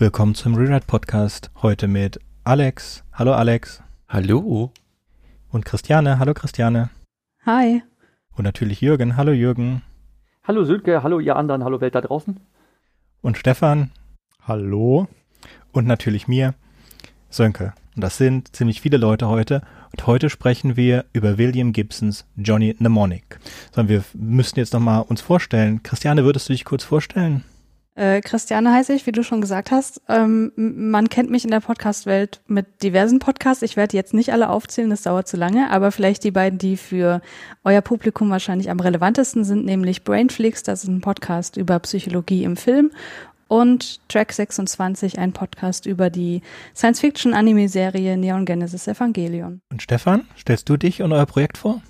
Willkommen zum Rewrite Podcast. Heute mit Alex. Hallo Alex. Hallo. Und Christiane. Hallo Christiane. Hi. Und natürlich Jürgen. Hallo Jürgen. Hallo Sülke. Hallo ihr anderen. Hallo Welt da draußen. Und Stefan. Hallo. Und natürlich mir, Sönke. Und das sind ziemlich viele Leute heute. Und heute sprechen wir über William Gibsons Johnny Mnemonic. Sondern wir müssten jetzt nochmal uns vorstellen. Christiane, würdest du dich kurz vorstellen? Äh, Christiane heiße ich, wie du schon gesagt hast. Ähm, man kennt mich in der Podcast-Welt mit diversen Podcasts. Ich werde jetzt nicht alle aufzählen, das dauert zu lange, aber vielleicht die beiden, die für euer Publikum wahrscheinlich am relevantesten sind, nämlich Brainflix, das ist ein Podcast über Psychologie im Film und Track 26, ein Podcast über die Science-Fiction-Anime-Serie Neon Genesis Evangelion. Und Stefan, stellst du dich und euer Projekt vor?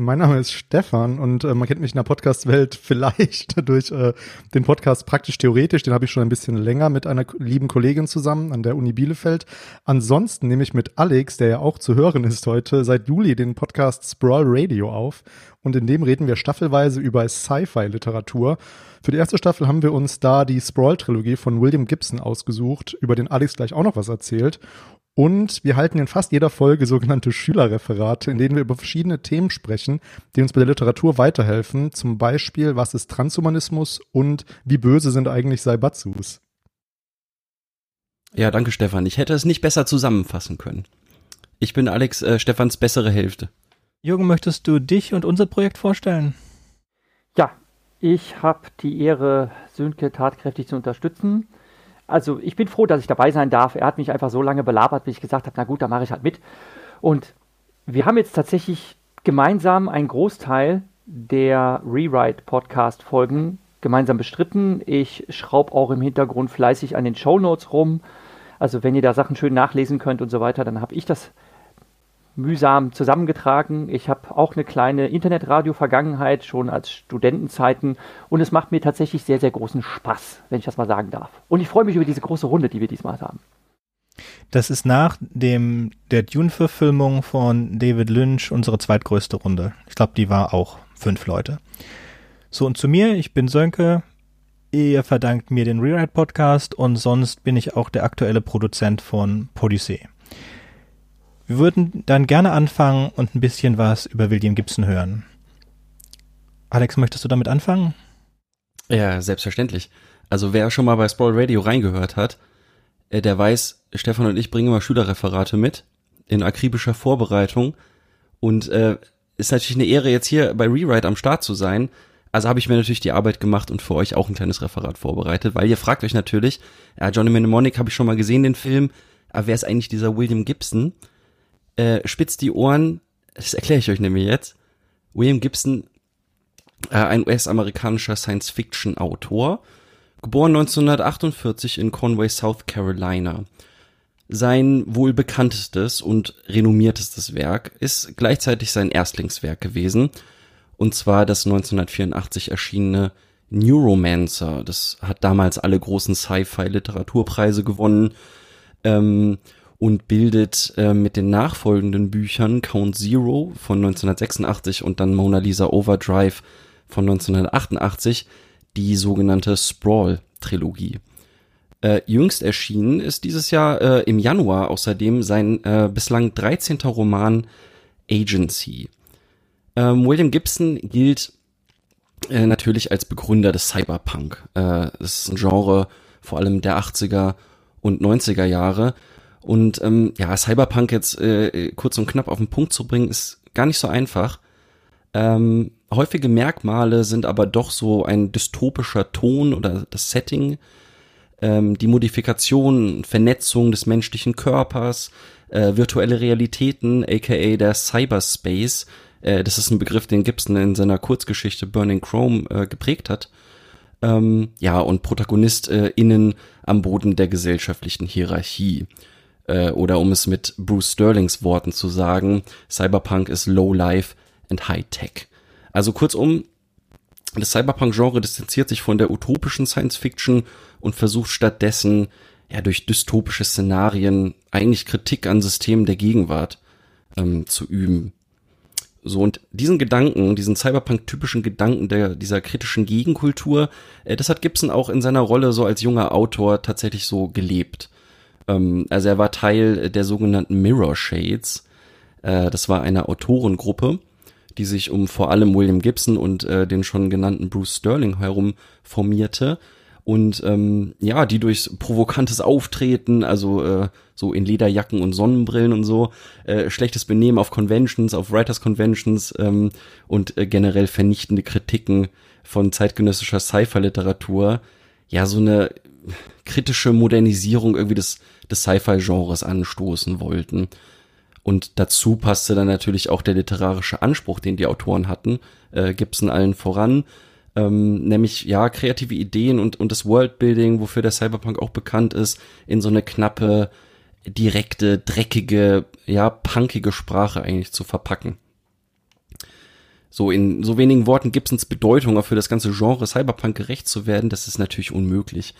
Mein Name ist Stefan und äh, man kennt mich in der Podcast-Welt vielleicht durch äh, den Podcast Praktisch Theoretisch. Den habe ich schon ein bisschen länger mit einer lieben Kollegin zusammen an der Uni Bielefeld. Ansonsten nehme ich mit Alex, der ja auch zu hören ist heute, seit Juli den Podcast Sprawl Radio auf. Und in dem reden wir staffelweise über Sci-Fi-Literatur. Für die erste Staffel haben wir uns da die Sprawl-Trilogie von William Gibson ausgesucht, über den Alex gleich auch noch was erzählt. Und wir halten in fast jeder Folge sogenannte Schülerreferate, in denen wir über verschiedene Themen sprechen, die uns bei der Literatur weiterhelfen. Zum Beispiel, was ist Transhumanismus und wie böse sind eigentlich Saibatsus? Ja, danke Stefan. Ich hätte es nicht besser zusammenfassen können. Ich bin Alex, äh, Stefans bessere Hälfte. Jürgen, möchtest du dich und unser Projekt vorstellen? Ja, ich habe die Ehre, Sönke tatkräftig zu unterstützen also ich bin froh, dass ich dabei sein darf. Er hat mich einfach so lange belabert, bis ich gesagt habe, na gut, da mache ich halt mit. Und wir haben jetzt tatsächlich gemeinsam einen Großteil der Rewrite-Podcast-Folgen gemeinsam bestritten. Ich schraube auch im Hintergrund fleißig an den Show Notes rum. Also wenn ihr da Sachen schön nachlesen könnt und so weiter, dann habe ich das mühsam zusammengetragen. Ich habe auch eine kleine Internetradio-Vergangenheit, schon als Studentenzeiten. Und es macht mir tatsächlich sehr, sehr großen Spaß, wenn ich das mal sagen darf. Und ich freue mich über diese große Runde, die wir diesmal haben. Das ist nach dem der Dune-Verfilmung von David Lynch unsere zweitgrößte Runde. Ich glaube, die war auch fünf Leute. So, und zu mir, ich bin Sönke. Ihr verdankt mir den Rewrite-Podcast und sonst bin ich auch der aktuelle Produzent von Podyssee. Wir würden dann gerne anfangen und ein bisschen was über William Gibson hören. Alex, möchtest du damit anfangen? Ja, selbstverständlich. Also wer schon mal bei Spoil Radio reingehört hat, äh, der weiß, Stefan und ich bringen immer Schülerreferate mit in akribischer Vorbereitung und äh, ist natürlich eine Ehre jetzt hier bei Rewrite am Start zu sein. Also habe ich mir natürlich die Arbeit gemacht und für euch auch ein kleines Referat vorbereitet, weil ihr fragt euch natürlich, ja, Johnny Mnemonic habe ich schon mal gesehen, den Film, aber wer ist eigentlich dieser William Gibson? Äh, spitzt die Ohren, das erkläre ich euch nämlich jetzt. William Gibson, äh, ein US-amerikanischer Science-Fiction-Autor, geboren 1948 in Conway, South Carolina. Sein wohl bekanntestes und renommiertestes Werk ist gleichzeitig sein Erstlingswerk gewesen, und zwar das 1984 erschienene Neuromancer. Das hat damals alle großen Sci-Fi-Literaturpreise gewonnen. Ähm, und bildet äh, mit den nachfolgenden Büchern Count Zero von 1986 und dann Mona Lisa Overdrive von 1988 die sogenannte Sprawl-Trilogie. Äh, jüngst erschienen ist dieses Jahr äh, im Januar außerdem sein äh, bislang 13. Roman Agency. Ähm, William Gibson gilt äh, natürlich als Begründer des Cyberpunk. Äh, das ist ein Genre vor allem der 80er und 90er Jahre und ähm, ja, Cyberpunk jetzt äh, kurz und knapp auf den Punkt zu bringen, ist gar nicht so einfach. Ähm, häufige Merkmale sind aber doch so ein dystopischer Ton oder das Setting, ähm, die Modifikation, Vernetzung des menschlichen Körpers, äh, virtuelle Realitäten, aka der Cyberspace. Äh, das ist ein Begriff, den Gibson in seiner Kurzgeschichte Burning Chrome äh, geprägt hat. Ähm, ja, und Protagonist äh, innen am Boden der gesellschaftlichen Hierarchie äh, oder um es mit Bruce Sterlings Worten zu sagen, Cyberpunk ist Low Life and High Tech. Also kurzum, das Cyberpunk-Genre distanziert sich von der utopischen Science Fiction und versucht stattdessen ja durch dystopische Szenarien eigentlich Kritik an Systemen der Gegenwart ähm, zu üben. So, und diesen Gedanken, diesen Cyberpunk-typischen Gedanken der, dieser kritischen Gegenkultur, äh, das hat Gibson auch in seiner Rolle so als junger Autor tatsächlich so gelebt. Ähm, also er war Teil der sogenannten Mirror Shades. Äh, das war eine Autorengruppe, die sich um vor allem William Gibson und äh, den schon genannten Bruce Sterling herum formierte und ähm, ja, die durchs provokantes Auftreten, also äh, so in Lederjacken und Sonnenbrillen und so, äh, schlechtes Benehmen auf Conventions, auf Writers Conventions ähm, und äh, generell vernichtende Kritiken von zeitgenössischer Sci-Fi-Literatur, ja, so eine kritische Modernisierung irgendwie des, des Sci-Fi-Genres anstoßen wollten. Und dazu passte dann natürlich auch der literarische Anspruch, den die Autoren hatten, äh, Gibson allen voran ähm, nämlich ja kreative Ideen und, und das Worldbuilding, wofür der Cyberpunk auch bekannt ist, in so eine knappe, direkte, dreckige, ja, punkige Sprache eigentlich zu verpacken. So in so wenigen Worten Gibsons Bedeutung auch für das ganze Genre Cyberpunk gerecht zu werden, das ist natürlich unmöglich.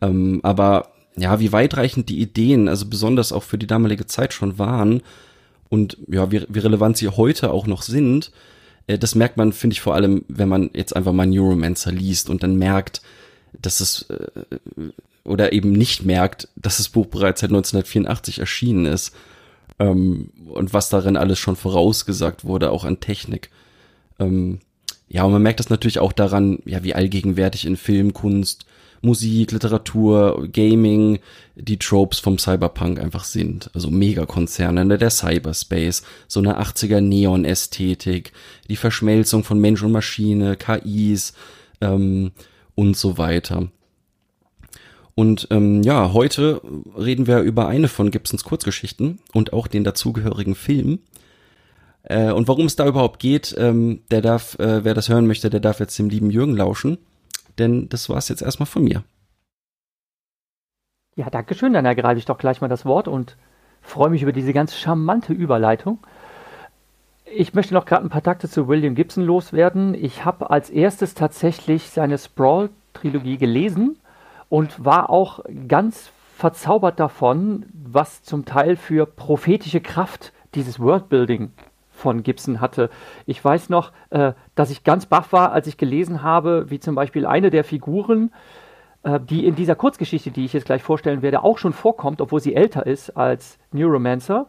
Ähm, aber ja, wie weitreichend die Ideen, also besonders auch für die damalige Zeit schon waren und ja, wie, wie relevant sie heute auch noch sind, äh, das merkt man, finde ich, vor allem, wenn man jetzt einfach mal Neuromancer liest und dann merkt, dass es äh, oder eben nicht merkt, dass das Buch bereits seit 1984 erschienen ist ähm, und was darin alles schon vorausgesagt wurde, auch an Technik. Ähm, ja, und man merkt das natürlich auch daran, ja, wie allgegenwärtig in Film, Kunst, Musik, Literatur, Gaming, die Tropes vom Cyberpunk einfach sind. Also Megakonzerne, ne, der Cyberspace, so eine 80er Neon-Ästhetik, die Verschmelzung von Mensch und Maschine, KIs ähm, und so weiter. Und ähm, ja, heute reden wir über eine von Gibsons Kurzgeschichten und auch den dazugehörigen Film. Äh, und warum es da überhaupt geht, ähm, der darf, äh, wer das hören möchte, der darf jetzt dem lieben Jürgen lauschen denn das war es jetzt erstmal von mir. Ja, danke schön. Dann ergreife ich doch gleich mal das Wort und freue mich über diese ganz charmante Überleitung. Ich möchte noch gerade ein paar Takte zu William Gibson loswerden. Ich habe als erstes tatsächlich seine Sprawl-Trilogie gelesen und war auch ganz verzaubert davon, was zum Teil für prophetische Kraft dieses Worldbuilding von Gibson hatte. Ich weiß noch, äh, dass ich ganz baff war, als ich gelesen habe, wie zum Beispiel eine der Figuren, äh, die in dieser Kurzgeschichte, die ich jetzt gleich vorstellen werde, auch schon vorkommt, obwohl sie älter ist als Neuromancer,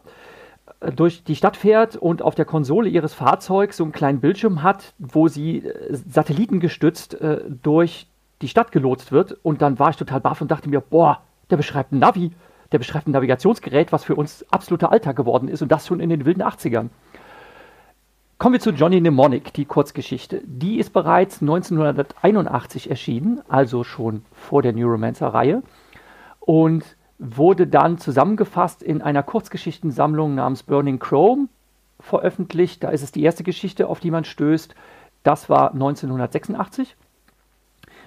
äh, durch die Stadt fährt und auf der Konsole ihres Fahrzeugs so einen kleinen Bildschirm hat, wo sie äh, satellitengestützt äh, durch die Stadt gelotst wird. Und dann war ich total baff und dachte mir, boah, der beschreibt ein Navi, der beschreibt ein Navigationsgerät, was für uns absoluter Alltag geworden ist und das schon in den wilden 80ern. Kommen wir zu Johnny Mnemonic, die Kurzgeschichte. Die ist bereits 1981 erschienen, also schon vor der Neuromancer-Reihe und wurde dann zusammengefasst in einer Kurzgeschichtensammlung namens Burning Chrome veröffentlicht. Da ist es die erste Geschichte, auf die man stößt. Das war 1986.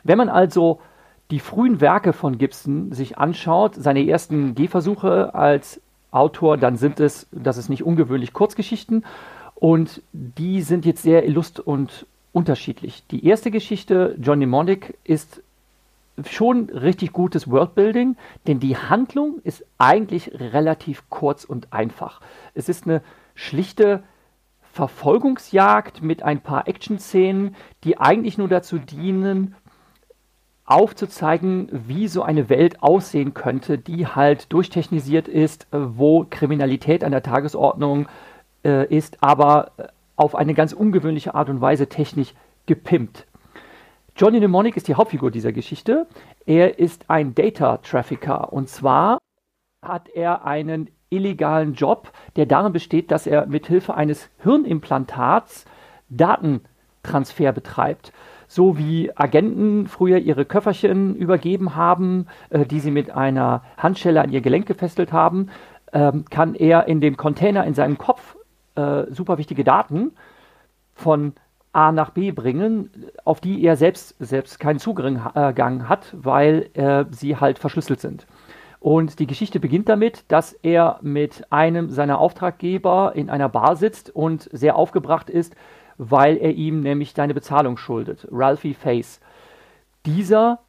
Wenn man also die frühen Werke von Gibson sich anschaut, seine ersten Gehversuche als Autor, dann sind es, das ist nicht ungewöhnlich, Kurzgeschichten und die sind jetzt sehr illust und unterschiedlich. Die erste Geschichte, John Mnemonic, ist schon richtig gutes Worldbuilding, denn die Handlung ist eigentlich relativ kurz und einfach. Es ist eine schlichte Verfolgungsjagd mit ein paar Action-Szenen, die eigentlich nur dazu dienen, aufzuzeigen, wie so eine Welt aussehen könnte, die halt durchtechnisiert ist, wo Kriminalität an der Tagesordnung äh, ist aber äh, auf eine ganz ungewöhnliche Art und Weise technisch gepimpt. Johnny Mnemonic ist die Hauptfigur dieser Geschichte. Er ist ein Data Trafficker und zwar hat er einen illegalen Job, der darin besteht, dass er mithilfe eines Hirnimplantats Datentransfer betreibt. So wie Agenten früher ihre Köfferchen übergeben haben, äh, die sie mit einer Handschelle an ihr Gelenk gefesselt haben, ähm, kann er in den Container in seinem Kopf äh, super wichtige Daten von A nach B bringen, auf die er selbst, selbst keinen Zugang äh, hat, weil äh, sie halt verschlüsselt sind. Und die Geschichte beginnt damit, dass er mit einem seiner Auftraggeber in einer Bar sitzt und sehr aufgebracht ist, weil er ihm nämlich seine Bezahlung schuldet, Ralphie Face. Dieser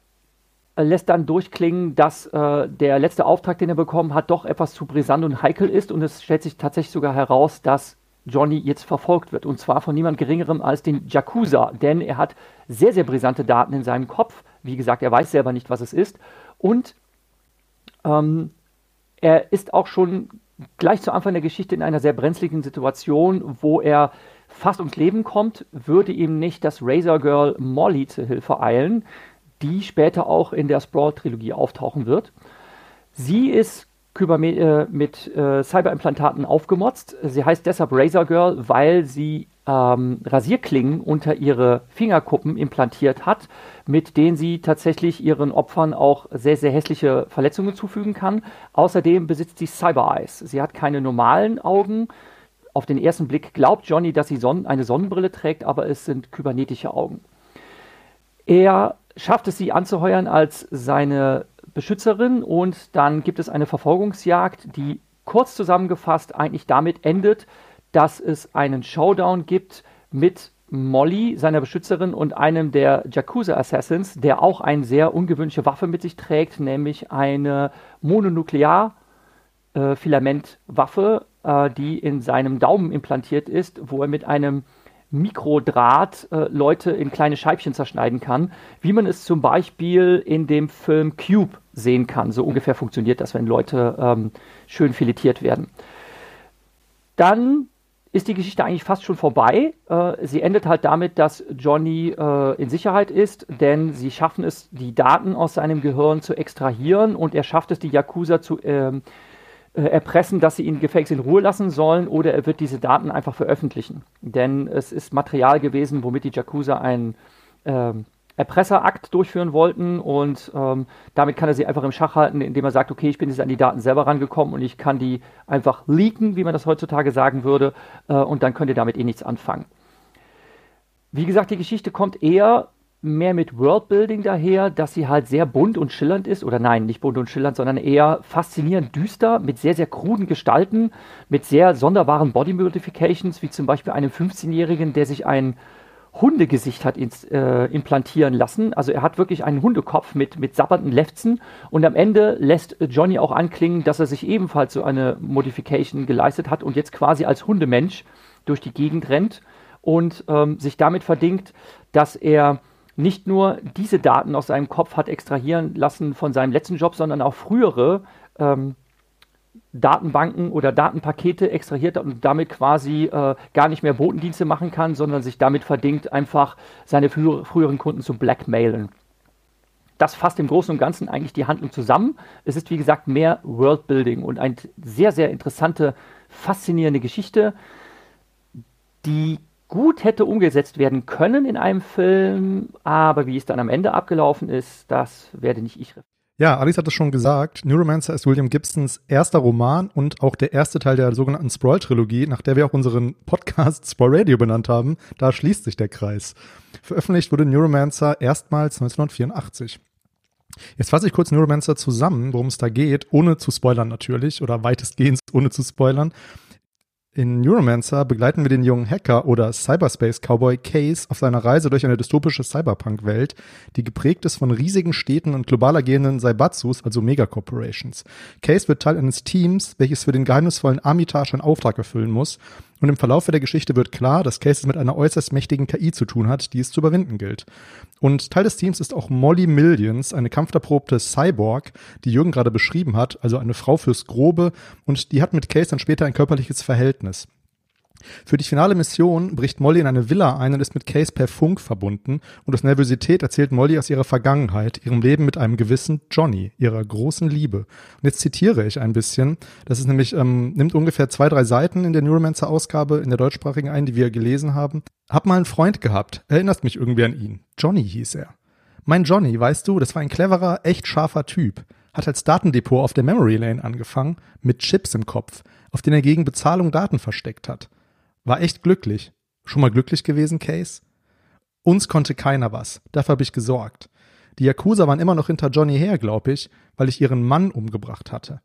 äh, lässt dann durchklingen, dass äh, der letzte Auftrag, den er bekommen hat, doch etwas zu brisant und heikel ist. Und es stellt sich tatsächlich sogar heraus, dass Johnny jetzt verfolgt wird. Und zwar von niemand Geringerem als den Yakuza, denn er hat sehr, sehr brisante Daten in seinem Kopf. Wie gesagt, er weiß selber nicht, was es ist. Und ähm, er ist auch schon gleich zu Anfang der Geschichte in einer sehr brenzligen Situation, wo er fast ums Leben kommt, würde ihm nicht das Razor Girl Molly zu Hilfe eilen, die später auch in der Sprawl-Trilogie auftauchen wird. Sie ist äh, mit äh, Cyberimplantaten aufgemotzt. Sie heißt deshalb Razor Girl, weil sie ähm, Rasierklingen unter ihre Fingerkuppen implantiert hat, mit denen sie tatsächlich ihren Opfern auch sehr, sehr hässliche Verletzungen zufügen kann. Außerdem besitzt sie Cyber Eyes. Sie hat keine normalen Augen. Auf den ersten Blick glaubt Johnny, dass sie Son eine Sonnenbrille trägt, aber es sind kybernetische Augen. Er schafft es, sie anzuheuern als seine Beschützerin und dann gibt es eine Verfolgungsjagd, die kurz zusammengefasst eigentlich damit endet, dass es einen Showdown gibt mit Molly, seiner Beschützerin, und einem der Yakuza Assassins, der auch eine sehr ungewöhnliche Waffe mit sich trägt, nämlich eine Mononuklear-Filamentwaffe, äh, äh, die in seinem Daumen implantiert ist, wo er mit einem Mikrodraht äh, Leute in kleine Scheibchen zerschneiden kann, wie man es zum Beispiel in dem Film Cube sehen kann. So ungefähr funktioniert das, wenn Leute ähm, schön filetiert werden. Dann ist die Geschichte eigentlich fast schon vorbei. Äh, sie endet halt damit, dass Johnny äh, in Sicherheit ist, denn sie schaffen es, die Daten aus seinem Gehirn zu extrahieren und er schafft es, die Yakuza zu ähm, äh, erpressen, dass sie ihn gefälligst in Ruhe lassen sollen oder er wird diese Daten einfach veröffentlichen. Denn es ist Material gewesen, womit die Yakuza einen ähm, Erpresserakt durchführen wollten und ähm, damit kann er sie einfach im Schach halten, indem er sagt, okay, ich bin jetzt an die Daten selber rangekommen und ich kann die einfach leaken, wie man das heutzutage sagen würde, äh, und dann könnt ihr damit eh nichts anfangen. Wie gesagt, die Geschichte kommt eher mehr mit Worldbuilding daher, dass sie halt sehr bunt und schillernd ist, oder nein, nicht bunt und schillernd, sondern eher faszinierend düster, mit sehr, sehr kruden Gestalten, mit sehr sonderbaren Body Modifications, wie zum Beispiel einem 15-Jährigen, der sich ein Hundegesicht hat ins, äh, implantieren lassen. Also er hat wirklich einen Hundekopf mit, mit sabbernden Lefzen und am Ende lässt Johnny auch anklingen, dass er sich ebenfalls so eine Modification geleistet hat und jetzt quasi als Hundemensch durch die Gegend rennt und ähm, sich damit verdingt, dass er nicht nur diese Daten aus seinem Kopf hat extrahieren lassen von seinem letzten Job, sondern auch frühere ähm, Datenbanken oder Datenpakete extrahiert hat und damit quasi äh, gar nicht mehr Botendienste machen kann, sondern sich damit verdingt, einfach seine frü früheren Kunden zu blackmailen. Das fasst im Großen und Ganzen eigentlich die Handlung zusammen. Es ist, wie gesagt, mehr Worldbuilding und eine sehr, sehr interessante, faszinierende Geschichte, die gut hätte umgesetzt werden können in einem Film, aber wie es dann am Ende abgelaufen ist, das werde nicht ich. Ja, Alice hat es schon gesagt. Neuromancer ist William Gibsons erster Roman und auch der erste Teil der sogenannten Sprawl-Trilogie, nach der wir auch unseren Podcast Sprawl Radio benannt haben. Da schließt sich der Kreis. Veröffentlicht wurde Neuromancer erstmals 1984. Jetzt fasse ich kurz Neuromancer zusammen, worum es da geht, ohne zu spoilern natürlich oder weitestgehend ohne zu spoilern. In Neuromancer begleiten wir den jungen Hacker oder Cyberspace-Cowboy Case auf seiner Reise durch eine dystopische Cyberpunk-Welt, die geprägt ist von riesigen Städten und global agierenden Saibatsus, also Megacorporations. Case wird Teil eines Teams, welches für den geheimnisvollen Armitage einen Auftrag erfüllen muss und im Verlauf der Geschichte wird klar, dass Case es mit einer äußerst mächtigen KI zu tun hat, die es zu überwinden gilt. Und Teil des Teams ist auch Molly Millions, eine kampferprobte Cyborg, die Jürgen gerade beschrieben hat, also eine Frau fürs Grobe, und die hat mit Case dann später ein körperliches Verhältnis. Für die finale Mission bricht Molly in eine Villa ein und ist mit Case per Funk verbunden und aus Nervosität erzählt Molly aus ihrer Vergangenheit, ihrem Leben mit einem gewissen Johnny, ihrer großen Liebe. Und jetzt zitiere ich ein bisschen. Das ist nämlich, ähm, nimmt ungefähr zwei, drei Seiten in der Neuromancer-Ausgabe in der deutschsprachigen ein, die wir gelesen haben. Hab mal einen Freund gehabt, erinnerst mich irgendwie an ihn. Johnny hieß er. Mein Johnny, weißt du, das war ein cleverer, echt scharfer Typ. Hat als Datendepot auf der Memory Lane angefangen, mit Chips im Kopf, auf denen er gegen Bezahlung Daten versteckt hat. War echt glücklich. Schon mal glücklich gewesen, Case? Uns konnte keiner was. Dafür habe ich gesorgt. Die Yakuza waren immer noch hinter Johnny her, glaube ich, weil ich ihren Mann umgebracht hatte.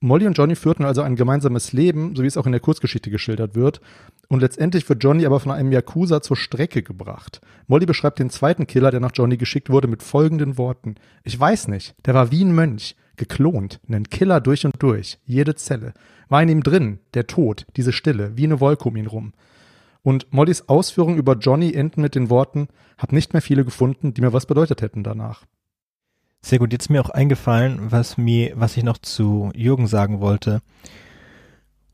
Molly und Johnny führten also ein gemeinsames Leben, so wie es auch in der Kurzgeschichte geschildert wird. Und letztendlich wird Johnny aber von einem Yakuza zur Strecke gebracht. Molly beschreibt den zweiten Killer, der nach Johnny geschickt wurde, mit folgenden Worten. Ich weiß nicht, der war wie ein Mönch. Geklont, nen Killer durch und durch, jede Zelle. War in ihm drin, der Tod, diese Stille, wie eine Wolke um ihn rum. Und Mollys Ausführungen über Johnny enden mit den Worten, hab nicht mehr viele gefunden, die mir was bedeutet hätten danach. Sehr gut, jetzt ist mir auch eingefallen, was mir, was ich noch zu Jürgen sagen wollte.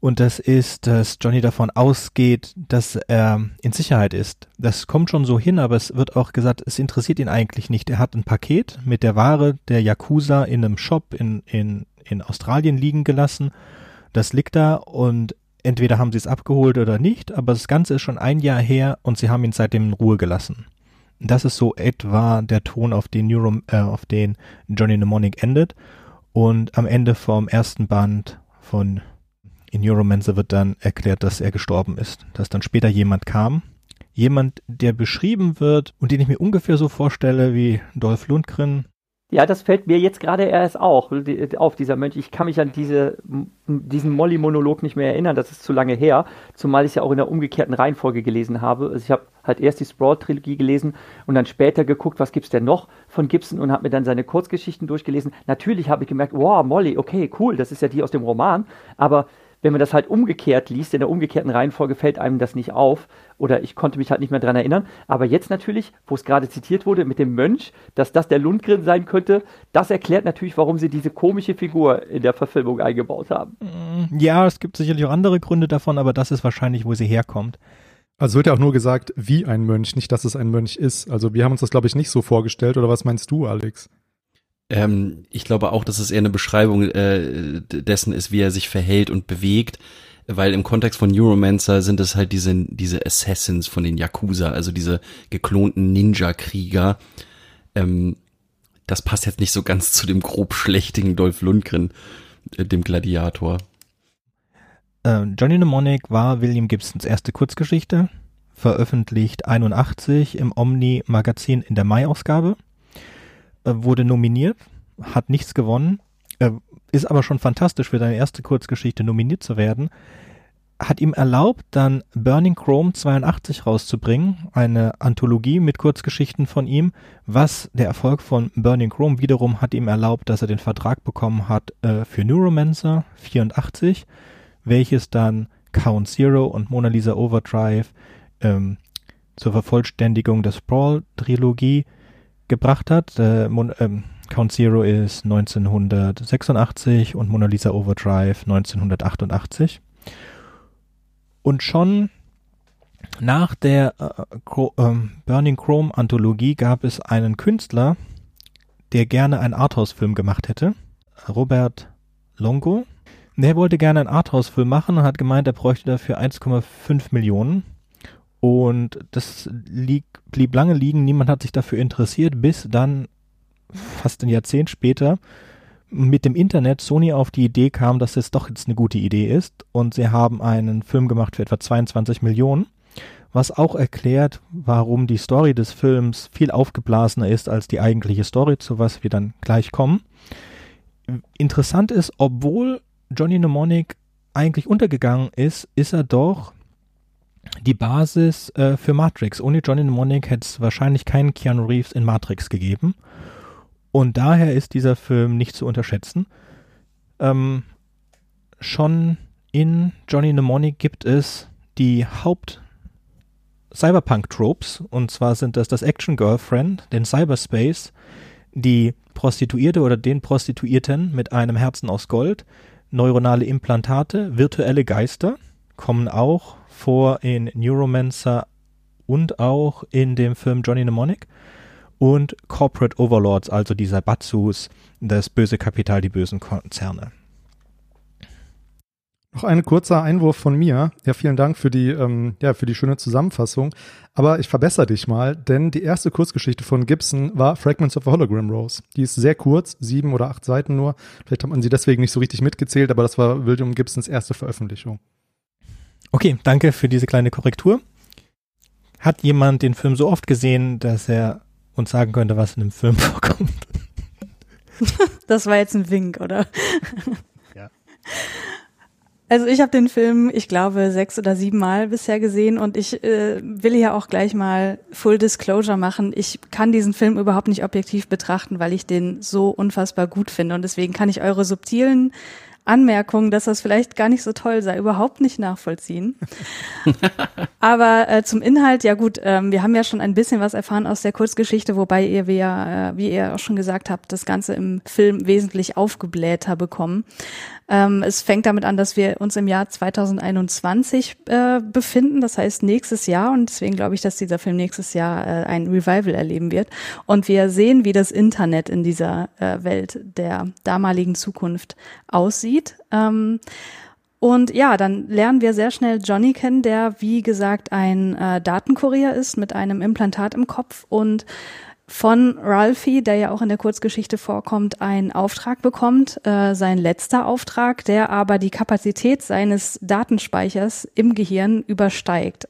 Und das ist, dass Johnny davon ausgeht, dass er in Sicherheit ist. Das kommt schon so hin, aber es wird auch gesagt, es interessiert ihn eigentlich nicht. Er hat ein Paket mit der Ware der Yakuza in einem Shop in, in, in Australien liegen gelassen. Das liegt da und entweder haben sie es abgeholt oder nicht, aber das Ganze ist schon ein Jahr her und sie haben ihn seitdem in Ruhe gelassen. Das ist so etwa der Ton, auf den, Neuro, äh, auf den Johnny Mnemonic endet. Und am Ende vom ersten Band von in Neuromancer wird dann erklärt, dass er gestorben ist. Dass dann später jemand kam. Jemand, der beschrieben wird und den ich mir ungefähr so vorstelle wie Dolph Lundgren, ja, das fällt mir jetzt gerade erst auch auf, dieser Mönch. Ich kann mich an diese, diesen Molly-Monolog nicht mehr erinnern, das ist zu lange her, zumal ich es ja auch in der umgekehrten Reihenfolge gelesen habe. Also ich habe halt erst die Sprawl-Trilogie gelesen und dann später geguckt, was gibt es denn noch von Gibson und habe mir dann seine Kurzgeschichten durchgelesen. Natürlich habe ich gemerkt, wow, Molly, okay, cool, das ist ja die aus dem Roman, aber wenn man das halt umgekehrt liest, in der umgekehrten Reihenfolge fällt einem das nicht auf oder ich konnte mich halt nicht mehr dran erinnern. Aber jetzt natürlich, wo es gerade zitiert wurde mit dem Mönch, dass das der Lundgren sein könnte, das erklärt natürlich, warum sie diese komische Figur in der Verfilmung eingebaut haben. Mm, ja, es gibt sicherlich auch andere Gründe davon, aber das ist wahrscheinlich, wo sie herkommt. Also wird ja auch nur gesagt, wie ein Mönch, nicht, dass es ein Mönch ist. Also wir haben uns das, glaube ich, nicht so vorgestellt. Oder was meinst du, Alex? Ähm, ich glaube auch, dass es eher eine Beschreibung äh, dessen ist, wie er sich verhält und bewegt, weil im Kontext von Neuromancer sind es halt diese, diese Assassins von den Yakuza, also diese geklonten Ninja-Krieger. Ähm, das passt jetzt nicht so ganz zu dem grob schlechtigen Dolph Lundgren, äh, dem Gladiator. Äh, Johnny Mnemonic war William Gibsons erste Kurzgeschichte, veröffentlicht 81 im Omni-Magazin in der Mai-Ausgabe wurde nominiert, hat nichts gewonnen, äh, ist aber schon fantastisch für deine erste Kurzgeschichte nominiert zu werden. Hat ihm erlaubt, dann Burning Chrome 82 rauszubringen, eine Anthologie mit Kurzgeschichten von ihm, was der Erfolg von Burning Chrome wiederum hat ihm erlaubt, dass er den Vertrag bekommen hat äh, für Neuromancer 84, welches dann Count Zero und Mona Lisa Overdrive ähm, zur Vervollständigung der Sprawl-Trilogie gebracht hat. Äh, Mon ähm, Count Zero ist 1986 und Mona Lisa Overdrive 1988. Und schon nach der äh, ähm, Burning Chrome Anthologie gab es einen Künstler, der gerne einen Arthouse-Film gemacht hätte. Robert Longo. Der wollte gerne einen Arthouse-Film machen und hat gemeint, er bräuchte dafür 1,5 Millionen. Und das lieg, blieb lange liegen, niemand hat sich dafür interessiert, bis dann fast ein Jahrzehnt später mit dem Internet Sony auf die Idee kam, dass es doch jetzt eine gute Idee ist und sie haben einen Film gemacht für etwa 22 Millionen, was auch erklärt, warum die Story des Films viel aufgeblasener ist als die eigentliche Story, zu was wir dann gleich kommen. Interessant ist, obwohl Johnny Mnemonic eigentlich untergegangen ist, ist er doch die Basis äh, für Matrix. Ohne Johnny Mnemonic hätte es wahrscheinlich keinen Keanu Reeves in Matrix gegeben. Und daher ist dieser Film nicht zu unterschätzen. Ähm, schon in Johnny Mnemonic gibt es die Haupt Cyberpunk-Tropes. Und zwar sind das das Action Girlfriend, den Cyberspace, die Prostituierte oder den Prostituierten mit einem Herzen aus Gold, neuronale Implantate, virtuelle Geister kommen auch vor in Neuromancer und auch in dem Film Johnny Mnemonic und Corporate Overlords, also die Sabatsus, das böse Kapital, die bösen Konzerne. Noch ein kurzer Einwurf von mir. Ja, vielen Dank für die, ähm, ja, für die schöne Zusammenfassung. Aber ich verbessere dich mal, denn die erste Kurzgeschichte von Gibson war Fragments of a Hologram Rose. Die ist sehr kurz, sieben oder acht Seiten nur. Vielleicht hat man sie deswegen nicht so richtig mitgezählt, aber das war William Gibsons erste Veröffentlichung. Okay, danke für diese kleine Korrektur. Hat jemand den Film so oft gesehen, dass er uns sagen könnte, was in dem Film vorkommt? Das war jetzt ein Wink, oder? Ja. Also ich habe den Film, ich glaube, sechs oder sieben Mal bisher gesehen und ich äh, will ja auch gleich mal Full Disclosure machen. Ich kann diesen Film überhaupt nicht objektiv betrachten, weil ich den so unfassbar gut finde und deswegen kann ich eure subtilen Anmerkungen, dass das vielleicht gar nicht so toll sei, überhaupt nicht nachvollziehen. Aber äh, zum Inhalt, ja gut, ähm, wir haben ja schon ein bisschen was erfahren aus der Kurzgeschichte, wobei ihr, wie, äh, wie ihr auch schon gesagt habt, das Ganze im Film wesentlich aufgeblähter bekommen. Ähm, es fängt damit an, dass wir uns im Jahr 2021 äh, befinden, das heißt nächstes Jahr und deswegen glaube ich, dass dieser Film nächstes Jahr äh, ein Revival erleben wird. Und wir sehen, wie das Internet in dieser äh, Welt der damaligen Zukunft aussieht. Ähm, und ja, dann lernen wir sehr schnell Johnny kennen, der wie gesagt ein äh, Datenkurier ist mit einem Implantat im Kopf und von Ralphie, der ja auch in der Kurzgeschichte vorkommt, einen Auftrag bekommt, äh, sein letzter Auftrag, der aber die Kapazität seines Datenspeichers im Gehirn übersteigt.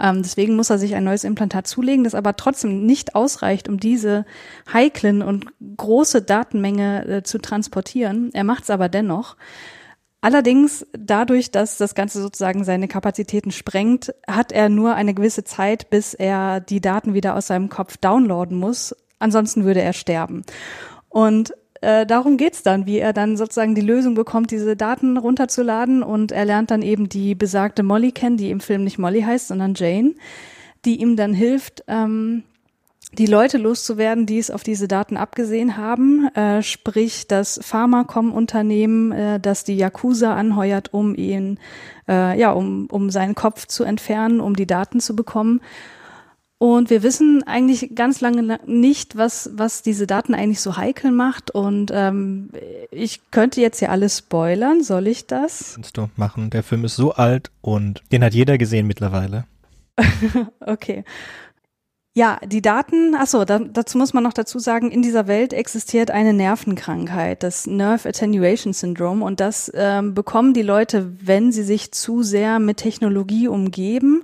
Ähm, deswegen muss er sich ein neues Implantat zulegen, das aber trotzdem nicht ausreicht, um diese heiklen und große Datenmenge äh, zu transportieren. Er macht es aber dennoch. Allerdings dadurch, dass das Ganze sozusagen seine Kapazitäten sprengt, hat er nur eine gewisse Zeit, bis er die Daten wieder aus seinem Kopf downloaden muss. Ansonsten würde er sterben. Und äh, darum geht's dann, wie er dann sozusagen die Lösung bekommt, diese Daten runterzuladen. Und er lernt dann eben die besagte Molly kennen, die im Film nicht Molly heißt, sondern Jane, die ihm dann hilft, ähm, die Leute loszuwerden, die es auf diese Daten abgesehen haben, äh, sprich das Pharmacom-Unternehmen, äh, das die Yakuza anheuert, um ihn, äh, ja, um, um seinen Kopf zu entfernen, um die Daten zu bekommen. Und wir wissen eigentlich ganz lange nicht, was, was diese Daten eigentlich so heikel macht. Und ähm, ich könnte jetzt hier alles spoilern. Soll ich das? Kannst du machen. Der Film ist so alt und den hat jeder gesehen mittlerweile. okay. Ja, die Daten, achso, da, dazu muss man noch dazu sagen, in dieser Welt existiert eine Nervenkrankheit, das Nerve Attenuation Syndrome. Und das ähm, bekommen die Leute, wenn sie sich zu sehr mit Technologie umgeben.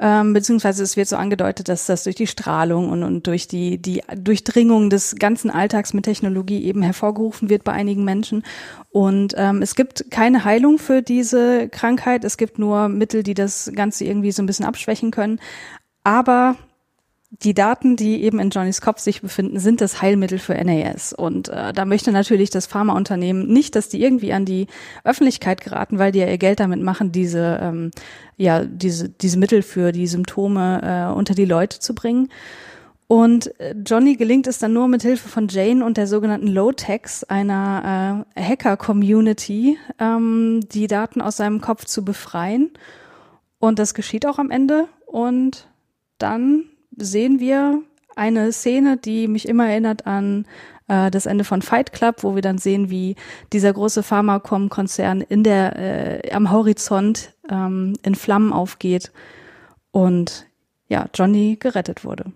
Ähm, beziehungsweise es wird so angedeutet, dass das durch die Strahlung und, und durch die, die Durchdringung des ganzen Alltags mit Technologie eben hervorgerufen wird bei einigen Menschen. Und ähm, es gibt keine Heilung für diese Krankheit. Es gibt nur Mittel, die das Ganze irgendwie so ein bisschen abschwächen können. Aber die Daten, die eben in Johnnys Kopf sich befinden, sind das Heilmittel für NAS. Und äh, da möchte natürlich das Pharmaunternehmen nicht, dass die irgendwie an die Öffentlichkeit geraten, weil die ja ihr Geld damit machen, diese, ähm, ja, diese, diese Mittel für die Symptome äh, unter die Leute zu bringen. Und äh, Johnny gelingt es dann nur mit Hilfe von Jane und der sogenannten Low-Techs, einer äh, Hacker-Community, ähm, die Daten aus seinem Kopf zu befreien. Und das geschieht auch am Ende. Und dann sehen wir eine Szene, die mich immer erinnert an äh, das Ende von Fight Club, wo wir dann sehen, wie dieser große Pharmacom-Konzern in der äh, am Horizont ähm, in Flammen aufgeht und ja, Johnny gerettet wurde.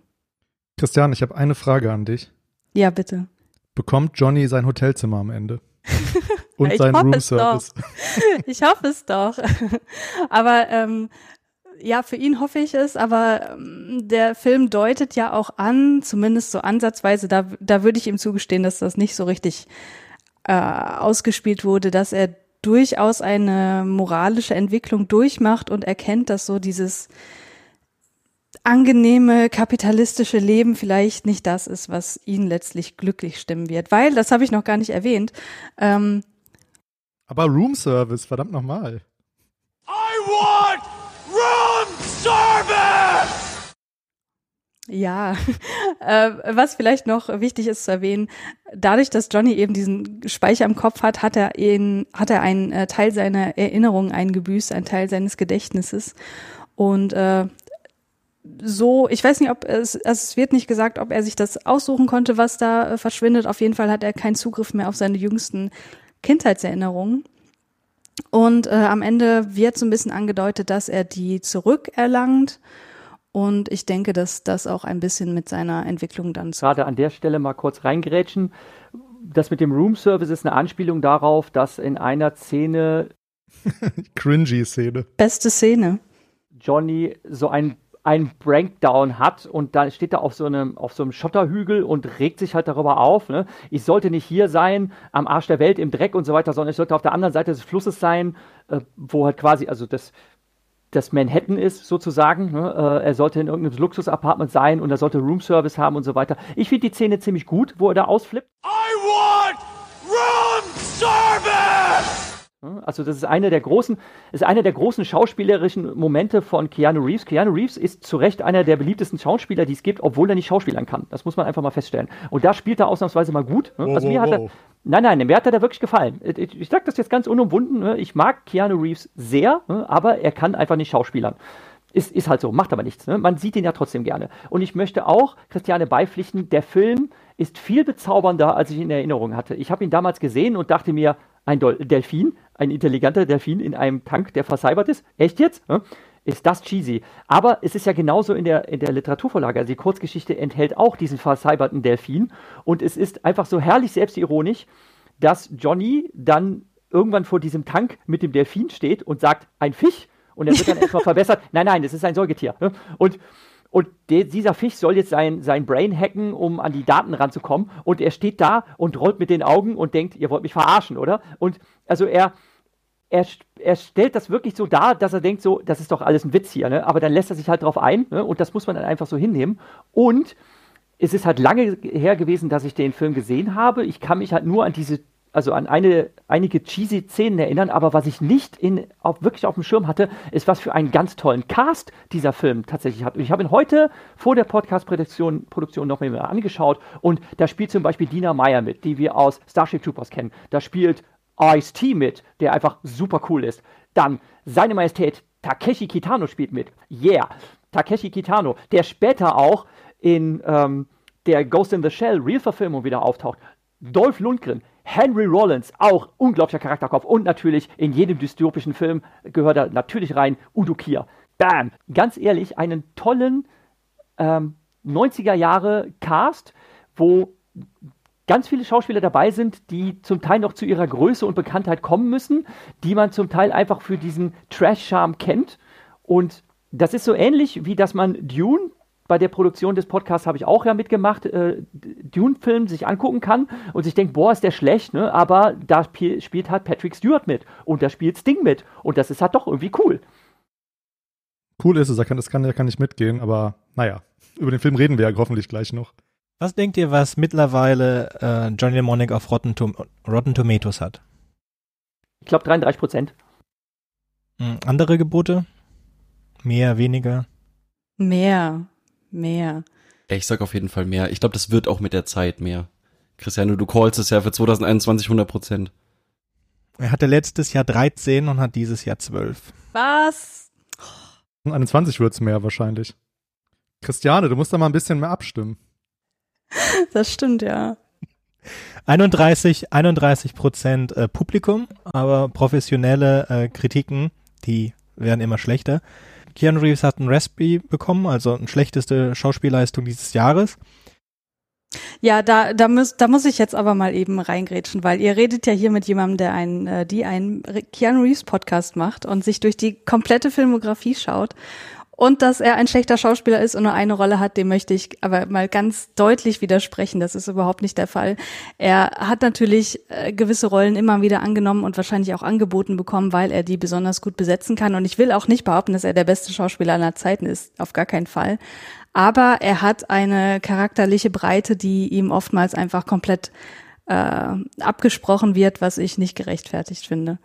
Christian, ich habe eine Frage an dich. Ja, bitte. Bekommt Johnny sein Hotelzimmer am Ende? Und sein Roomservice? Ich hoffe es doch. Aber ähm, ja, für ihn hoffe ich es, aber ähm, der Film deutet ja auch an, zumindest so ansatzweise, da, da würde ich ihm zugestehen, dass das nicht so richtig äh, ausgespielt wurde, dass er durchaus eine moralische Entwicklung durchmacht und erkennt, dass so dieses angenehme kapitalistische Leben vielleicht nicht das ist, was ihn letztlich glücklich stimmen wird. Weil, das habe ich noch gar nicht erwähnt. Ähm, aber Roomservice, verdammt nochmal. I want Room Service! Ja, äh, was vielleicht noch wichtig ist zu erwähnen, dadurch, dass Johnny eben diesen Speicher im Kopf hat, hat er ihn, hat er einen äh, Teil seiner Erinnerungen eingebüßt, einen Teil seines Gedächtnisses. Und äh, so, ich weiß nicht, ob es, es wird nicht gesagt, ob er sich das aussuchen konnte, was da äh, verschwindet. Auf jeden Fall hat er keinen Zugriff mehr auf seine jüngsten Kindheitserinnerungen. Und äh, am Ende wird so ein bisschen angedeutet, dass er die zurückerlangt. Und ich denke, dass das auch ein bisschen mit seiner Entwicklung dann zu. Gerade an der Stelle mal kurz reingerätschen. Das mit dem Room Service ist eine Anspielung darauf, dass in einer Szene. Cringy Szene. Beste Szene. Johnny so ein einen Breakdown hat und dann steht er auf so einem, auf so einem Schotterhügel und regt sich halt darüber auf. Ne? Ich sollte nicht hier sein, am Arsch der Welt, im Dreck und so weiter, sondern ich sollte auf der anderen Seite des Flusses sein, äh, wo halt quasi, also das, das Manhattan ist sozusagen. Ne? Äh, er sollte in irgendeinem Luxusapartment sein und er sollte Roomservice haben und so weiter. Ich finde die Szene ziemlich gut, wo er da ausflippt. I want room service! Also das ist eine der großen, ist einer der großen schauspielerischen Momente von Keanu Reeves. Keanu Reeves ist zu Recht einer der beliebtesten Schauspieler, die es gibt, obwohl er nicht schauspielern kann. Das muss man einfach mal feststellen. Und da spielt er ausnahmsweise mal gut. Wow, also mir wow, hat er, nein, nein, mir hat er da wirklich gefallen. Ich, ich sage das jetzt ganz unumwunden. ne? Ich mag Keanu Reeves sehr, ne? aber er kann einfach nicht schauspielern. Ist, ist halt so, macht aber nichts. Ne? Man sieht ihn ja trotzdem gerne. Und ich möchte auch Christiane beipflichten, der Film ist viel bezaubernder, als ich ihn in Erinnerung hatte. Ich habe ihn damals gesehen und dachte mir, ein Delfin, ein intelligenter Delfin in einem Tank, der vercybert ist. Echt jetzt? Ne? Ist das cheesy? Aber es ist ja genauso in der, in der Literaturvorlage. Also die Kurzgeschichte enthält auch diesen vercyberten Delfin. Und es ist einfach so herrlich selbstironisch, dass Johnny dann irgendwann vor diesem Tank mit dem Delfin steht und sagt, ein Fisch. Und er wird dann erstmal verbessert. Nein, nein, das ist ein Säugetier. Ne? Und und der, dieser Fisch soll jetzt sein, sein Brain hacken, um an die Daten ranzukommen. Und er steht da und rollt mit den Augen und denkt, ihr wollt mich verarschen, oder? Und also er, er, er stellt das wirklich so dar, dass er denkt, so, das ist doch alles ein Witz hier, ne? Aber dann lässt er sich halt drauf ein, ne? Und das muss man dann einfach so hinnehmen. Und es ist halt lange her gewesen, dass ich den Film gesehen habe. Ich kann mich halt nur an diese, also an eine, einige cheesy Szenen erinnern, aber was ich nicht in, auf, wirklich auf dem Schirm hatte, ist, was für einen ganz tollen Cast dieser Film tatsächlich hat. Und ich habe ihn heute vor der Podcast-Produktion Produktion noch mal angeschaut und da spielt zum Beispiel Dina Meyer mit, die wir aus Starship Troopers kennen. Da spielt Ice-T mit, der einfach super cool ist. Dann seine Majestät Takeshi Kitano spielt mit. Yeah, Takeshi Kitano, der später auch in ähm, der Ghost in the Shell Real-Verfilmung wieder auftaucht. Dolph Lundgren, Henry Rollins, auch unglaublicher Charakterkopf. Und natürlich in jedem dystopischen Film gehört er natürlich rein Udo Kier. Bam! Ganz ehrlich, einen tollen ähm, 90er Jahre Cast, wo ganz viele Schauspieler dabei sind, die zum Teil noch zu ihrer Größe und Bekanntheit kommen müssen, die man zum Teil einfach für diesen Trash-Charme kennt. Und das ist so ähnlich, wie dass man Dune bei der Produktion des Podcasts habe ich auch ja mitgemacht, äh, Dune-Film sich angucken kann und sich denkt, boah, ist der schlecht, ne? Aber da spiel, spielt halt Patrick Stewart mit und da spielt Sting mit und das ist halt doch irgendwie cool. Cool ist es, da kann, das kann, da kann ich mitgehen, aber naja, über den Film reden wir ja hoffentlich gleich noch. Was denkt ihr, was mittlerweile äh, Johnny Mnemonic auf Rotten, Tom Rotten Tomatoes hat? Ich glaube 33 Prozent. Hm, andere Gebote? Mehr, weniger? Mehr, mehr. Ich sag auf jeden Fall mehr. Ich glaube, das wird auch mit der Zeit mehr. Christiane, du callst es ja für 2021 100 Prozent. Er hatte letztes Jahr 13 und hat dieses Jahr 12. Was? 21 wird's mehr wahrscheinlich. Christiane, du musst da mal ein bisschen mehr abstimmen. Das stimmt, ja. 31, 31 Prozent äh, Publikum, aber professionelle äh, Kritiken, die werden immer schlechter. Keanu Reeves hat einen Raspberry bekommen, also eine schlechteste Schauspielleistung dieses Jahres. Ja, da, da, muss, da muss ich jetzt aber mal eben reingrätschen, weil ihr redet ja hier mit jemandem, der einen, äh, die einen Keanu Reeves Podcast macht und sich durch die komplette Filmografie schaut. Und dass er ein schlechter Schauspieler ist und nur eine Rolle hat, dem möchte ich aber mal ganz deutlich widersprechen. Das ist überhaupt nicht der Fall. Er hat natürlich äh, gewisse Rollen immer wieder angenommen und wahrscheinlich auch angeboten bekommen, weil er die besonders gut besetzen kann. Und ich will auch nicht behaupten, dass er der beste Schauspieler aller Zeiten ist. Auf gar keinen Fall. Aber er hat eine charakterliche Breite, die ihm oftmals einfach komplett äh, abgesprochen wird, was ich nicht gerechtfertigt finde.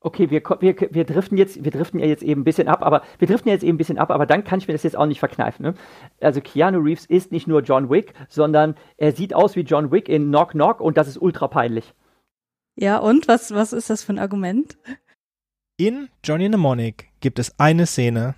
Okay, wir, wir, wir driften jetzt, wir driften ja jetzt eben ein bisschen ab, aber wir driften jetzt eben ein bisschen ab, aber dann kann ich mir das jetzt auch nicht verkneifen. Ne? Also Keanu Reeves ist nicht nur John Wick, sondern er sieht aus wie John Wick in Knock Knock und das ist ultra peinlich. Ja, und was, was ist das für ein Argument? In Johnny Mnemonic gibt es eine Szene,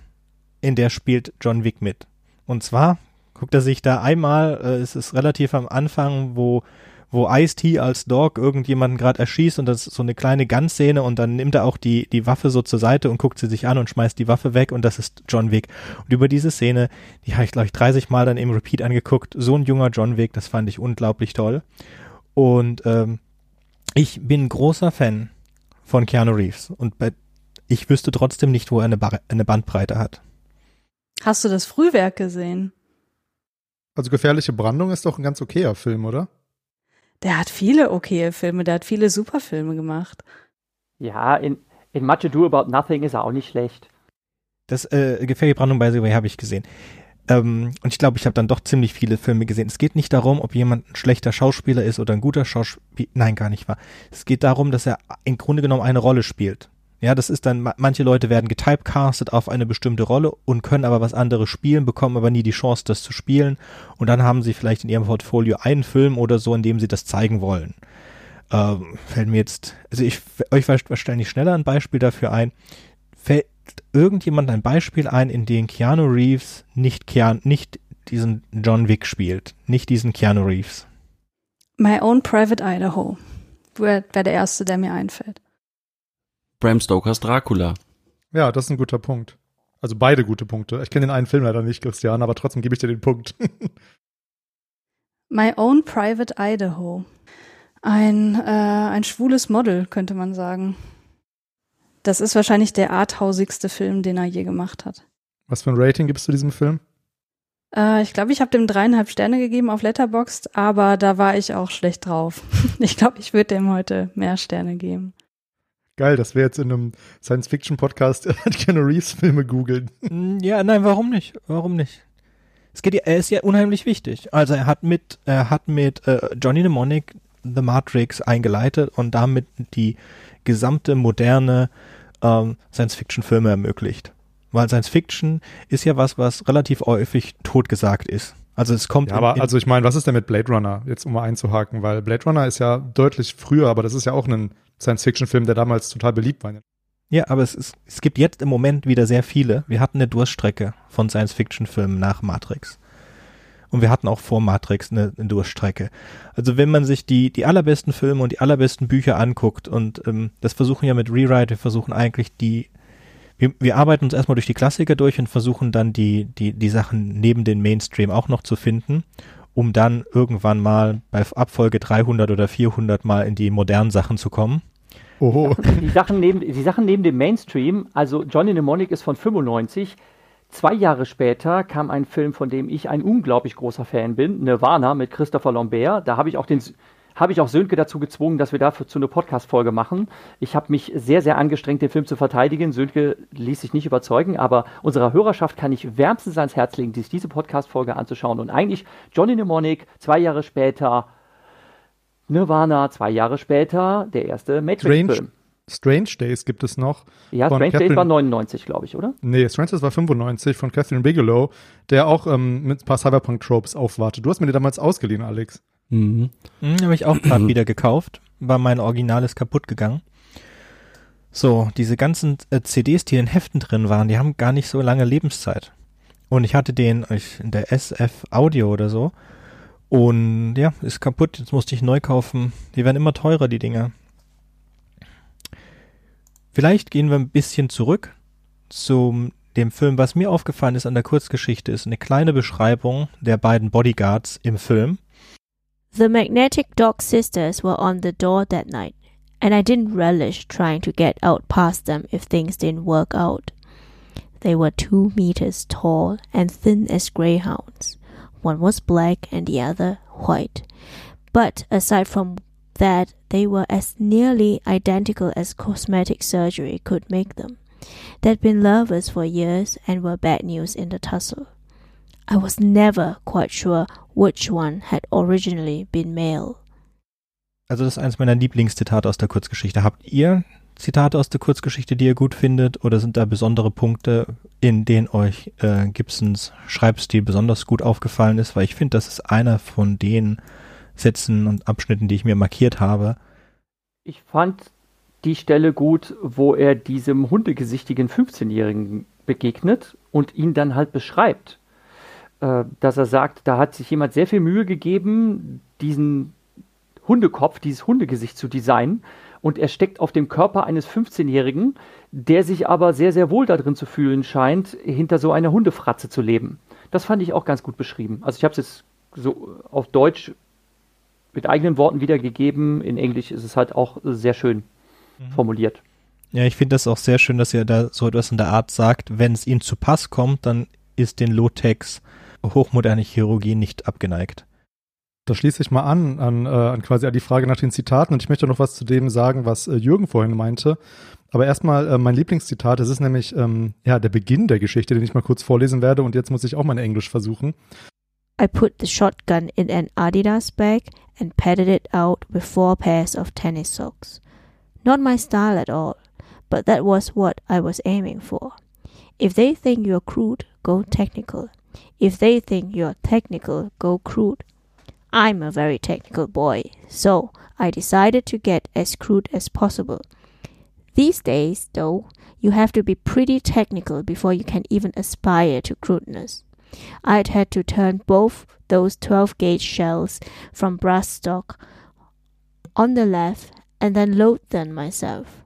in der spielt John Wick mit. Und zwar guckt er sich da einmal, äh, es ist relativ am Anfang, wo wo Ice-T als Dog irgendjemanden gerade erschießt und das ist so eine kleine Gun-Szene und dann nimmt er auch die, die Waffe so zur Seite und guckt sie sich an und schmeißt die Waffe weg und das ist John Wick. Und über diese Szene, die habe ich glaube ich 30 Mal dann im Repeat angeguckt, so ein junger John Wick, das fand ich unglaublich toll. Und ähm, ich bin großer Fan von Keanu Reeves und bei, ich wüsste trotzdem nicht, wo er eine, Bar eine Bandbreite hat. Hast du das Frühwerk gesehen? Also gefährliche Brandung ist doch ein ganz okayer Film, oder? Der hat viele okaye Filme, der hat viele super Filme gemacht. Ja, in, in Much Ado About Nothing ist er auch nicht schlecht. Das äh, Gefährliche Brandung by the way habe ich gesehen. Ähm, und ich glaube, ich habe dann doch ziemlich viele Filme gesehen. Es geht nicht darum, ob jemand ein schlechter Schauspieler ist oder ein guter Schauspieler. Nein, gar nicht wahr. Es geht darum, dass er im Grunde genommen eine Rolle spielt. Ja, das ist dann, manche Leute werden getypecastet auf eine bestimmte Rolle und können aber was anderes spielen, bekommen aber nie die Chance, das zu spielen. Und dann haben sie vielleicht in ihrem Portfolio einen Film oder so, in dem sie das zeigen wollen. Ähm, fällt mir jetzt, also ich, euch wahrscheinlich schneller ein Beispiel dafür ein. Fällt irgendjemand ein Beispiel ein, in dem Keanu Reeves nicht, Keanu, nicht diesen John Wick spielt, nicht diesen Keanu Reeves? My Own Private Idaho wäre wär der erste, der mir einfällt. Bram Stokers Dracula. Ja, das ist ein guter Punkt. Also beide gute Punkte. Ich kenne den einen Film leider nicht, Christian, aber trotzdem gebe ich dir den Punkt. My Own Private Idaho. Ein, äh, ein schwules Model, könnte man sagen. Das ist wahrscheinlich der arthausigste Film, den er je gemacht hat. Was für ein Rating gibst du diesem Film? Äh, ich glaube, ich habe dem dreieinhalb Sterne gegeben auf Letterboxd, aber da war ich auch schlecht drauf. ich glaube, ich würde dem heute mehr Sterne geben. Geil, dass wir jetzt in einem Science-Fiction-Podcast Keanu Reeves-Filme googeln. Mm, ja, nein, warum nicht? Warum nicht? Es geht, er ist ja unheimlich wichtig. Also er hat mit, er hat mit äh, Johnny Mnemonic The Matrix eingeleitet und damit die gesamte moderne ähm, Science-Fiction-Filme ermöglicht. Weil Science-Fiction ist ja was, was relativ häufig totgesagt ist. Also es kommt. Ja, aber in, also ich meine, was ist denn mit Blade Runner? Jetzt um mal einzuhaken, weil Blade Runner ist ja deutlich früher, aber das ist ja auch ein Science-Fiction-Film, der damals total beliebt war. Ja, aber es, ist, es gibt jetzt im Moment wieder sehr viele. Wir hatten eine Durststrecke von Science-Fiction-Filmen nach Matrix. Und wir hatten auch vor Matrix eine, eine Durststrecke. Also wenn man sich die, die allerbesten Filme und die allerbesten Bücher anguckt und ähm, das versuchen ja mit Rewrite, wir versuchen eigentlich die, wir, wir arbeiten uns erstmal durch die Klassiker durch und versuchen dann die, die, die Sachen neben den Mainstream auch noch zu finden um dann irgendwann mal bei Abfolge 300 oder 400 mal in die modernen Sachen zu kommen. Oho. Die Sachen neben, die Sachen neben dem Mainstream, also Johnny Mnemonic ist von 95. Zwei Jahre später kam ein Film, von dem ich ein unglaublich großer Fan bin, Nirvana mit Christopher Lambert. Da habe ich auch den habe ich auch Sönke dazu gezwungen, dass wir dafür zu einer Podcast-Folge machen. Ich habe mich sehr, sehr angestrengt, den Film zu verteidigen. Sönke ließ sich nicht überzeugen, aber unserer Hörerschaft kann ich wärmstens ans Herz legen, sich diese Podcast-Folge anzuschauen. Und eigentlich Johnny Mnemonic, zwei Jahre später Nirvana, zwei Jahre später der erste Matrix-Film. Strange Days gibt es noch. Ja, Strange Catherine, Days war 99, glaube ich, oder? Nee, Strange Days war 95 von Catherine Bigelow, der auch ähm, mit ein paar Cyberpunk-Tropes aufwartet. Du hast mir die damals ausgeliehen, Alex. Mhm. Mhm, habe ich auch gerade wieder gekauft, weil mein Original ist kaputt gegangen. So, diese ganzen äh, CDs, die in Heften drin waren, die haben gar nicht so lange Lebenszeit. Und ich hatte den ich, in der SF Audio oder so. Und ja, ist kaputt. Jetzt musste ich neu kaufen. Die werden immer teurer, die Dinger. Vielleicht gehen wir ein bisschen zurück zu dem Film. Was mir aufgefallen ist an der Kurzgeschichte, ist eine kleine Beschreibung der beiden Bodyguards im Film. The magnetic dog sisters were on the door that night, and I didn't relish trying to get out past them if things didn't work out. They were two meters tall and thin as greyhounds. One was black and the other white. But aside from that, they were as nearly identical as cosmetic surgery could make them. They'd been lovers for years and were bad news in the tussle. I was never quite sure which one had originally been male. Also das ist eines meiner Lieblingszitate aus der Kurzgeschichte. Habt ihr Zitate aus der Kurzgeschichte, die ihr gut findet, oder sind da besondere Punkte, in denen euch äh, Gibsons Schreibstil besonders gut aufgefallen ist? Weil ich finde, das ist einer von den Sätzen und Abschnitten, die ich mir markiert habe. Ich fand die Stelle gut, wo er diesem hundegesichtigen 15-Jährigen begegnet und ihn dann halt beschreibt äh, dass er sagt, da hat sich jemand sehr viel Mühe gegeben, diesen Hundekopf, dieses Hundegesicht zu designen. Und er steckt auf dem Körper eines 15-Jährigen, der sich aber sehr, sehr wohl darin zu fühlen scheint, hinter so einer Hundefratze zu leben. Das fand ich auch ganz gut beschrieben. Also ich habe es jetzt so auf Deutsch mit eigenen Worten wiedergegeben. In Englisch ist es halt auch sehr schön mhm. formuliert. Ja, ich finde das auch sehr schön, dass er da so etwas in der Art sagt, wenn es ihm zu Pass kommt, dann ist den Low-Techs hochmoderne Chirurgie nicht abgeneigt. Da schließe ich mal an, an, äh, an quasi an die Frage nach den Zitaten und ich möchte noch was zu dem sagen, was äh, Jürgen vorhin meinte. Aber erstmal äh, mein Lieblingszitat, das ist nämlich ähm, ja der Beginn der Geschichte, den ich mal kurz vorlesen werde und jetzt muss ich auch mein Englisch versuchen. I put the shotgun in an Adidas bag and padded it out with four pairs of tennis socks. Not my style at all, but that was what I was aiming for. If they think you're crude, go technical. If they think you're technical, go crude. I'm a very technical boy, so I decided to get as crude as possible. These days, though, you have to be pretty technical before you can even aspire to crudeness. I'd had to turn both those 12 gauge shells from brass stock on the left and then load them myself.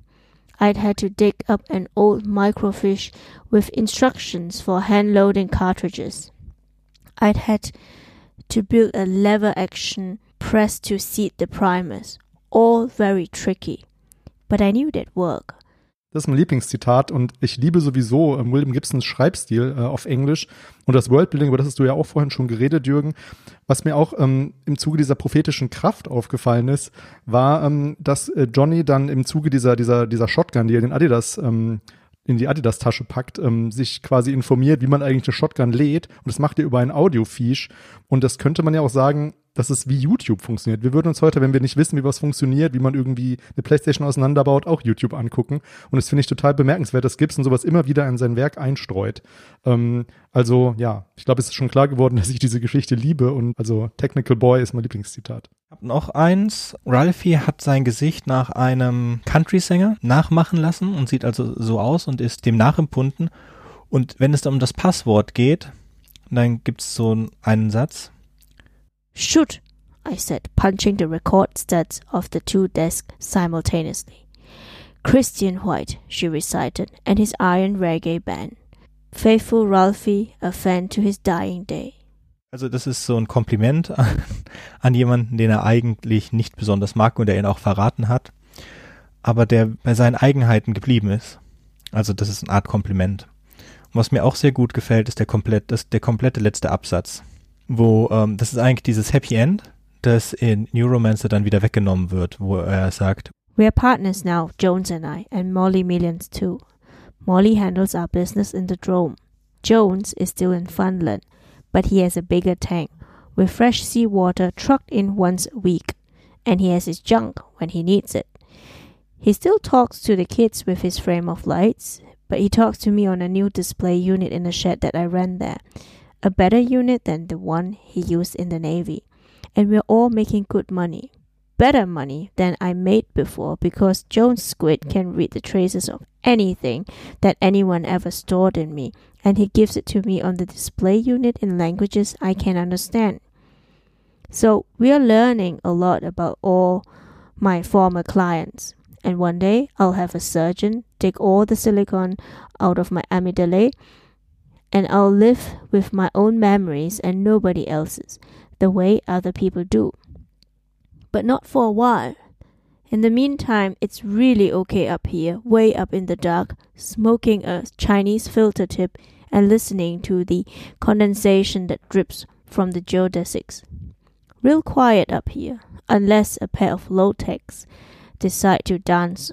I'd had to dig up an old microfiche with instructions for hand loading cartridges. I'd had to build a lever action press to seat the primers. All very tricky. But I knew they'd work. Das ist mein Lieblingszitat und ich liebe sowieso äh, William Gibsons Schreibstil äh, auf Englisch und das Worldbuilding, über das hast du ja auch vorhin schon geredet, Jürgen. Was mir auch ähm, im Zuge dieser prophetischen Kraft aufgefallen ist, war, ähm, dass äh, Johnny dann im Zuge dieser, dieser, dieser Shotgun, die er den Adidas ähm, in die Adidas-Tasche packt, ähm, sich quasi informiert, wie man eigentlich eine Shotgun lädt. Und das macht er über ein Audio-Fiche. Und das könnte man ja auch sagen, dass es wie YouTube funktioniert. Wir würden uns heute, wenn wir nicht wissen, wie was funktioniert, wie man irgendwie eine Playstation auseinanderbaut, auch YouTube angucken. Und das finde ich total bemerkenswert, dass Gibson sowas immer wieder in sein Werk einstreut. Ähm, also ja, ich glaube, es ist schon klar geworden, dass ich diese Geschichte liebe. Und also Technical Boy ist mein Lieblingszitat. Noch eins. Ralphie hat sein Gesicht nach einem Country-Sänger nachmachen lassen und sieht also so aus und ist dem nachempfunden. Und wenn es dann um das Passwort geht, dann gibt es so einen Satz. Shoot, I said, punching the record stats of the two desks simultaneously. Christian White, she recited, and his Iron Reggae Band. Faithful Ralphie, a fan to his dying day. Also das ist so ein Kompliment an, an jemanden, den er eigentlich nicht besonders mag und der ihn auch verraten hat, aber der bei seinen Eigenheiten geblieben ist. Also das ist eine Art Kompliment. Und was mir auch sehr gut gefällt, ist der komplett, das, der komplette letzte Absatz wo ähm, das ist eigentlich dieses Happy End, das in Neuromancer dann wieder weggenommen wird, wo er sagt, We are partners now, Jones and I, and Molly Millions too. Molly handles our business in the Drome. Jones is still in Funland, but he has a bigger tank with fresh seawater trucked in once a week, and he has his junk when he needs it. He still talks to the kids with his frame of lights, but he talks to me on a new display unit in the shed that I ran there. a better unit than the one he used in the Navy, and we're all making good money. Better money than I made before because Jones Squid can read the traces of anything that anyone ever stored in me, and he gives it to me on the display unit in languages I can understand. So we are learning a lot about all my former clients. And one day I'll have a surgeon take all the silicon out of my amygdala and I'll live with my own memories and nobody else's, the way other people do. But not for a while. In the meantime, it's really okay up here, way up in the dark, smoking a Chinese filter tip and listening to the condensation that drips from the geodesics. Real quiet up here, unless a pair of low techs decide to dance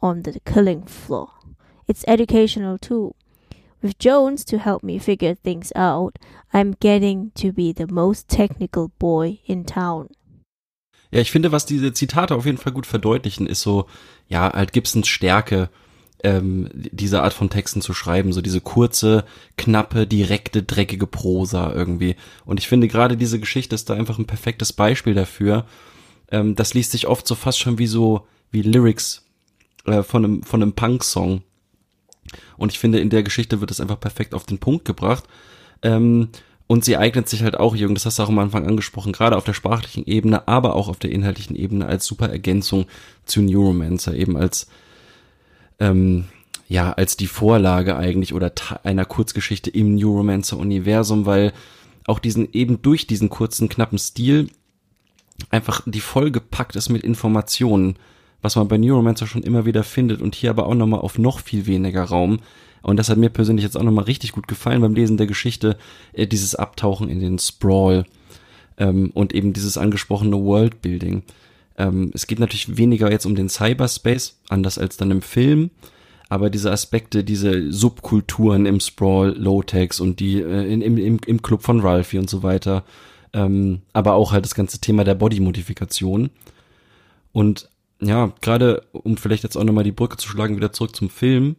on the killing floor. It's educational too. With Jones to help me figure things out, I'm getting to be the most technical boy in town. Ja, ich finde, was diese Zitate auf jeden Fall gut verdeutlichen, ist so, ja, halt Gibsons Stärke, ähm, diese Art von Texten zu schreiben, so diese kurze, knappe, direkte, dreckige Prosa irgendwie. Und ich finde gerade diese Geschichte ist da einfach ein perfektes Beispiel dafür. Ähm, das liest sich oft so fast schon wie so, wie Lyrics äh, von einem, von einem Punk-Song. Und ich finde, in der Geschichte wird es einfach perfekt auf den Punkt gebracht. Ähm, und sie eignet sich halt auch, Jürgen, das hast du auch am Anfang angesprochen, gerade auf der sprachlichen Ebene, aber auch auf der inhaltlichen Ebene als super Ergänzung zu Neuromancer, eben als, ähm, ja, als die Vorlage eigentlich oder einer Kurzgeschichte im Neuromancer-Universum, weil auch diesen, eben durch diesen kurzen, knappen Stil einfach die vollgepackt ist mit Informationen was man bei Neuromancer schon immer wieder findet und hier aber auch nochmal auf noch viel weniger Raum. Und das hat mir persönlich jetzt auch nochmal richtig gut gefallen beim Lesen der Geschichte, äh, dieses Abtauchen in den Sprawl ähm, und eben dieses angesprochene Worldbuilding. Ähm, es geht natürlich weniger jetzt um den Cyberspace, anders als dann im Film, aber diese Aspekte, diese Subkulturen im Sprawl, Low-Tex und die äh, in, im, im, im Club von Ralphie und so weiter, ähm, aber auch halt das ganze Thema der Body-Modifikation. Und ja, gerade um vielleicht jetzt auch nochmal die Brücke zu schlagen, wieder zurück zum Film,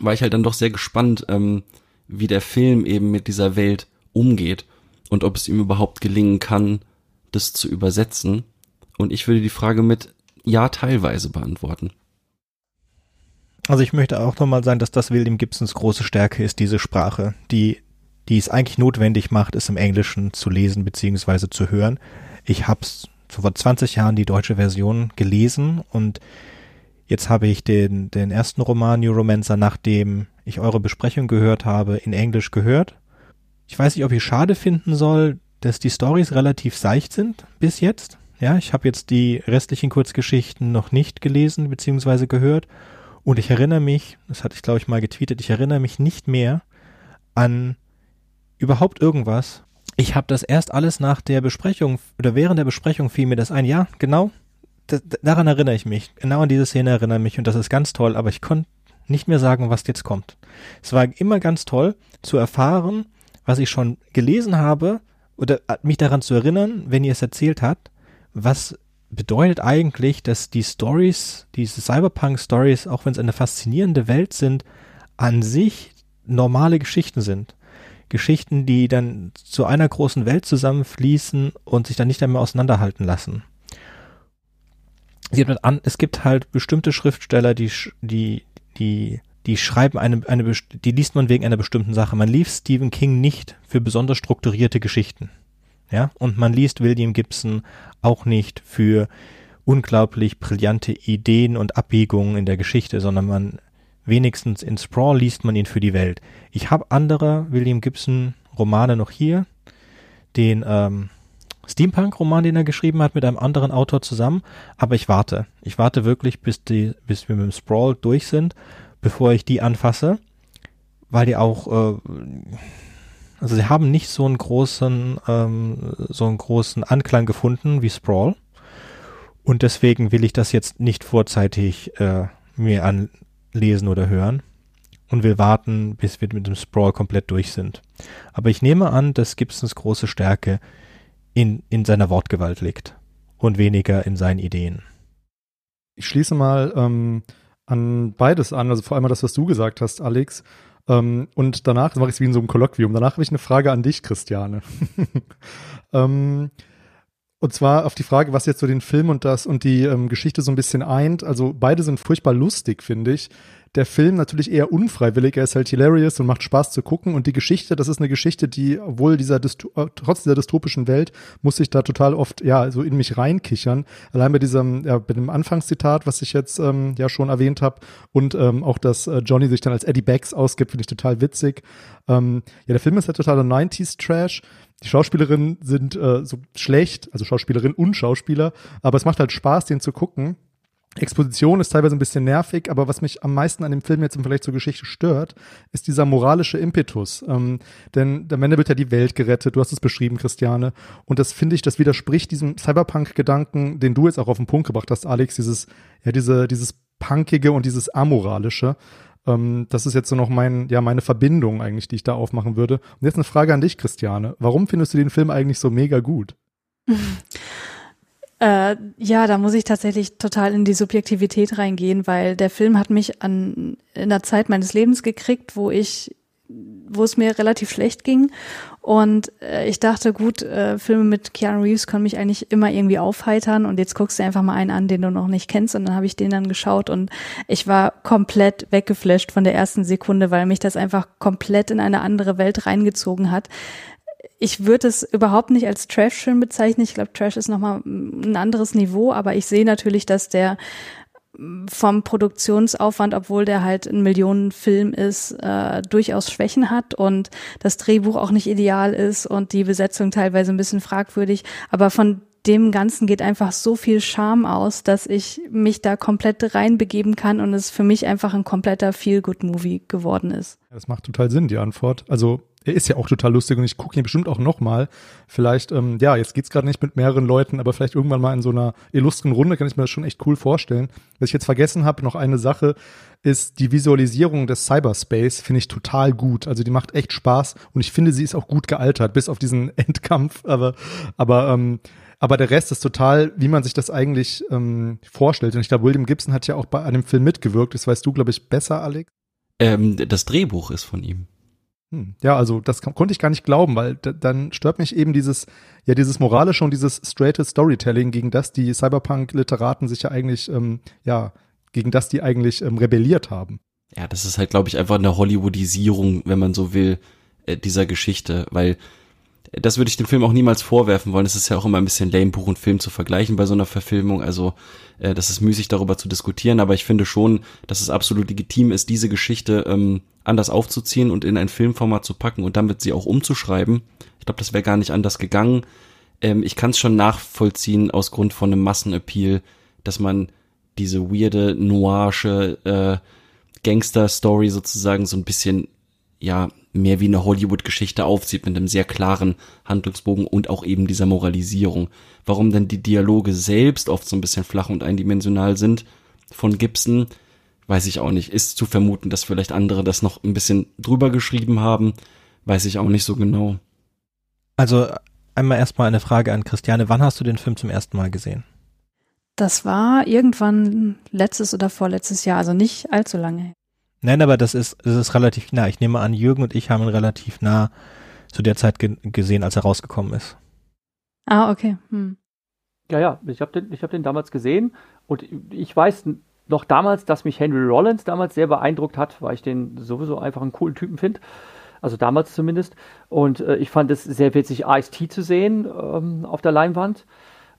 war ich halt dann doch sehr gespannt, ähm, wie der Film eben mit dieser Welt umgeht und ob es ihm überhaupt gelingen kann, das zu übersetzen. Und ich würde die Frage mit Ja teilweise beantworten. Also ich möchte auch nochmal sagen, dass das William Gibsons große Stärke ist, diese Sprache, die, die es eigentlich notwendig macht, es im Englischen zu lesen bzw. zu hören. Ich habe vor 20 Jahren die deutsche Version gelesen und jetzt habe ich den, den ersten Roman Neuromancer, nachdem ich eure Besprechung gehört habe, in Englisch gehört. Ich weiß nicht, ob ich schade finden soll, dass die Stories relativ seicht sind bis jetzt. Ja, ich habe jetzt die restlichen Kurzgeschichten noch nicht gelesen bzw. gehört und ich erinnere mich, das hatte ich glaube ich mal getweetet, ich erinnere mich nicht mehr an überhaupt irgendwas. Ich habe das erst alles nach der Besprechung oder während der Besprechung fiel mir das ein. Ja, genau, daran erinnere ich mich. Genau an diese Szene erinnere ich mich und das ist ganz toll, aber ich konnte nicht mehr sagen, was jetzt kommt. Es war immer ganz toll zu erfahren, was ich schon gelesen habe oder mich daran zu erinnern, wenn ihr es erzählt habt, was bedeutet eigentlich, dass die Stories, diese Cyberpunk-Stories, auch wenn es eine faszinierende Welt sind, an sich normale Geschichten sind. Geschichten, die dann zu einer großen Welt zusammenfließen und sich dann nicht einmal auseinanderhalten lassen. Es gibt halt bestimmte Schriftsteller, die, die, die, die schreiben eine, eine, die liest man wegen einer bestimmten Sache. Man liest Stephen King nicht für besonders strukturierte Geschichten. Ja, und man liest William Gibson auch nicht für unglaublich brillante Ideen und Abbiegungen in der Geschichte, sondern man wenigstens in Sprawl liest man ihn für die Welt. Ich habe andere William Gibson Romane noch hier, den ähm, Steampunk-Roman, den er geschrieben hat mit einem anderen Autor zusammen, aber ich warte. Ich warte wirklich, bis die, bis wir mit dem Sprawl durch sind, bevor ich die anfasse, weil die auch äh, also sie haben nicht so einen großen, ähm, so einen großen Anklang gefunden wie Sprawl. Und deswegen will ich das jetzt nicht vorzeitig äh, mir anlesen oder hören und will warten, bis wir mit dem Sprawl komplett durch sind. Aber ich nehme an, dass Gibsons große Stärke in, in seiner Wortgewalt liegt und weniger in seinen Ideen. Ich schließe mal ähm, an beides an, also vor allem das, was du gesagt hast, Alex. Ähm, und danach, mache ich es wie in so einem Kolloquium, danach habe ich eine Frage an dich, Christiane. ähm, und zwar auf die Frage, was jetzt so den Film und das und die ähm, Geschichte so ein bisschen eint. Also beide sind furchtbar lustig, finde ich der Film natürlich eher unfreiwillig. Er ist halt hilarious und macht Spaß zu gucken. Und die Geschichte, das ist eine Geschichte, die, obwohl dieser, äh, trotz dieser dystopischen Welt, muss ich da total oft, ja, so in mich reinkichern. Allein bei diesem, ja, bei dem Anfangszitat, was ich jetzt ähm, ja schon erwähnt habe. Und ähm, auch, dass äh, Johnny sich dann als Eddie Baggs ausgibt, finde ich total witzig. Ähm, ja, der Film ist halt totaler 90s-Trash. Die Schauspielerinnen sind äh, so schlecht, also Schauspielerin und Schauspieler, aber es macht halt Spaß, den zu gucken. Exposition ist teilweise ein bisschen nervig, aber was mich am meisten an dem Film jetzt im Vergleich zur Geschichte stört, ist dieser moralische Impetus. Ähm, denn am Ende wird ja die Welt gerettet, du hast es beschrieben, Christiane. Und das finde ich, das widerspricht diesem Cyberpunk-Gedanken, den du jetzt auch auf den Punkt gebracht hast, Alex, dieses, ja, diese, dieses Punkige und dieses Amoralische. Ähm, das ist jetzt so noch mein, ja, meine Verbindung eigentlich, die ich da aufmachen würde. Und jetzt eine Frage an dich, Christiane. Warum findest du den Film eigentlich so mega gut? Äh, ja, da muss ich tatsächlich total in die Subjektivität reingehen, weil der Film hat mich an in der Zeit meines Lebens gekriegt, wo ich wo es mir relativ schlecht ging. Und äh, ich dachte, gut, äh, Filme mit Keanu Reeves können mich eigentlich immer irgendwie aufheitern und jetzt guckst du einfach mal einen an, den du noch nicht kennst. Und dann habe ich den dann geschaut und ich war komplett weggeflasht von der ersten Sekunde, weil mich das einfach komplett in eine andere Welt reingezogen hat ich würde es überhaupt nicht als Trash-Film bezeichnen. Ich glaube, Trash ist nochmal ein anderes Niveau, aber ich sehe natürlich, dass der vom Produktionsaufwand, obwohl der halt ein Millionenfilm ist, äh, durchaus Schwächen hat und das Drehbuch auch nicht ideal ist und die Besetzung teilweise ein bisschen fragwürdig. Aber von dem Ganzen geht einfach so viel Charme aus, dass ich mich da komplett reinbegeben kann und es für mich einfach ein kompletter Feel-Good-Movie geworden ist. Das macht total Sinn, die Antwort. Also er ist ja auch total lustig und ich gucke ihn bestimmt auch nochmal. Vielleicht, ähm, ja, jetzt geht's gerade nicht mit mehreren Leuten, aber vielleicht irgendwann mal in so einer illustren Runde kann ich mir das schon echt cool vorstellen. Was ich jetzt vergessen habe, noch eine Sache, ist die Visualisierung des Cyberspace, finde ich total gut. Also die macht echt Spaß und ich finde, sie ist auch gut gealtert, bis auf diesen Endkampf, aber, aber, ähm, aber der Rest ist total, wie man sich das eigentlich ähm, vorstellt. Und ich glaube, William Gibson hat ja auch bei einem Film mitgewirkt. Das weißt du, glaube ich, besser, Alex. Ähm, das Drehbuch ist von ihm. Hm. Ja, also das konnte ich gar nicht glauben, weil dann stört mich eben dieses, ja, dieses moralische und dieses straighte Storytelling, gegen das die Cyberpunk-Literaten sich ja eigentlich, ähm, ja, gegen das die eigentlich ähm, rebelliert haben. Ja, das ist halt, glaube ich, einfach eine Hollywoodisierung, wenn man so will, äh, dieser Geschichte, weil das würde ich dem Film auch niemals vorwerfen wollen. Es ist ja auch immer ein bisschen lame, Buch und Film zu vergleichen bei so einer Verfilmung. Also äh, das ist müßig darüber zu diskutieren, aber ich finde schon, dass es absolut legitim ist, diese Geschichte ähm, anders aufzuziehen und in ein Filmformat zu packen und damit sie auch umzuschreiben. Ich glaube, das wäre gar nicht anders gegangen. Ähm, ich kann es schon nachvollziehen aus Grund von einem Massenappeal, dass man diese weirde, noirsche äh, Gangster-Story sozusagen so ein bisschen, ja, mehr wie eine Hollywood-Geschichte aufzieht mit einem sehr klaren Handlungsbogen und auch eben dieser Moralisierung. Warum denn die Dialoge selbst oft so ein bisschen flach und eindimensional sind von Gibson, weiß ich auch nicht. Ist zu vermuten, dass vielleicht andere das noch ein bisschen drüber geschrieben haben, weiß ich auch nicht so genau. Also einmal erstmal eine Frage an Christiane. Wann hast du den Film zum ersten Mal gesehen? Das war irgendwann letztes oder vorletztes Jahr, also nicht allzu lange. Nein, aber das ist, das ist relativ nah. Ich nehme an, Jürgen und ich haben ihn relativ nah zu der Zeit ge gesehen, als er rausgekommen ist. Ah, okay. Hm. Ja, ja, ich habe den, hab den damals gesehen und ich weiß noch damals, dass mich Henry Rollins damals sehr beeindruckt hat, weil ich den sowieso einfach einen coolen Typen finde. Also damals zumindest. Und äh, ich fand es sehr witzig, Ice-T zu sehen ähm, auf der Leinwand.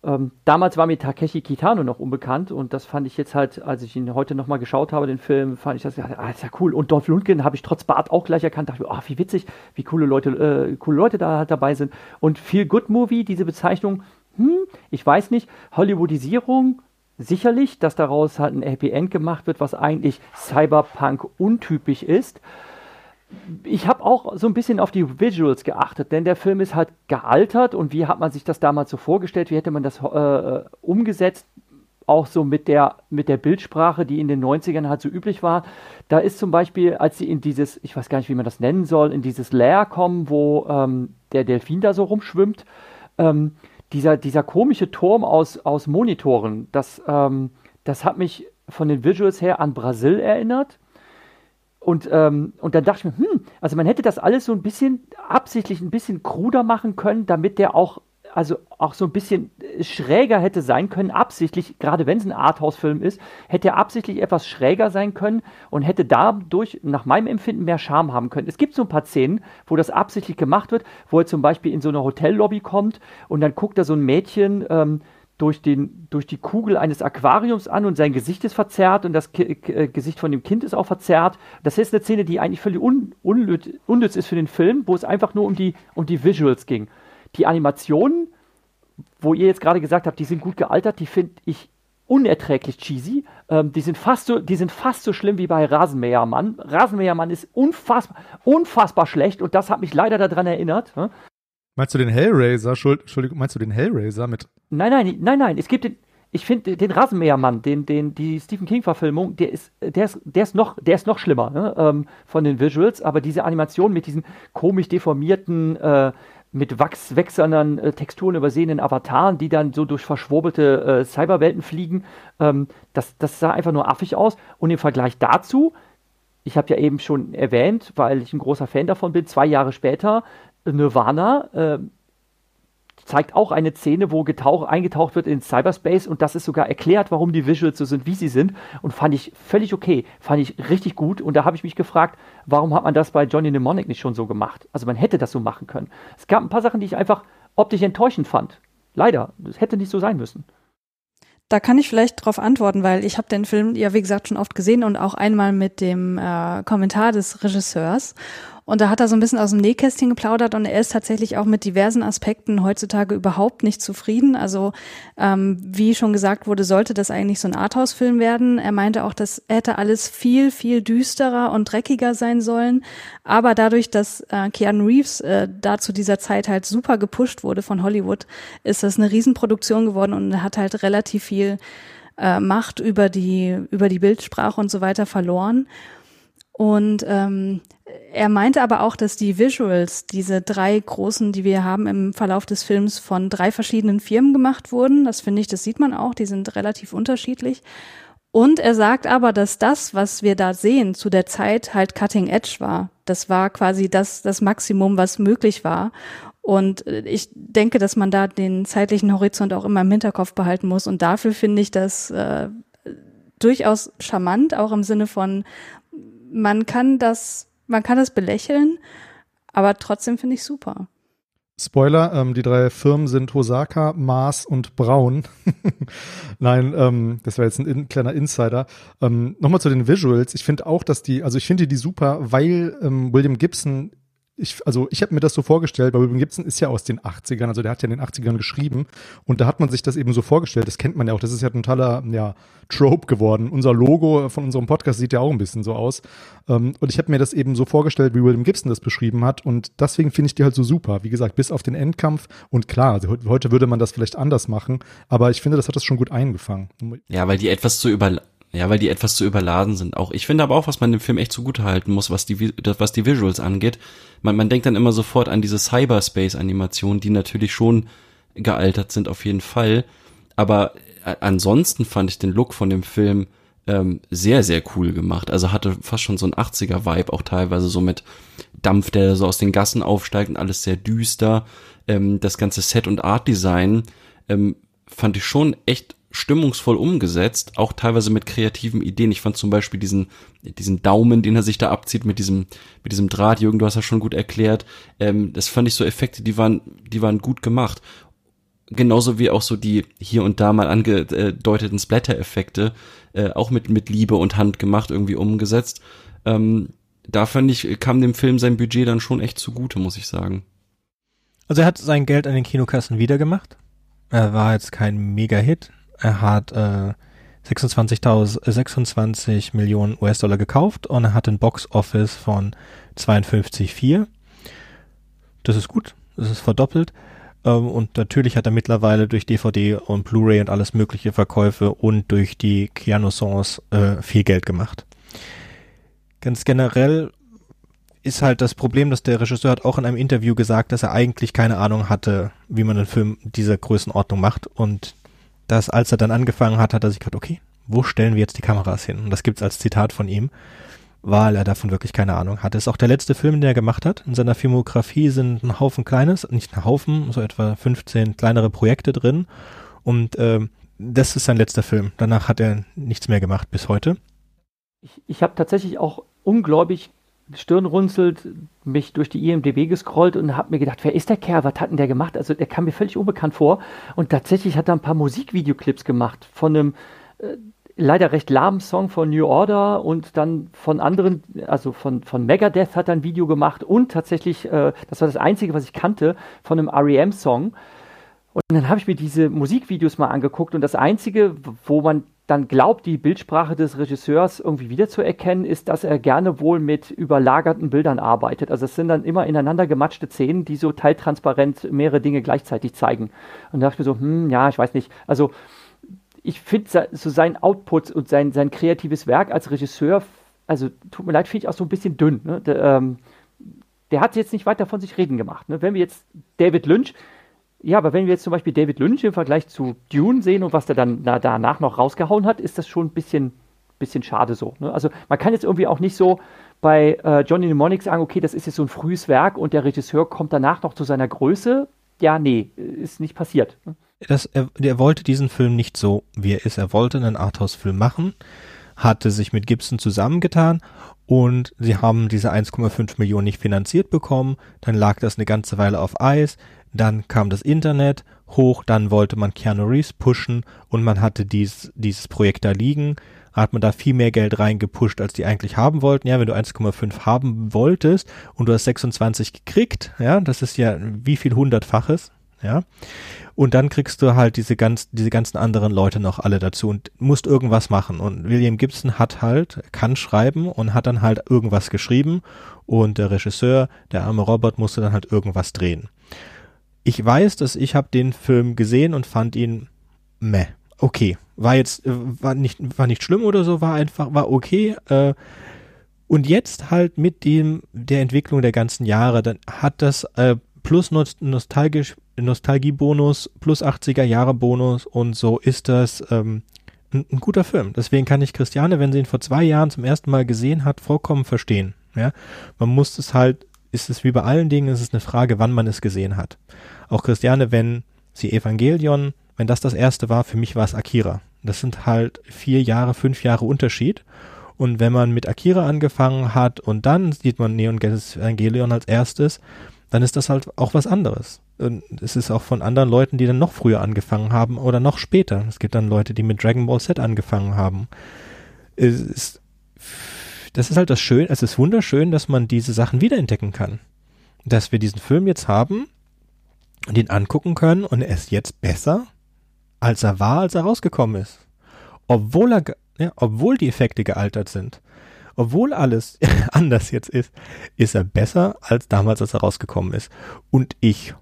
Ähm, damals war mir Takeshi Kitano noch unbekannt und das fand ich jetzt halt, als ich ihn heute nochmal geschaut habe, den Film, fand ich das, ja, ah, ist ja cool. Und Dolph Lundgren habe ich trotz Bart auch gleich erkannt, dachte mir, oh, wie witzig, wie coole Leute, äh, coole Leute da halt dabei sind. Und Feel Good Movie, diese Bezeichnung, hm, ich weiß nicht, Hollywoodisierung, sicherlich, dass daraus halt ein Happy End gemacht wird, was eigentlich Cyberpunk untypisch ist ich habe auch so ein bisschen auf die Visuals geachtet, denn der Film ist halt gealtert und wie hat man sich das damals so vorgestellt, wie hätte man das äh, umgesetzt, auch so mit der, mit der Bildsprache, die in den 90ern halt so üblich war. Da ist zum Beispiel, als sie in dieses, ich weiß gar nicht, wie man das nennen soll, in dieses Lair kommen, wo ähm, der Delfin da so rumschwimmt, ähm, dieser, dieser komische Turm aus, aus Monitoren, das, ähm, das hat mich von den Visuals her an Brasil erinnert und, ähm, und dann dachte ich mir, hm, also man hätte das alles so ein bisschen absichtlich ein bisschen kruder machen können, damit der auch, also auch so ein bisschen schräger hätte sein können, absichtlich, gerade wenn es ein Arthouse-Film ist, hätte er absichtlich etwas schräger sein können und hätte dadurch, nach meinem Empfinden, mehr Charme haben können. Es gibt so ein paar Szenen, wo das absichtlich gemacht wird, wo er zum Beispiel in so eine Hotellobby kommt und dann guckt da so ein Mädchen, ähm, durch, den, durch die Kugel eines Aquariums an und sein Gesicht ist verzerrt und das Ki äh, Gesicht von dem Kind ist auch verzerrt. Das ist eine Szene, die eigentlich völlig un unnütz ist für den Film, wo es einfach nur um die, um die Visuals ging. Die Animationen, wo ihr jetzt gerade gesagt habt, die sind gut gealtert, die finde ich unerträglich cheesy. Ähm, die, sind fast so, die sind fast so schlimm wie bei Rasenmähermann. Rasenmähermann ist unfassbar, unfassbar schlecht und das hat mich leider daran erinnert. Meinst du den Hellraiser? Entschuldigung, meinst du den Hellraiser mit? Nein, nein, nein, nein. Es gibt den, ich finde den Rasenmähermann, den, den, die Stephen King-Verfilmung, der ist, der ist, der ist noch, der ist noch schlimmer ne? ähm, von den Visuals, aber diese Animation mit diesen komisch deformierten, äh, mit wachswechselnden äh, Texturen übersehenen Avataren, die dann so durch verschwurbelte äh, Cyberwelten fliegen, ähm, das, das sah einfach nur affig aus. Und im Vergleich dazu, ich habe ja eben schon erwähnt, weil ich ein großer Fan davon bin, zwei Jahre später Nirvana äh, zeigt auch eine Szene, wo getauch, eingetaucht wird in Cyberspace und das ist sogar erklärt, warum die Visuals so sind, wie sie sind und fand ich völlig okay, fand ich richtig gut und da habe ich mich gefragt, warum hat man das bei Johnny Mnemonic nicht schon so gemacht? Also man hätte das so machen können. Es gab ein paar Sachen, die ich einfach optisch enttäuschend fand. Leider, das hätte nicht so sein müssen. Da kann ich vielleicht darauf antworten, weil ich habe den Film ja wie gesagt schon oft gesehen und auch einmal mit dem äh, Kommentar des Regisseurs Und da hat er so ein bisschen aus dem Nähkästchen geplaudert und er ist tatsächlich auch mit diversen Aspekten heutzutage überhaupt nicht zufrieden. Also ähm, wie schon gesagt wurde, sollte das eigentlich so ein Arthouse-Film werden. Er meinte auch, das hätte alles viel, viel düsterer und dreckiger sein sollen. Aber dadurch, dass äh, Keanu Reeves äh, da zu dieser Zeit halt super gepusht wurde von Hollywood, ist das eine Riesenproduktion geworden und hat halt relativ viel äh, Macht über die, über die Bildsprache und so weiter verloren. Und ähm, er meinte aber auch, dass die Visuals, diese drei großen, die wir haben im Verlauf des Films, von drei verschiedenen Firmen gemacht wurden. Das finde ich, das sieht man auch, die sind relativ unterschiedlich. Und er sagt aber, dass das, was wir da sehen, zu der Zeit halt Cutting Edge war. Das war quasi das, das Maximum, was möglich war. Und ich denke, dass man da den zeitlichen Horizont auch immer im Hinterkopf behalten muss. Und dafür finde ich das äh, durchaus charmant, auch im Sinne von, man kann das, man kann das belächeln, aber trotzdem finde ich super. Spoiler, ähm, die drei Firmen sind Hosaka, Mars und Braun. Nein, ähm, das war jetzt ein in, kleiner Insider. Ähm, Nochmal zu den Visuals. Ich finde auch, dass die, also ich finde die super, weil ähm, William Gibson ich, also ich habe mir das so vorgestellt, weil William Gibson ist ja aus den 80ern, also der hat ja in den 80ern geschrieben und da hat man sich das eben so vorgestellt, das kennt man ja auch, das ist ja ein totaler ja, Trope geworden. Unser Logo von unserem Podcast sieht ja auch ein bisschen so aus ähm, und ich habe mir das eben so vorgestellt, wie William Gibson das beschrieben hat und deswegen finde ich die halt so super. Wie gesagt, bis auf den Endkampf und klar, also heute würde man das vielleicht anders machen, aber ich finde, das hat das schon gut eingefangen. Ja, weil die etwas zu über ja, weil die etwas zu überladen sind. Auch ich finde aber auch, was man dem Film echt zugute halten muss, was die was die Visuals angeht. Man, man denkt dann immer sofort an diese Cyberspace-Animationen, die natürlich schon gealtert sind auf jeden Fall. Aber äh, ansonsten fand ich den Look von dem Film ähm, sehr, sehr cool gemacht. Also hatte fast schon so ein 80er-Vibe, auch teilweise so mit Dampf, der so aus den Gassen aufsteigt und alles sehr düster. Ähm, das ganze Set- und Art-Design ähm, fand ich schon echt stimmungsvoll umgesetzt, auch teilweise mit kreativen Ideen. Ich fand zum Beispiel diesen, diesen Daumen, den er sich da abzieht mit diesem, mit diesem Draht, Jürgen, du hast das schon gut erklärt. Ähm, das fand ich so Effekte, die waren, die waren gut gemacht. Genauso wie auch so die hier und da mal angedeuteten Splatter-Effekte, äh, auch mit, mit Liebe und Hand gemacht, irgendwie umgesetzt. Ähm, da fand ich, kam dem Film sein Budget dann schon echt zugute, muss ich sagen. Also er hat sein Geld an den Kinokassen wiedergemacht. Er war jetzt kein Mega-Hit, er hat äh, 26.000, 26 Millionen US-Dollar gekauft und er hat ein Box-Office von 52,4. Das ist gut, das ist verdoppelt. Ähm, und natürlich hat er mittlerweile durch DVD und Blu-ray und alles mögliche Verkäufe und durch die Keanu-Songs äh, viel Geld gemacht. Ganz generell ist halt das Problem, dass der Regisseur hat auch in einem Interview gesagt, dass er eigentlich keine Ahnung hatte, wie man einen Film dieser Größenordnung macht und dass als er dann angefangen hat, hat er sich gedacht, okay, wo stellen wir jetzt die Kameras hin? Und das gibt's als Zitat von ihm, weil er davon wirklich keine Ahnung hatte. Ist auch der letzte Film, den er gemacht hat. In seiner Filmografie sind ein Haufen kleines, nicht ein Haufen, so etwa 15 kleinere Projekte drin. Und äh, das ist sein letzter Film. Danach hat er nichts mehr gemacht bis heute. Ich, ich habe tatsächlich auch unglaublich stirnrunzelt mich durch die IMDB gescrollt und habe mir gedacht, wer ist der Kerl? Was hat denn der gemacht? Also der kam mir völlig unbekannt vor. Und tatsächlich hat er ein paar Musikvideoclips gemacht von einem äh, leider recht lahmen Song von New Order und dann von anderen, also von, von Megadeth hat er ein Video gemacht und tatsächlich, äh, das war das Einzige, was ich kannte, von einem REM-Song. Und dann habe ich mir diese Musikvideos mal angeguckt und das Einzige, wo man dann glaubt, die Bildsprache des Regisseurs irgendwie wiederzuerkennen, ist, dass er gerne wohl mit überlagerten Bildern arbeitet. Also es sind dann immer ineinander gematschte Szenen, die so teiltransparent mehrere Dinge gleichzeitig zeigen. Und da dachte ich mir so, hm, ja, ich weiß nicht. Also ich finde so sein Output und sein, sein kreatives Werk als Regisseur, also tut mir leid, finde ich auch so ein bisschen dünn. Ne? Der, ähm, der hat jetzt nicht weiter von sich reden gemacht. Ne? Wenn wir jetzt David Lynch, ja, aber wenn wir jetzt zum Beispiel David Lynch im Vergleich zu Dune sehen und was der dann na, danach noch rausgehauen hat, ist das schon ein bisschen, bisschen schade so. Ne? Also man kann jetzt irgendwie auch nicht so bei äh, Johnny Mnemonic sagen, okay, das ist jetzt so ein frühes Werk und der Regisseur kommt danach noch zu seiner Größe. Ja, nee, ist nicht passiert. Ne? Das, er, er wollte diesen Film nicht so, wie er ist. Er wollte einen Arthouse-Film machen, hatte sich mit Gibson zusammengetan und sie haben diese 1,5 Millionen nicht finanziert bekommen. Dann lag das eine ganze Weile auf Eis. Dann kam das Internet hoch, dann wollte man Keanu Reeves pushen und man hatte dies, dieses Projekt da liegen. hat man da viel mehr Geld reingepusht, als die eigentlich haben wollten. Ja, wenn du 1,5 haben wolltest und du hast 26 gekriegt, ja, das ist ja wie viel hundertfaches, ja. Und dann kriegst du halt diese ganz, diese ganzen anderen Leute noch alle dazu und musst irgendwas machen. Und William Gibson hat halt, kann schreiben und hat dann halt irgendwas geschrieben und der Regisseur, der arme Robert, musste dann halt irgendwas drehen. Ich weiß, dass ich habe den Film gesehen und fand ihn meh. Okay, war jetzt äh, war nicht war nicht schlimm oder so, war einfach war okay. Äh, und jetzt halt mit dem der Entwicklung der ganzen Jahre, dann hat das äh, plus nostalgisch Nostalgiebonus plus 80er Jahre Bonus und so ist das ähm, ein, ein guter Film. Deswegen kann ich Christiane, wenn sie ihn vor zwei Jahren zum ersten Mal gesehen hat, vollkommen verstehen. Ja, man muss es halt, ist es wie bei allen Dingen, ist es eine Frage, wann man es gesehen hat. Auch Christiane, wenn sie Evangelion, wenn das das erste war, für mich war es Akira. Das sind halt vier Jahre, fünf Jahre Unterschied. Und wenn man mit Akira angefangen hat und dann sieht man Neon Genesis Evangelion als erstes, dann ist das halt auch was anderes. Und es ist auch von anderen Leuten, die dann noch früher angefangen haben oder noch später. Es gibt dann Leute, die mit Dragon Ball Z angefangen haben. Es ist, das ist halt das Schöne, es ist wunderschön, dass man diese Sachen wiederentdecken kann. Dass wir diesen Film jetzt haben und ihn angucken können und er ist jetzt besser, als er war, als er rausgekommen ist. Obwohl er, ja, obwohl die Effekte gealtert sind. Obwohl alles anders jetzt ist, ist er besser als damals, als er rausgekommen ist. Und ich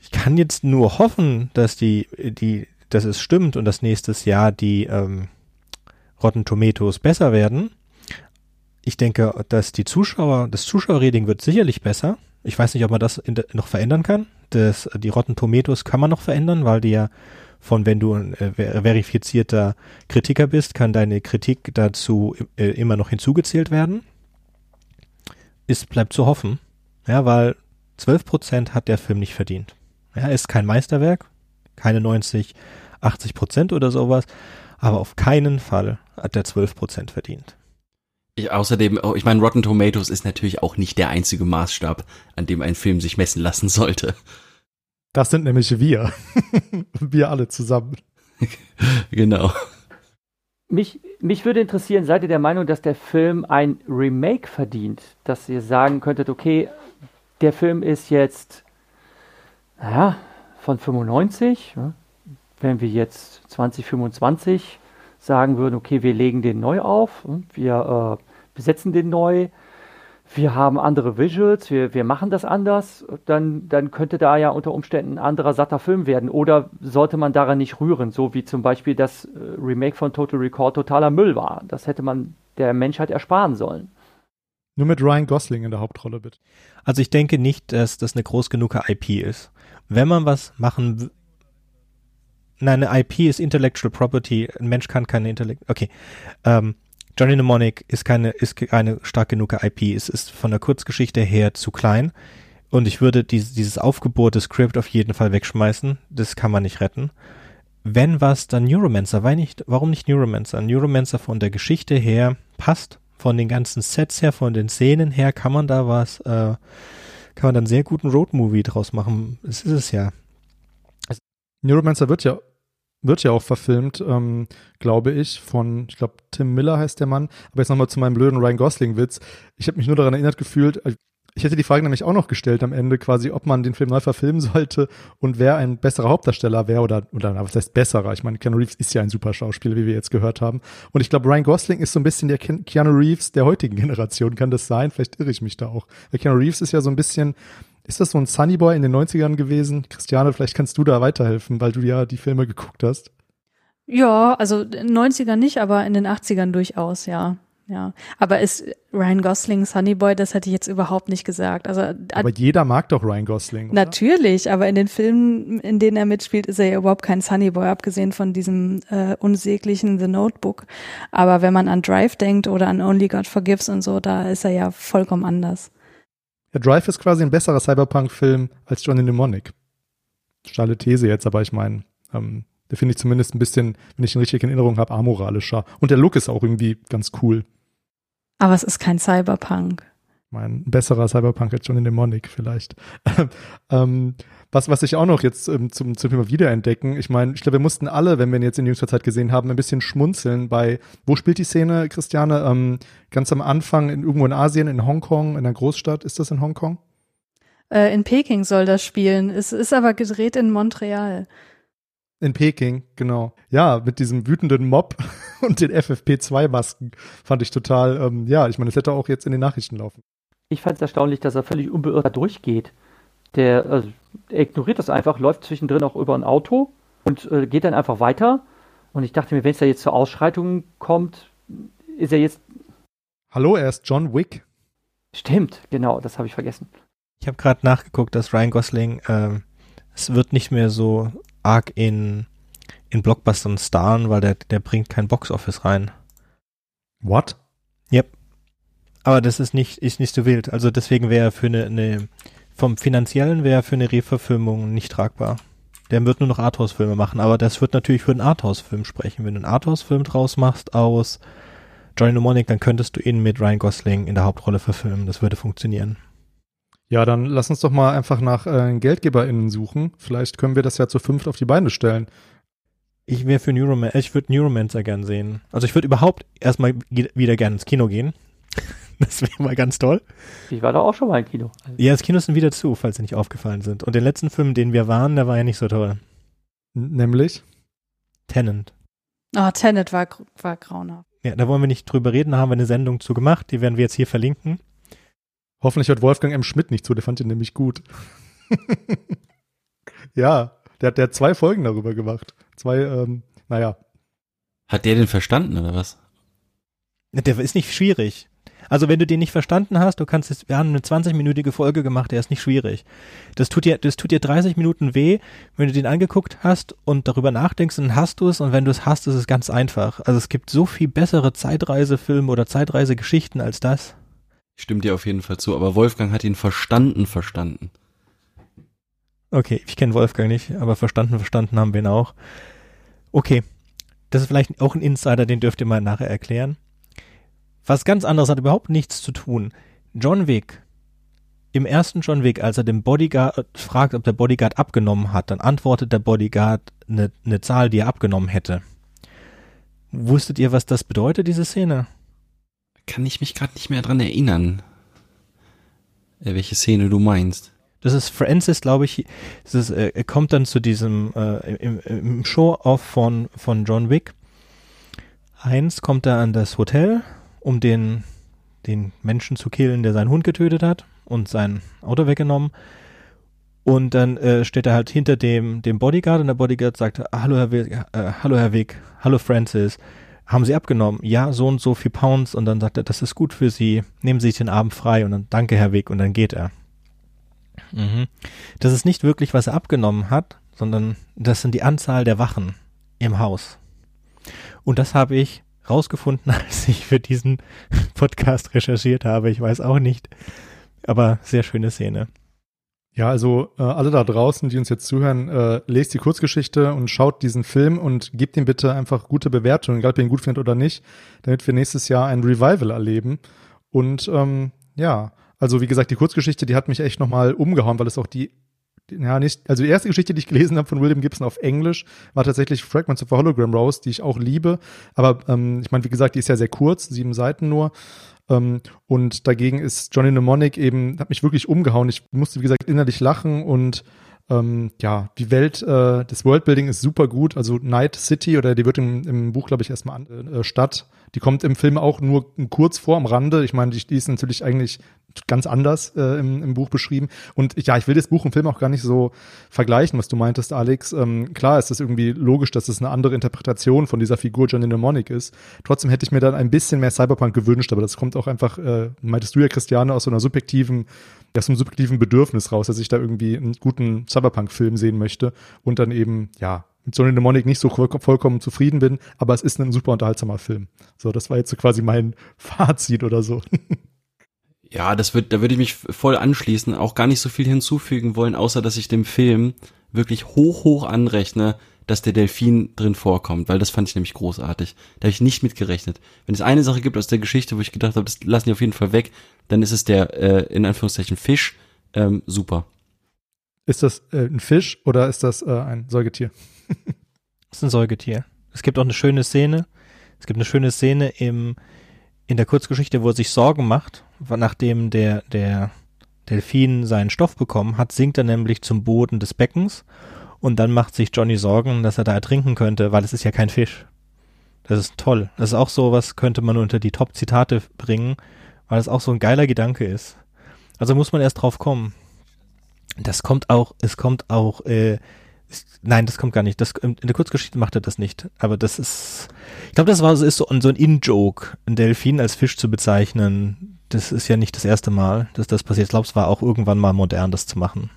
ich kann jetzt nur hoffen, dass die, die, dass es stimmt und dass nächstes Jahr die ähm, Rotten Tomatoes besser werden. Ich denke, dass die Zuschauer, das Zuschauerrating wird sicherlich besser. Ich weiß nicht, ob man das de, noch verändern kann. Das, die Rotten Tomatoes kann man noch verändern, weil die ja von, wenn du ein äh, verifizierter Kritiker bist, kann deine Kritik dazu äh, immer noch hinzugezählt werden. Es bleibt zu hoffen, ja, weil 12 Prozent hat der Film nicht verdient. Ja, ist kein Meisterwerk, keine 90, 80 Prozent oder sowas, aber auf keinen Fall hat der 12 Prozent verdient. Ich, außerdem, oh, ich meine, Rotten Tomatoes ist natürlich auch nicht der einzige Maßstab, an dem ein Film sich messen lassen sollte. Das sind nämlich wir. wir alle zusammen. genau. Mich, mich würde interessieren, seid ihr der Meinung, dass der Film ein Remake verdient? Dass ihr sagen könntet, okay, der Film ist jetzt naja, von 95, wenn wir jetzt 2025 sagen würden, okay, wir legen den neu auf, wir äh, besetzen den neu, wir haben andere Visuals, wir, wir machen das anders, dann, dann könnte da ja unter Umständen ein anderer satter Film werden. Oder sollte man daran nicht rühren, so wie zum Beispiel das äh, Remake von Total Recall totaler Müll war. Das hätte man der Menschheit ersparen sollen. Nur mit Ryan Gosling in der Hauptrolle, bitte. Also ich denke nicht, dass das eine groß genug IP ist wenn man was machen Nein, eine IP ist Intellectual Property. Ein Mensch kann keine Intellekt. Okay. Ähm, Johnny Mnemonic ist keine, ist keine stark genug IP. Es ist von der Kurzgeschichte her zu klein. Und ich würde dieses, dieses aufgebohrte Script auf jeden Fall wegschmeißen. Das kann man nicht retten. Wenn was, dann Neuromancer. Weil nicht, warum nicht Neuromancer? Neuromancer von der Geschichte her passt. Von den ganzen Sets her, von den Szenen her kann man da was, äh, kann man dann sehr guten Roadmovie draus machen. Das ist es ja. Neuromancer wird ja wird ja auch verfilmt, ähm, glaube ich, von, ich glaube, Tim Miller heißt der Mann. Aber jetzt nochmal zu meinem blöden Ryan Gosling-Witz. Ich habe mich nur daran erinnert gefühlt, ich hätte die Frage nämlich auch noch gestellt am Ende, quasi, ob man den Film neu verfilmen sollte und wer ein besserer Hauptdarsteller wäre oder, oder was heißt besserer? Ich meine, Keanu Reeves ist ja ein super Schauspieler, wie wir jetzt gehört haben. Und ich glaube, Ryan Gosling ist so ein bisschen der Keanu Reeves der heutigen Generation. Kann das sein? Vielleicht irre ich mich da auch. Weil Keanu Reeves ist ja so ein bisschen, ist das so ein Sunnyboy in den 90ern gewesen? Christiane, vielleicht kannst du da weiterhelfen, weil du ja die Filme geguckt hast. Ja, also in den 90ern nicht, aber in den 80ern durchaus, ja. Ja, aber ist Ryan Gosling Sunny Boy, das hätte ich jetzt überhaupt nicht gesagt. Also, aber jeder mag doch Ryan Gosling. Oder? Natürlich, aber in den Filmen, in denen er mitspielt, ist er ja überhaupt kein Sunny Boy, abgesehen von diesem äh, unsäglichen The Notebook. Aber wenn man an Drive denkt oder an Only God Forgives und so, da ist er ja vollkommen anders. Ja, Drive ist quasi ein besserer Cyberpunk-Film als Johnny Mnemonic. Steile These jetzt, aber ich meine, ähm, der finde ich zumindest ein bisschen, wenn ich ihn richtig in Erinnerung habe, amoralischer. Und der Look ist auch irgendwie ganz cool. Aber es ist kein Cyberpunk. Mein besserer Cyberpunk als Johnny Mnemonic vielleicht. ähm, was, was ich auch noch jetzt ähm, zum, zum Thema Wiederentdecken, ich meine, ich glaube, wir mussten alle, wenn wir ihn jetzt in jüngster Zeit gesehen haben, ein bisschen schmunzeln bei, wo spielt die Szene, Christiane? Ähm, ganz am Anfang, in, irgendwo in Asien, in Hongkong, in einer Großstadt, ist das in Hongkong? Äh, in Peking soll das spielen. Es ist aber gedreht in Montreal. In Peking, genau. Ja, mit diesem wütenden Mob und den FFP2-Masken fand ich total, ähm, ja, ich meine, das hätte auch jetzt in den Nachrichten laufen. Ich fand es erstaunlich, dass er völlig unbeirrt durchgeht. Der, also, er ignoriert das einfach, läuft zwischendrin auch über ein Auto und äh, geht dann einfach weiter. Und ich dachte mir, wenn es da jetzt zur Ausschreitung kommt, ist er jetzt. Hallo, er ist John Wick. Stimmt, genau, das habe ich vergessen. Ich habe gerade nachgeguckt, dass Ryan Gosling, ähm, es wird nicht mehr so arg in, in Blockbustern starren, weil der, der bringt kein Boxoffice rein. What? Yep. Aber das ist nicht, ist nicht so wild. Also deswegen wäre er für eine, eine vom finanziellen wäre für eine Reverfilmung nicht tragbar. Der wird nur noch Arthouse-Filme machen, aber das wird natürlich für einen Arthouse-Film sprechen. Wenn du einen Arthouse-Film draus machst aus Johnny Mnemonic, dann könntest du ihn mit Ryan Gosling in der Hauptrolle verfilmen. Das würde funktionieren. Ja, dann lass uns doch mal einfach nach äh, GeldgeberInnen suchen. Vielleicht können wir das ja zu fünft auf die Beine stellen. Ich wäre für Neuromancer, ich würde Neuromancer gern sehen. Also ich würde überhaupt erstmal wieder gern ins Kino gehen. Das wäre mal ganz toll. Ich war da auch schon mal im Kino. Ja, das Kino sind wieder zu, falls sie nicht aufgefallen sind. Und den letzten Film, den wir waren, der war ja nicht so toll. N nämlich? Tenant. Oh, Tenet war, war grauenhaft. Ja, da wollen wir nicht drüber reden, da haben wir eine Sendung zu gemacht, die werden wir jetzt hier verlinken. Hoffentlich hört Wolfgang M. Schmidt nicht zu, der fand ihn nämlich gut. ja, der hat, der hat zwei Folgen darüber gemacht. Zwei, ähm, naja. Hat der den verstanden oder was? Der ist nicht schwierig. Also wenn du den nicht verstanden hast, du kannst es, wir haben eine 20-minütige Folge gemacht, der ist nicht schwierig. Das tut dir, das tut dir 30 Minuten weh, wenn du den angeguckt hast und darüber nachdenkst, dann hast du es und wenn du es hast, ist es ganz einfach. Also es gibt so viel bessere Zeitreisefilme oder Zeitreisegeschichten als das. Stimmt dir auf jeden Fall zu, aber Wolfgang hat ihn verstanden, verstanden. Okay, ich kenne Wolfgang nicht, aber verstanden, verstanden haben wir ihn auch. Okay, das ist vielleicht auch ein Insider, den dürft ihr mal nachher erklären. Was ganz anderes hat überhaupt nichts zu tun. John Wick, im ersten John Wick, als er dem Bodyguard fragt, ob der Bodyguard abgenommen hat, dann antwortet der Bodyguard eine, eine Zahl, die er abgenommen hätte. Wusstet ihr, was das bedeutet, diese Szene? Kann ich mich gerade nicht mehr dran erinnern, äh, welche Szene du meinst. Das ist Francis, glaube ich. Das ist, äh, er kommt dann zu diesem äh, im, im Show-off von von John Wick. Eins kommt er an das Hotel um den, den Menschen zu killen, der seinen Hund getötet hat und sein Auto weggenommen. Und dann äh, steht er halt hinter dem, dem Bodyguard und der Bodyguard sagt, hallo Herr Wick, äh, hallo Herr Wick, hallo Francis, haben Sie abgenommen? Ja, so und so viel Pounds. Und dann sagt er, das ist gut für Sie, nehmen Sie sich den Abend frei und dann danke Herr Wick und dann geht er. Mhm. Das ist nicht wirklich, was er abgenommen hat, sondern das sind die Anzahl der Wachen im Haus. Und das habe ich rausgefunden, als ich für diesen Podcast recherchiert habe. Ich weiß auch nicht. Aber sehr schöne Szene. Ja, also äh, alle da draußen, die uns jetzt zuhören, äh, lest die Kurzgeschichte und schaut diesen Film und gebt ihm bitte einfach gute Bewertungen, egal ob ihr ihn gut findet oder nicht, damit wir nächstes Jahr ein Revival erleben. Und ähm, ja, also wie gesagt, die Kurzgeschichte, die hat mich echt nochmal umgehauen, weil es auch die ja, nicht, also die erste Geschichte, die ich gelesen habe von William Gibson auf Englisch, war tatsächlich Fragments of a Hologram Rose, die ich auch liebe. Aber ähm, ich meine, wie gesagt, die ist ja sehr kurz, sieben Seiten nur. Ähm, und dagegen ist Johnny Mnemonic eben, hat mich wirklich umgehauen. Ich musste, wie gesagt, innerlich lachen und ähm, ja, die Welt, äh, das Worldbuilding ist super gut. Also Night City oder die wird im, im Buch, glaube ich, erstmal an, äh, Stadt. Die kommt im Film auch nur kurz vor am Rande. Ich meine, die, die ist natürlich eigentlich ganz anders äh, im, im Buch beschrieben. Und ja, ich will das Buch und Film auch gar nicht so vergleichen, was du meintest, Alex. Ähm, klar ist es irgendwie logisch, dass es eine andere Interpretation von dieser Figur Johnny Mnemonic ist. Trotzdem hätte ich mir dann ein bisschen mehr Cyberpunk gewünscht, aber das kommt auch einfach, äh, meintest du ja, Christiane, aus so einer subjektiven, aus einem subjektiven Bedürfnis raus, dass ich da irgendwie einen guten Cyberpunk-Film sehen möchte und dann eben, ja, mit Johnny Mnemonic nicht so vollkommen zufrieden bin, aber es ist ein super unterhaltsamer Film. So, das war jetzt so quasi mein Fazit oder so. Ja, das wird, da würde ich mich voll anschließen, auch gar nicht so viel hinzufügen wollen, außer dass ich dem Film wirklich hoch, hoch anrechne, dass der Delfin drin vorkommt, weil das fand ich nämlich großartig. Da habe ich nicht mit gerechnet. Wenn es eine Sache gibt aus der Geschichte, wo ich gedacht habe, das lassen die auf jeden Fall weg, dann ist es der, äh, in Anführungszeichen, Fisch. Ähm, super. Ist das äh, ein Fisch oder ist das äh, ein Säugetier? Das ist ein Säugetier. Es gibt auch eine schöne Szene. Es gibt eine schöne Szene im, in der Kurzgeschichte, wo er sich Sorgen macht, nachdem der, der Delfin seinen Stoff bekommen hat, sinkt er nämlich zum Boden des Beckens und dann macht sich Johnny Sorgen, dass er da ertrinken könnte, weil es ist ja kein Fisch. Das ist toll. Das ist auch so, was könnte man unter die Top-Zitate bringen, weil es auch so ein geiler Gedanke ist. Also muss man erst drauf kommen. Das kommt auch, es kommt auch, äh, nein, das kommt gar nicht. Das, in der Kurzgeschichte macht er das nicht. Aber das ist, ich glaube, das war ist so, so ein In-Joke, einen Delfin als Fisch zu bezeichnen. Das ist ja nicht das erste Mal, dass das passiert. Ich glaube, es war auch irgendwann mal modern, das zu machen.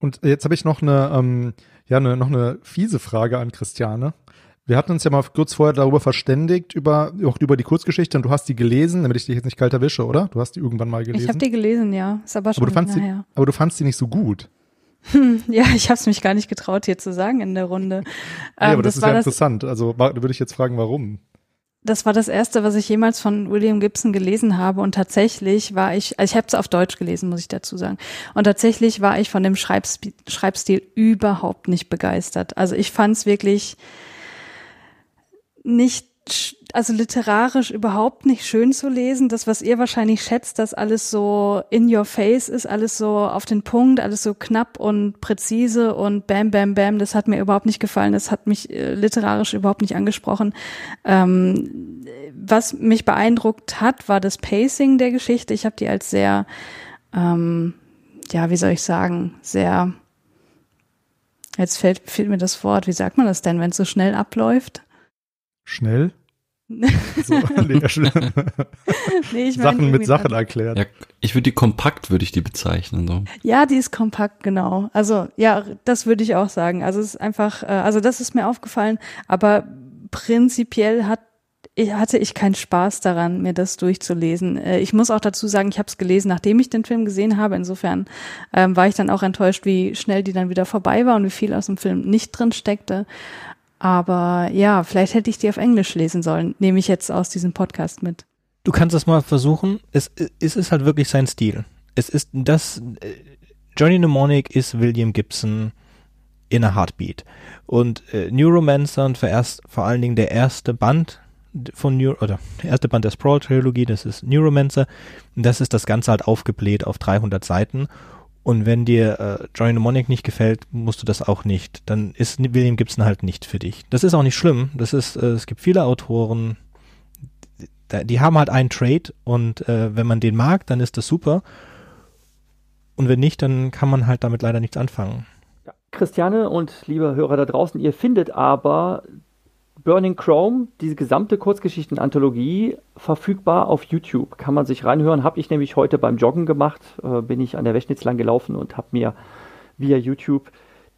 Und jetzt habe ich noch eine, ähm, ja, eine, noch eine fiese Frage an Christiane. Wir hatten uns ja mal kurz vorher darüber verständigt, über, auch über die Kurzgeschichte und du hast die gelesen, damit ich dich jetzt nicht kalt erwische, oder? Du hast die irgendwann mal gelesen. Ich habe die gelesen, ja. Ist aber schon aber du fandst die. Aber du fandst die nicht so gut. Hm, ja, ich habe es mich gar nicht getraut, hier zu sagen in der Runde. Ja, Ähm, aber das, ist war ja das, interessant. Also wa- da würde ich jetzt fragen, warum. das war das erste, was ich jemals von William Gibson gelesen habe und tatsächlich war ich, also ich habe es auf Deutsch gelesen, muss ich dazu sagen. Und tatsächlich war ich von dem Schreibspi- Schreibstil überhaupt nicht begeistert. Also ich fand es wirklich nicht, also literarisch überhaupt nicht schön zu lesen. Das, was ihr wahrscheinlich schätzt, dass alles so in your face ist, alles so auf den Punkt, alles so knapp und präzise und bam, bam, bam, das hat mir überhaupt nicht gefallen. Das hat mich äh, literarisch überhaupt nicht angesprochen. Ähm, was mich beeindruckt hat, war das Pacing der Geschichte. Ich habe die als sehr, ähm, ja, wie soll ich sagen, sehr, jetzt fällt, fehlt mir das Wort, wie sagt man das denn, wenn es so schnell abläuft? Schnell? So, nee. Nee, ich mein Sachen mit Sachen erklärt. Ja, ich würde die kompakt, würde ich die bezeichnen. So. Ja, die ist kompakt, genau. Also ja, das würde ich auch sagen. Also es ist einfach, äh, also das ist mir aufgefallen, aber prinzipiell hat ich, hatte ich keinen Spaß daran, mir das durchzulesen. Äh, Ich muss auch dazu sagen, ich habe es gelesen, nachdem ich den Film gesehen habe. Insofern ähm, war ich dann auch enttäuscht, wie schnell die dann wieder vorbei war und wie viel aus dem Film nicht drin steckte. Aber ja, vielleicht hätte ich die auf Englisch lesen sollen, nehme ich jetzt aus diesem Podcast mit. Du kannst es mal versuchen. Es, es ist halt wirklich sein Stil. Es ist das, äh, Johnny Mnemonic ist William Gibson in a Heartbeat. Und äh, Neuromancer und erst, vor allen Dingen der erste Band von Neu oder der erste Band der Sprawl-Trilogie, das ist Neuromancer. Das ist das Ganze halt aufgebläht auf 300 Seiten. Und wenn dir äh, Johnny Mnemonic nicht gefällt, musst du das auch nicht. Dann ist William Gibson halt nicht für dich. Das ist auch nicht schlimm. Das ist, äh, es gibt viele Autoren, da- die haben halt einen Trade und äh, wenn man den mag, dann ist das super. Und wenn nicht, dann kann man halt damit leider nichts anfangen. Christiane und liebe Hörer da draußen, ihr findet aber Burning Chrome, diese gesamte Kurzgeschichten-Anthologie, verfügbar auf YouTube. Kann man sich reinhören. Habe ich nämlich heute beim Joggen gemacht. Äh, bin ich an der Wäschnitz lang gelaufen und habe mir via YouTube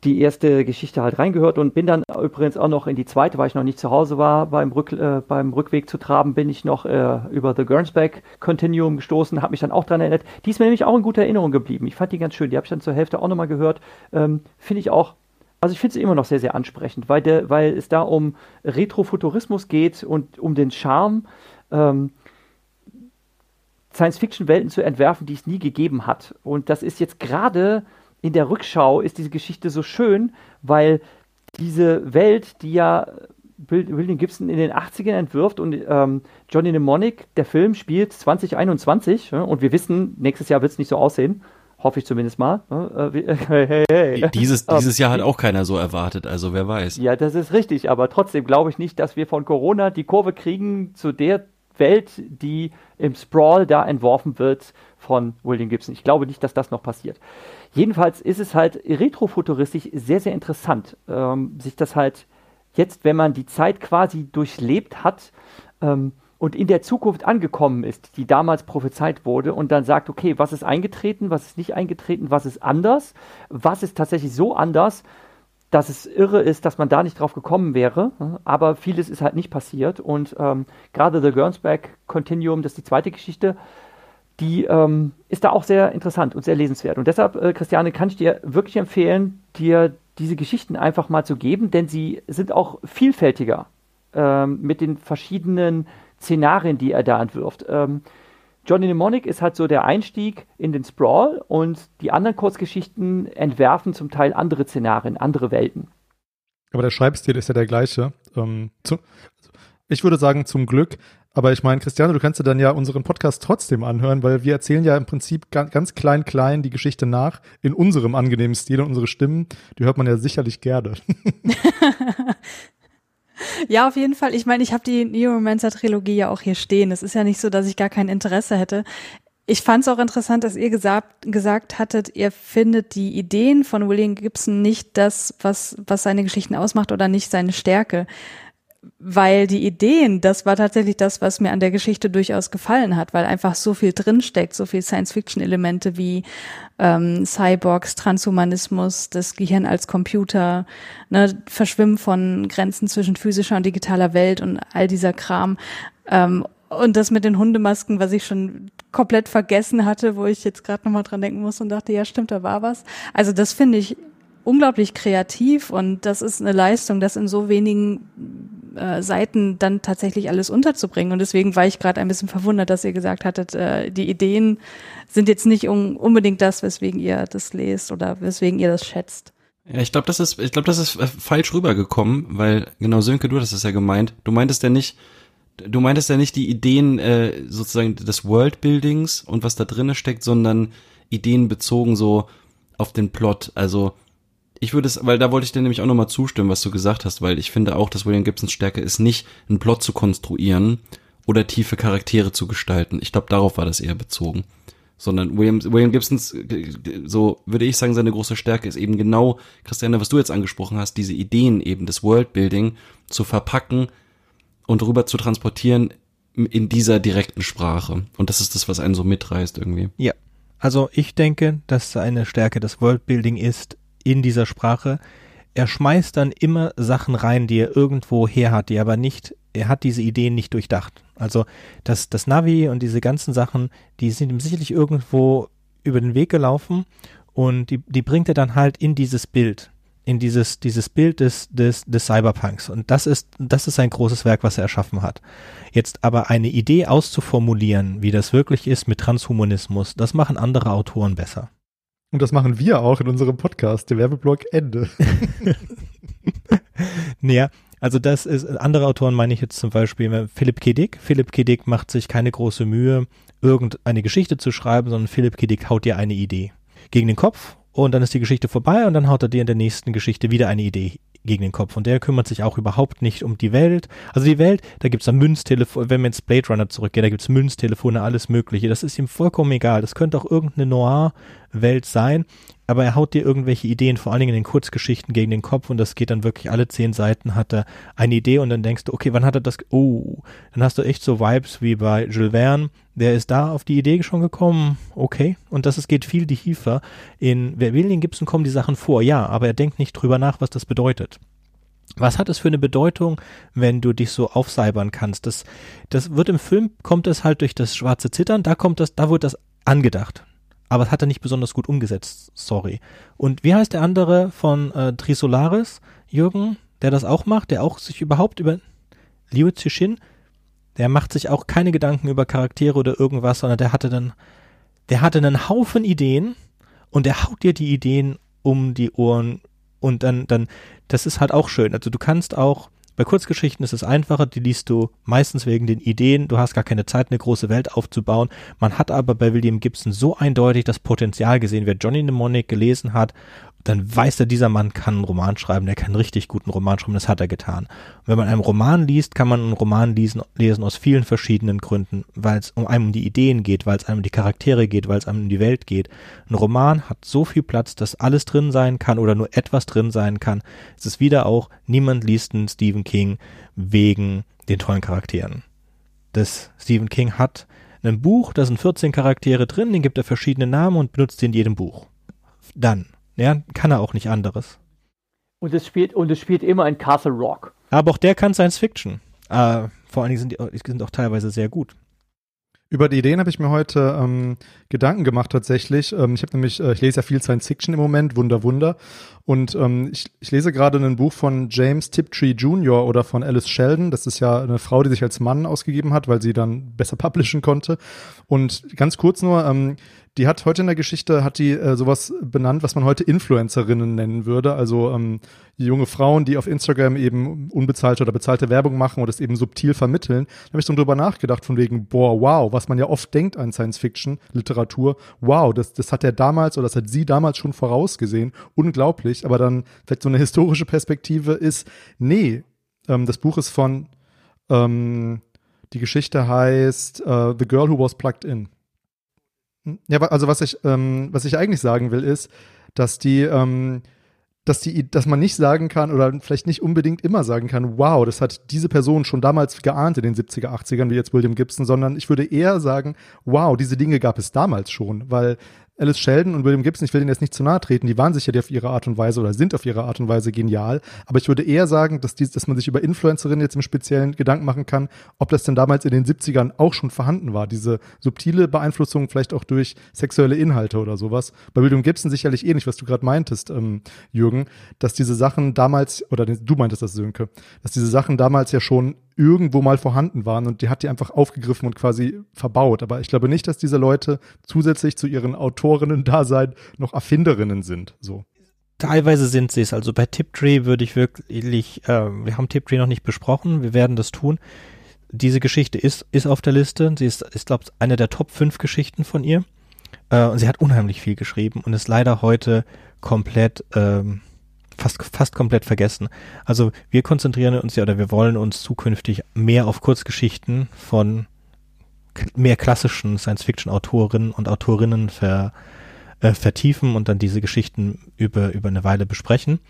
die erste Geschichte halt reingehört und bin dann übrigens auch noch in die zweite, weil ich noch nicht zu Hause war, beim, Rück, äh, beim Rückweg zu traben, bin ich noch äh, über The Gernsback Continuum gestoßen, habe mich dann auch dran erinnert. Die ist mir nämlich auch in guter Erinnerung geblieben. Ich fand die ganz schön, die habe ich dann zur Hälfte auch nochmal gehört. Ähm, finde ich auch, also ich finde sie immer noch sehr, sehr ansprechend, weil, der, weil es da um Retrofuturismus geht und um den Charme, ähm, Science-Fiction-Welten zu entwerfen, die es nie gegeben hat. Und das ist jetzt gerade in der Rückschau ist diese Geschichte so schön, weil diese Welt, die ja William Gibson in den 80ern entwirft und ähm, Johnny Mnemonic, der Film spielt 2021 ja, und wir wissen, nächstes Jahr wird es nicht so aussehen. Hoffe ich zumindest mal. ja, äh, hey, hey, hey. Dieses, Ähm, dieses Jahr hat auch keiner so erwartet, also wer weiß. Ja, das ist richtig, aber trotzdem glaube ich nicht, dass wir von Corona die Kurve kriegen zu der Welt, die im Sprawl da entworfen wird von William Gibson. Ich glaube nicht, dass das noch passiert. Jedenfalls ist es halt retrofuturistisch sehr, sehr interessant, ähm, sich das halt jetzt, wenn man die Zeit quasi durchlebt hat ähm, und in der Zukunft angekommen ist, die damals prophezeit wurde und dann sagt, okay, was ist eingetreten, was ist nicht eingetreten, was ist anders, was ist tatsächlich so anders, dass es irre ist, dass man da nicht drauf gekommen wäre, aber vieles ist halt nicht passiert und ähm, gerade The Gernsback Continuum, das ist die zweite Geschichte, die ähm, ist da auch sehr interessant und sehr lesenswert. Und deshalb, äh, Christiane, kann ich dir wirklich empfehlen, dir diese Geschichten einfach mal zu geben, denn sie sind auch vielfältiger ähm, mit den verschiedenen Szenarien, die er da entwirft. Ähm, Johnny Mnemonic ist halt so der Einstieg in den Sprawl und die anderen Kurzgeschichten entwerfen zum Teil andere Szenarien, andere Welten. Aber der Schreibstil ist ja der gleiche. Ähm, zu, ich würde sagen, zum Glück. Aber ich meine, Christiane, du kannst dir dann ja unseren Podcast trotzdem anhören, weil wir erzählen ja im Prinzip ganz, ganz klein, klein die Geschichte nach in unserem angenehmen Stil und unsere Stimmen, die hört man ja sicherlich gerne. ja, auf jeden Fall. Ich meine, ich habe die Neuromancer-Trilogie ja auch hier stehen. Es ist ja nicht so, dass ich gar kein Interesse hätte. Ich fand es auch interessant, dass ihr gesagt, gesagt hattet, ihr findet die Ideen von William Gibson nicht das, was, was seine Geschichten ausmacht oder nicht seine Stärke weil die Ideen, das war tatsächlich das, was mir an der Geschichte durchaus gefallen hat, weil einfach so viel drinsteckt, so viel Science-Fiction-Elemente wie ähm, Cyborgs, Transhumanismus, das Gehirn als Computer, ne, Verschwimmen von Grenzen zwischen physischer und digitaler Welt und all dieser Kram. Ähm, und das mit den Hundemasken, was ich schon komplett vergessen hatte, wo ich jetzt gerade nochmal dran denken muss und dachte, ja stimmt, da war was. Also das finde ich unglaublich kreativ und das ist eine Leistung, das in so wenigen äh, Seiten dann tatsächlich alles unterzubringen. Und deswegen war ich gerade ein bisschen verwundert, dass ihr gesagt hattet, äh, die Ideen sind jetzt nicht un unbedingt das, weswegen ihr das lest oder weswegen ihr das schätzt. Ja, ich glaube, das ist, ich glaube, das ist äh, falsch rübergekommen, weil genau Sönke, du hast es ja gemeint. Du meintest ja nicht, du meintest ja nicht die Ideen äh, sozusagen des Worldbuildings und was da drinne steckt, sondern Ideen bezogen so auf den Plot. Also ich würde es, weil da wollte ich dir nämlich auch nochmal zustimmen, was du gesagt hast, weil ich finde auch, dass William Gibsons Stärke ist, nicht einen Plot zu konstruieren oder tiefe Charaktere zu gestalten. Ich glaube, darauf war das eher bezogen. Sondern William, William Gibsons, so würde ich sagen, seine große Stärke ist eben genau, Christiane, was du jetzt angesprochen hast, diese Ideen eben des Worldbuilding zu verpacken und rüber zu transportieren in dieser direkten Sprache. Und das ist das, was einen so mitreißt irgendwie. Ja. Also ich denke, dass seine Stärke das Worldbuilding ist, in dieser Sprache. Er schmeißt dann immer Sachen rein, die er irgendwo her hat, die aber nicht, er hat diese Ideen nicht durchdacht. Also das, das Navi und diese ganzen Sachen, die sind ihm sicherlich irgendwo über den Weg gelaufen und die, die bringt er dann halt in dieses Bild, in dieses, dieses Bild des, des, des Cyberpunks. Und das ist, das ist ein großes Werk, was er erschaffen hat. Jetzt aber eine Idee auszuformulieren, wie das wirklich ist mit Transhumanismus, das machen andere Autoren besser. Und das machen wir auch in unserem Podcast, der Werbeblock Ende. naja, also das ist, andere Autoren meine ich jetzt zum Beispiel Philipp K. Philipp K. Macht sich keine große Mühe, irgendeine Geschichte zu schreiben, sondern Philipp K. Haut dir eine Idee gegen den Kopf und dann ist die Geschichte vorbei und dann haut er dir in der nächsten Geschichte wieder eine Idee gegen den Kopf. Und der kümmert sich auch überhaupt nicht um die Welt. Also die Welt, da gibt's da Münztelefone, wenn wir ins Blade Runner zurückgehen, da gibt's Münztelefone, alles mögliche. Das ist ihm vollkommen egal. Das könnte auch irgendeine Noir-Welt sein aber er haut dir irgendwelche Ideen, vor allen Dingen in den Kurzgeschichten gegen den Kopf und das geht dann wirklich alle zehn Seiten hat er eine Idee und dann denkst du, okay, wann hat er das, oh, dann hast du echt so Vibes wie bei Jules Verne, der ist da auf die Idee schon gekommen, okay, und das ist, geht viel tiefer. In Wer will den Gibson kommen die Sachen vor, ja, aber er denkt nicht drüber nach, was das bedeutet. Was hat es für eine Bedeutung, wenn du dich so aufseibern kannst? Das, das wird im Film, kommt es halt durch das schwarze Zittern, da kommt das, da wird das angedacht aber es hat er nicht besonders gut umgesetzt, sorry. Und wie heißt der andere von äh, Trisolaris, Jürgen, der das auch macht, der auch sich überhaupt über Liu Zixin, der macht sich auch keine Gedanken über Charaktere oder irgendwas, sondern der hatte dann, der hatte einen Haufen Ideen und der haut dir die Ideen um die Ohren und dann, dann, das ist halt auch schön. Also du kannst auch bei Kurzgeschichten ist es einfacher, die liest du meistens wegen den Ideen, du hast gar keine Zeit, eine große Welt aufzubauen. Man hat aber bei William Gibson so eindeutig das Potenzial gesehen, wer Johnny Mnemonic gelesen hat dann weiß er, dieser Mann kann einen Roman schreiben, der kann einen richtig guten Roman schreiben, das hat er getan. Und wenn man einen Roman liest, kann man einen Roman lesen, lesen aus vielen verschiedenen Gründen, weil es um einem um die Ideen geht, weil es einem um die Charaktere geht, weil es einem um die Welt geht. Ein Roman hat so viel Platz, dass alles drin sein kann oder nur etwas drin sein kann. Es ist wieder auch, niemand liest einen Stephen King wegen den tollen Charakteren. Das Stephen King hat ein Buch, da sind 14 Charaktere drin, den gibt er verschiedene Namen und benutzt die in jedem Buch. Dann ja, kann er auch nicht anderes. Und es spielt, und es spielt immer in Castle Rock. Aber auch der kann Science Fiction. Äh, vor allen Dingen sind die, sind auch teilweise sehr gut. Über die Ideen habe ich mir heute ähm, Gedanken gemacht tatsächlich. Ähm, ich habe nämlich, äh, ich lese ja viel Science Fiction im Moment, Wunder, Wunder. Und ähm, ich, ich lese gerade ein Buch von James Tiptree Jr. oder von Alice Sheldon. Das ist ja eine Frau, die sich als Mann ausgegeben hat, weil sie dann besser publishen konnte. Und ganz kurz nur, ähm, die hat heute in der Geschichte, hat die äh, sowas benannt, was man heute Influencerinnen nennen würde. Also ähm, junge Frauen, die auf Instagram eben unbezahlte oder bezahlte Werbung machen und es eben subtil vermitteln. Da habe ich dann drüber nachgedacht, von wegen, boah, wow, was man ja oft denkt an Science-Fiction-Literatur. Wow, das, das hat er damals oder das hat sie damals schon vorausgesehen. Unglaublich. Aber dann vielleicht so eine historische Perspektive ist, nee, ähm, das Buch ist von, ähm, die Geschichte heißt uh, The Girl Who Was Plugged In. Ja, also was ich, ähm, was ich eigentlich sagen will, ist, dass die, ähm, dass die, dass man nicht sagen kann oder vielleicht nicht unbedingt immer sagen kann, wow, das hat diese Person schon damals geahnt in den 70er, 80ern, wie jetzt William Gibson, sondern ich würde eher sagen, wow, diese Dinge gab es damals schon, weil Alice Sheldon und William Gibson, ich will denen jetzt nicht zu nahe treten, die waren sicher auf ihre Art und Weise oder sind auf ihre Art und Weise genial, aber ich würde eher sagen, dass, die, dass man sich über Influencerinnen jetzt im Speziellen Gedanken machen kann, ob das denn damals in den 70ern auch schon vorhanden war, diese subtile Beeinflussung vielleicht auch durch sexuelle Inhalte oder sowas. Bei William Gibson sicherlich ähnlich, was du gerade meintest, ähm, Jürgen, dass diese Sachen damals, oder du meintest das, Sönke, dass diese Sachen damals ja schon irgendwo mal vorhanden waren und die hat die einfach aufgegriffen und quasi verbaut. Aber ich glaube nicht, dass diese Leute zusätzlich zu ihren Autorinnen-Dasein noch Erfinderinnen sind. So. Teilweise sind sie es. Also bei Tiptree würde ich wirklich, äh, wir haben Tiptree noch nicht besprochen, wir werden das tun. Diese Geschichte ist, ist auf der Liste. Sie ist, ist glaube ich, eine der Top 5 Geschichten von ihr. Äh, und sie hat unheimlich viel geschrieben und ist leider heute komplett ähm, fast, fast komplett vergessen. Also wir konzentrieren uns ja oder wir wollen uns zukünftig mehr auf Kurzgeschichten von mehr klassischen Science-Fiction-Autorinnen und Autorinnen ver, äh, vertiefen und dann diese Geschichten über, über eine Weile besprechen.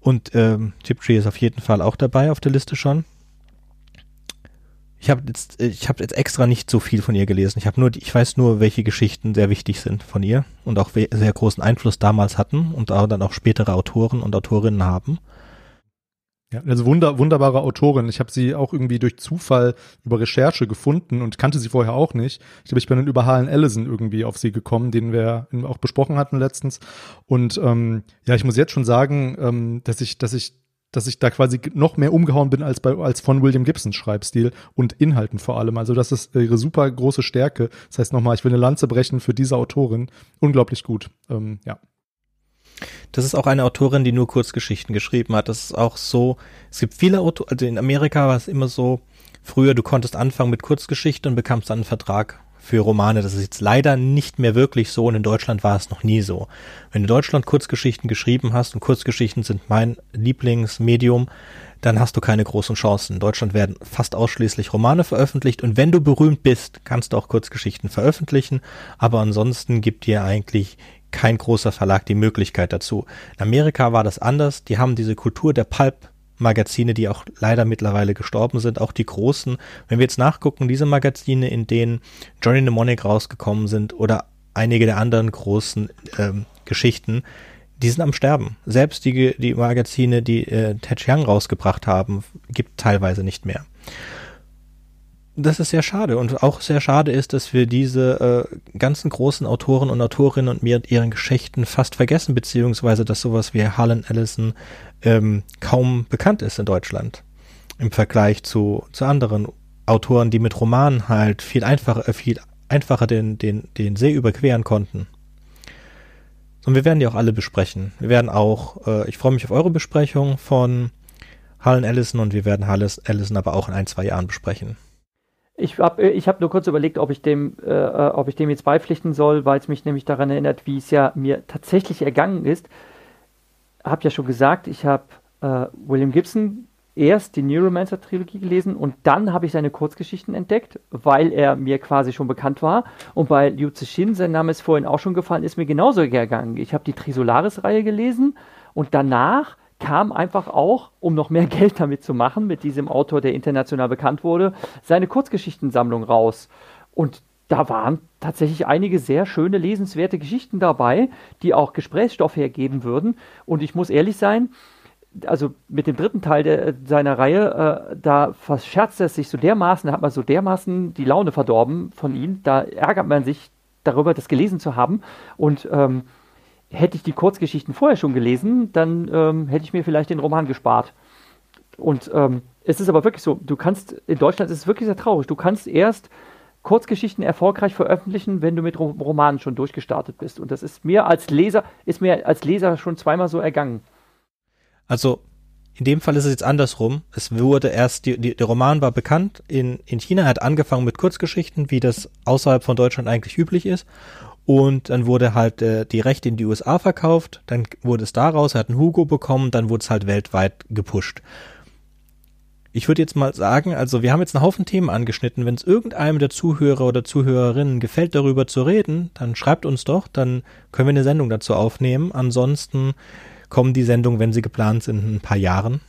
Und ähm, Tiptree ist auf jeden Fall auch dabei auf der Liste schon. Ich habe jetzt, ich habe jetzt extra nicht so viel von ihr gelesen. Ich habe nur, ich weiß nur, welche Geschichten sehr wichtig sind von ihr und auch sehr großen Einfluss damals hatten und auch dann auch spätere Autoren und Autorinnen haben. Ja, also wunder, wunderbare Autorin. Ich habe sie auch irgendwie durch Zufall über Recherche gefunden und kannte sie vorher auch nicht. Ich glaube, ich bin dann über Harlan Ellison irgendwie auf sie gekommen, den wir auch besprochen hatten letztens. Und ähm, ja, ich muss jetzt schon sagen, ähm, dass ich, dass ich dass ich da quasi noch mehr umgehauen bin als bei als von William Gibsons Schreibstil und Inhalten vor allem. Also das ist ihre super große Stärke. Das heißt nochmal, ich will eine Lanze brechen für diese Autorin. Unglaublich gut. Ähm, ja. Das ist auch eine Autorin, die nur Kurzgeschichten geschrieben hat. Das ist auch so. Es gibt viele Autoren, also in Amerika war es immer so. Früher, du konntest anfangen mit Kurzgeschichten und bekamst dann einen Vertrag für Romane. Das ist jetzt leider nicht mehr wirklich so und in Deutschland war es noch nie so. Wenn du in Deutschland Kurzgeschichten geschrieben hast und Kurzgeschichten sind mein Lieblingsmedium, dann hast du keine großen Chancen. In Deutschland werden fast ausschließlich Romane veröffentlicht und wenn du berühmt bist, kannst du auch Kurzgeschichten veröffentlichen, aber ansonsten gibt dir eigentlich kein großer Verlag die Möglichkeit dazu. In Amerika war das anders. Die haben diese Kultur der Pulp Magazine, die auch leider mittlerweile gestorben sind, auch die großen. Wenn wir jetzt nachgucken, diese Magazine, in denen Johnny Mnemonic rausgekommen sind oder einige der anderen großen ähm, Geschichten, die sind am Sterben. Selbst die, die Magazine, die äh, Ted Chiang rausgebracht haben, gibt teilweise nicht mehr das ist sehr schade. Und auch sehr schade ist, dass wir diese äh, ganzen großen Autoren und Autorinnen und mir ihren Geschichten fast vergessen, beziehungsweise dass sowas wie Harlan Ellison ähm, kaum bekannt ist in Deutschland. Im Vergleich zu, zu anderen Autoren, die mit Romanen halt viel einfacher, äh, viel einfacher den, den, den See überqueren konnten. Und wir werden die auch alle besprechen. Wir werden auch, äh, ich freue mich auf eure Besprechung von Harlan Ellison und wir werden Harlan Ellison aber auch in ein, zwei Jahren besprechen. Ich habe ich hab nur kurz überlegt, ob ich, dem, äh, äh, ob ich dem jetzt beipflichten soll, weil es mich nämlich daran erinnert, wie es ja mir tatsächlich ergangen ist. Habe ja schon gesagt, ich habe äh, William Gibson erst die Neuromancer-Trilogie gelesen und dann habe ich seine Kurzgeschichten entdeckt, weil er mir quasi schon bekannt war. Und bei Liu Zixin, sein Name ist vorhin auch schon gefallen, ist mir genauso ergangen. Ich habe die Trisolaris-Reihe gelesen und danach kam einfach auch, um noch mehr Geld damit zu machen, mit diesem Autor, der international bekannt wurde, seine Kurzgeschichtensammlung raus. Und da waren tatsächlich einige sehr schöne, lesenswerte Geschichten dabei, die auch Gesprächsstoff hergeben würden. Und ich muss ehrlich sein, also mit dem dritten Teil der, seiner Reihe, äh, da verscherzt er sich so dermaßen, da hat man so dermaßen die Laune verdorben von ihm, da ärgert man sich darüber, das gelesen zu haben. Und ähm, hätte ich die Kurzgeschichten vorher schon gelesen, dann ähm, hätte ich mir vielleicht den Roman gespart. Und ähm, es ist aber wirklich so, du kannst, in Deutschland ist es wirklich sehr traurig, du kannst erst Kurzgeschichten erfolgreich veröffentlichen, wenn du mit Romanen schon durchgestartet bist. Und das ist mir als Leser, ist mir als Leser schon zweimal so ergangen. Also in dem Fall ist es jetzt andersrum. Es wurde erst, die, die, der Roman war bekannt in, in China, hat angefangen mit Kurzgeschichten, wie das außerhalb von Deutschland eigentlich üblich ist. Und dann wurde halt äh, die Rechte in die USA verkauft, dann wurde es daraus, er hat einen Hugo bekommen, dann wurde es halt weltweit gepusht. Ich würde jetzt mal sagen, also wir haben jetzt einen Haufen Themen angeschnitten. Wenn es irgendeinem der Zuhörer oder Zuhörerinnen gefällt, darüber zu reden, dann schreibt uns doch, dann können wir eine Sendung dazu aufnehmen. Ansonsten kommen die Sendungen, wenn sie geplant sind, in ein paar Jahren.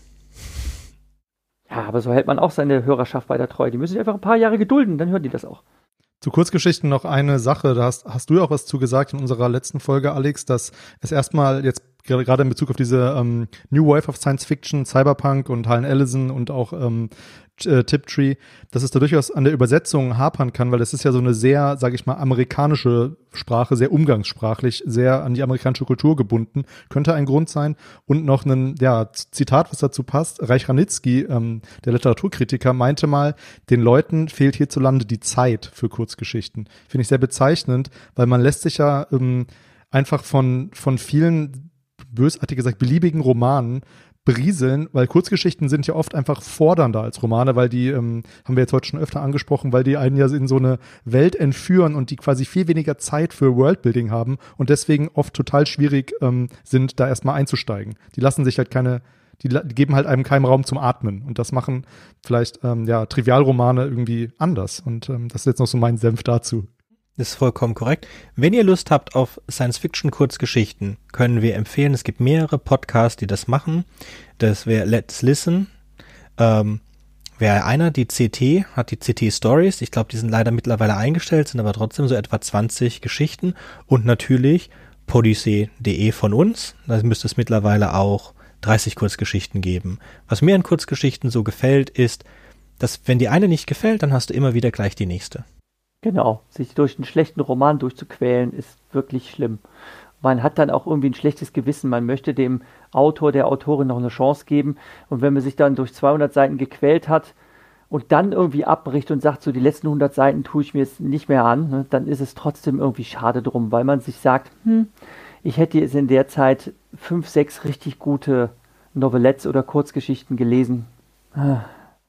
Ja, aber so hält man auch seine Hörerschaft weiter treu. Die müssen sich einfach ein paar Jahre gedulden, dann hören die das auch. Zu Kurzgeschichten noch eine Sache, da hast, hast du ja auch was zu gesagt in unserer letzten Folge, Alex, dass es erstmal jetzt gerade in Bezug auf diese ähm, New Wave of Science Fiction, Cyberpunk und Helen Ellison und auch ähm, äh, Tiptree, dass es da durchaus an der Übersetzung hapern kann, weil das ist ja so eine sehr, sage ich mal, amerikanische Sprache, sehr umgangssprachlich, sehr an die amerikanische Kultur gebunden, könnte ein Grund sein. Und noch ein ja, Zitat, was dazu passt. Reich Ranitzky, ähm, der Literaturkritiker, meinte mal, den Leuten fehlt hierzulande die Zeit für Kurzgeschichten. Finde ich sehr bezeichnend, weil man lässt sich ja ähm, einfach von, von vielen bösartig gesagt, beliebigen Romanen berieseln, weil Kurzgeschichten sind ja oft einfach fordernder als Romane, weil die, ähm, haben wir jetzt heute schon öfter angesprochen, weil die einen ja in so eine Welt entführen und die quasi viel weniger Zeit für Worldbuilding haben und deswegen oft total schwierig ähm, sind, da erstmal einzusteigen. Die lassen sich halt keine, die, die, geben halt einem keinen Raum zum Atmen und das machen vielleicht ähm, ja Trivialromane irgendwie anders und ähm, das ist jetzt noch so mein Senf dazu. Ist vollkommen korrekt. Wenn ihr Lust habt auf Science-Fiction-Kurzgeschichten, können wir empfehlen, es gibt mehrere Podcasts, die das machen. Das wäre Let's Listen. Ähm, wäre einer, die CT, hat die CT Stories. Ich glaube, die sind leider mittlerweile eingestellt, sind aber trotzdem so etwa 20 Geschichten. Und natürlich podyssee.de von uns. Da müsste es mittlerweile auch 30 Kurzgeschichten geben. Was mir an Kurzgeschichten so gefällt, ist, dass wenn die eine nicht gefällt, dann hast du immer wieder gleich die nächste. Genau, sich durch einen schlechten Roman durchzuquälen, ist wirklich schlimm. Man hat dann auch irgendwie ein schlechtes Gewissen. Man möchte dem Autor, der Autorin noch eine Chance geben. Und wenn man sich dann durch 200 Seiten gequält hat und dann irgendwie abbricht und sagt, so die letzten 100 Seiten tue ich mir jetzt nicht mehr an, ne, dann ist es trotzdem irgendwie schade drum, weil man sich sagt, hm, ich hätte jetzt in der Zeit fünf, sechs richtig gute Novelettes oder Kurzgeschichten gelesen.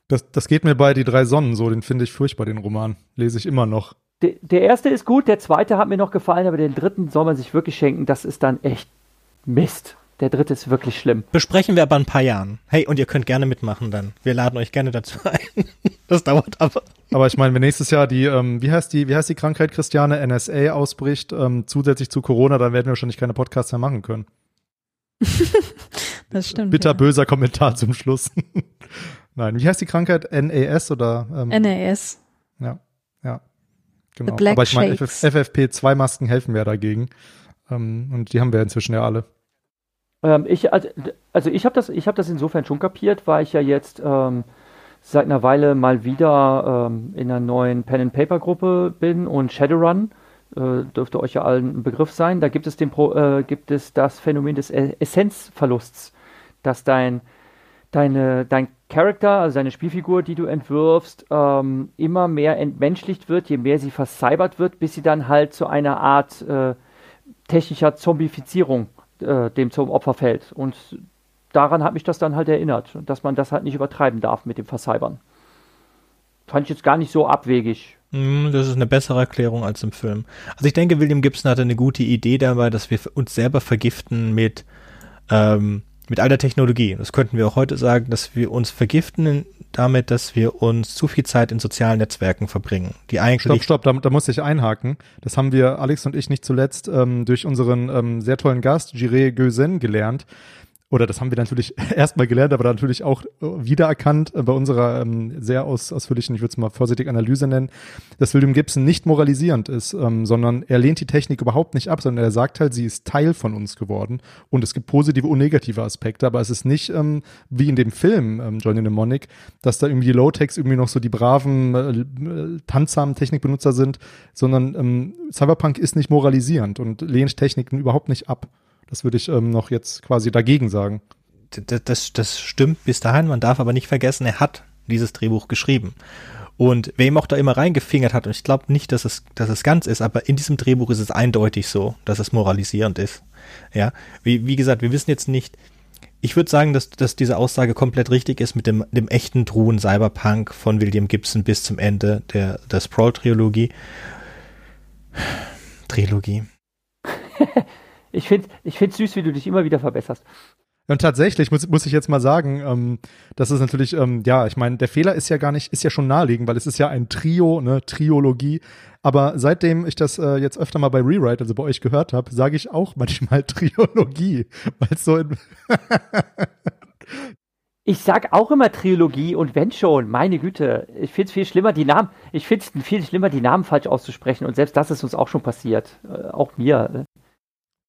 Das, das geht mir bei Die drei Sonnen so, den finde ich furchtbar, den Roman. Lese ich immer noch. Der, der erste ist gut, der zweite hat mir noch gefallen, aber den dritten soll man sich wirklich schenken. Das ist dann echt Mist. Der dritte ist wirklich schlimm. Besprechen wir aber in ein paar Jahren. Hey, und ihr könnt gerne mitmachen dann. Wir laden euch gerne dazu ein. Das dauert aber. Aber ich meine, wenn nächstes Jahr die, ähm, wie heißt die, wie heißt die Krankheit, Christiane, NSA ausbricht, ähm, zusätzlich zu Corona, dann werden wir wahrscheinlich keine Podcasts mehr machen können. das stimmt. Bitterböser ja. Kommentar zum Schluss. Nein, wie heißt die Krankheit? NAS oder? Ähm, NAS. Ja, ja. Genau. Aber ich meine, FFP2-Masken helfen ja dagegen. Ähm, und die haben wir inzwischen ja alle. Ähm, ich, also, also ich habe das, hab das insofern schon kapiert, weil ich ja jetzt ähm, seit einer Weile mal wieder ähm, in einer neuen Pen-and-Paper-Gruppe bin und Shadowrun äh, dürfte euch ja allen ein Begriff sein. Da gibt es, den Pro, äh, gibt es das Phänomen des Essenzverlusts, dass dein, deine, dein Charakter, also deine Spielfigur, die du entwirfst, ähm, immer mehr entmenschlicht wird, je mehr sie vercybert wird, bis sie dann halt zu einer Art äh, technischer Zombifizierung äh, dem zum Opfer fällt. Und daran hat mich das dann halt erinnert, dass man das halt nicht übertreiben darf mit dem Vercybern. Fand ich jetzt gar nicht so abwegig. Hm, das ist eine bessere Erklärung als im Film. Also ich denke, William Gibson hatte eine gute Idee dabei, dass wir uns selber vergiften mit ähm, mit all der Technologie. Das könnten wir auch heute sagen, dass wir uns vergiften damit, dass wir uns zu viel Zeit in sozialen Netzwerken verbringen. Die eigentlich stopp, stopp, da, da muss ich einhaken. Das haben wir, Alex und ich, nicht zuletzt ähm, durch unseren ähm, sehr tollen Gast, Jiré Gösen, gelernt. Oder das haben wir natürlich erstmal gelernt, aber natürlich auch äh, wiedererkannt äh, bei unserer ähm, sehr aus, ausführlichen, ich würde es mal vorsichtig Analyse nennen, dass William Gibson nicht moralisierend ist, ähm, sondern er lehnt die Technik überhaupt nicht ab, sondern er sagt halt, sie ist Teil von uns geworden und es gibt positive und negative Aspekte, aber es ist nicht ähm, wie in dem Film ähm, Johnny Mnemonic, dass da irgendwie die Low-Techs irgendwie noch so die braven, äh, tanzsamen Technikbenutzer sind, sondern ähm, Cyberpunk ist nicht moralisierend und lehnt Techniken überhaupt nicht ab. Das würde ich ähm, noch jetzt quasi dagegen sagen. Das, das, das stimmt bis dahin. Man darf aber nicht vergessen, er hat dieses Drehbuch geschrieben. Und wer ihm auch da immer reingefingert hat, und ich glaube nicht, dass es, dass es ganz ist, aber in diesem Drehbuch ist es eindeutig so, dass es moralisierend ist. Ja, wie, wie gesagt, wir wissen jetzt nicht, ich würde sagen, dass, dass diese Aussage komplett richtig ist mit dem, dem echten Truhen Cyberpunk von William Gibson bis zum Ende der, der Sprawl-Trilogie. Trilogie. Ich finde ich süß, wie du dich immer wieder verbesserst. Und tatsächlich muss, muss ich jetzt mal sagen, ähm, das ist natürlich, ähm, ja, ich meine, der Fehler ist ja gar nicht, ist ja schon naheliegend, weil es ist ja ein Trio, ne, Triologie. Aber seitdem ich das äh, jetzt öfter mal bei Rewrite, also bei euch gehört habe, sage ich auch manchmal Triologie, weil es so in Ich sag auch immer Trilogie und wenn schon, meine Güte, ich finde es viel schlimmer, die Namen, ich finde es viel schlimmer, die Namen falsch auszusprechen und selbst das ist uns auch schon passiert, äh, auch mir.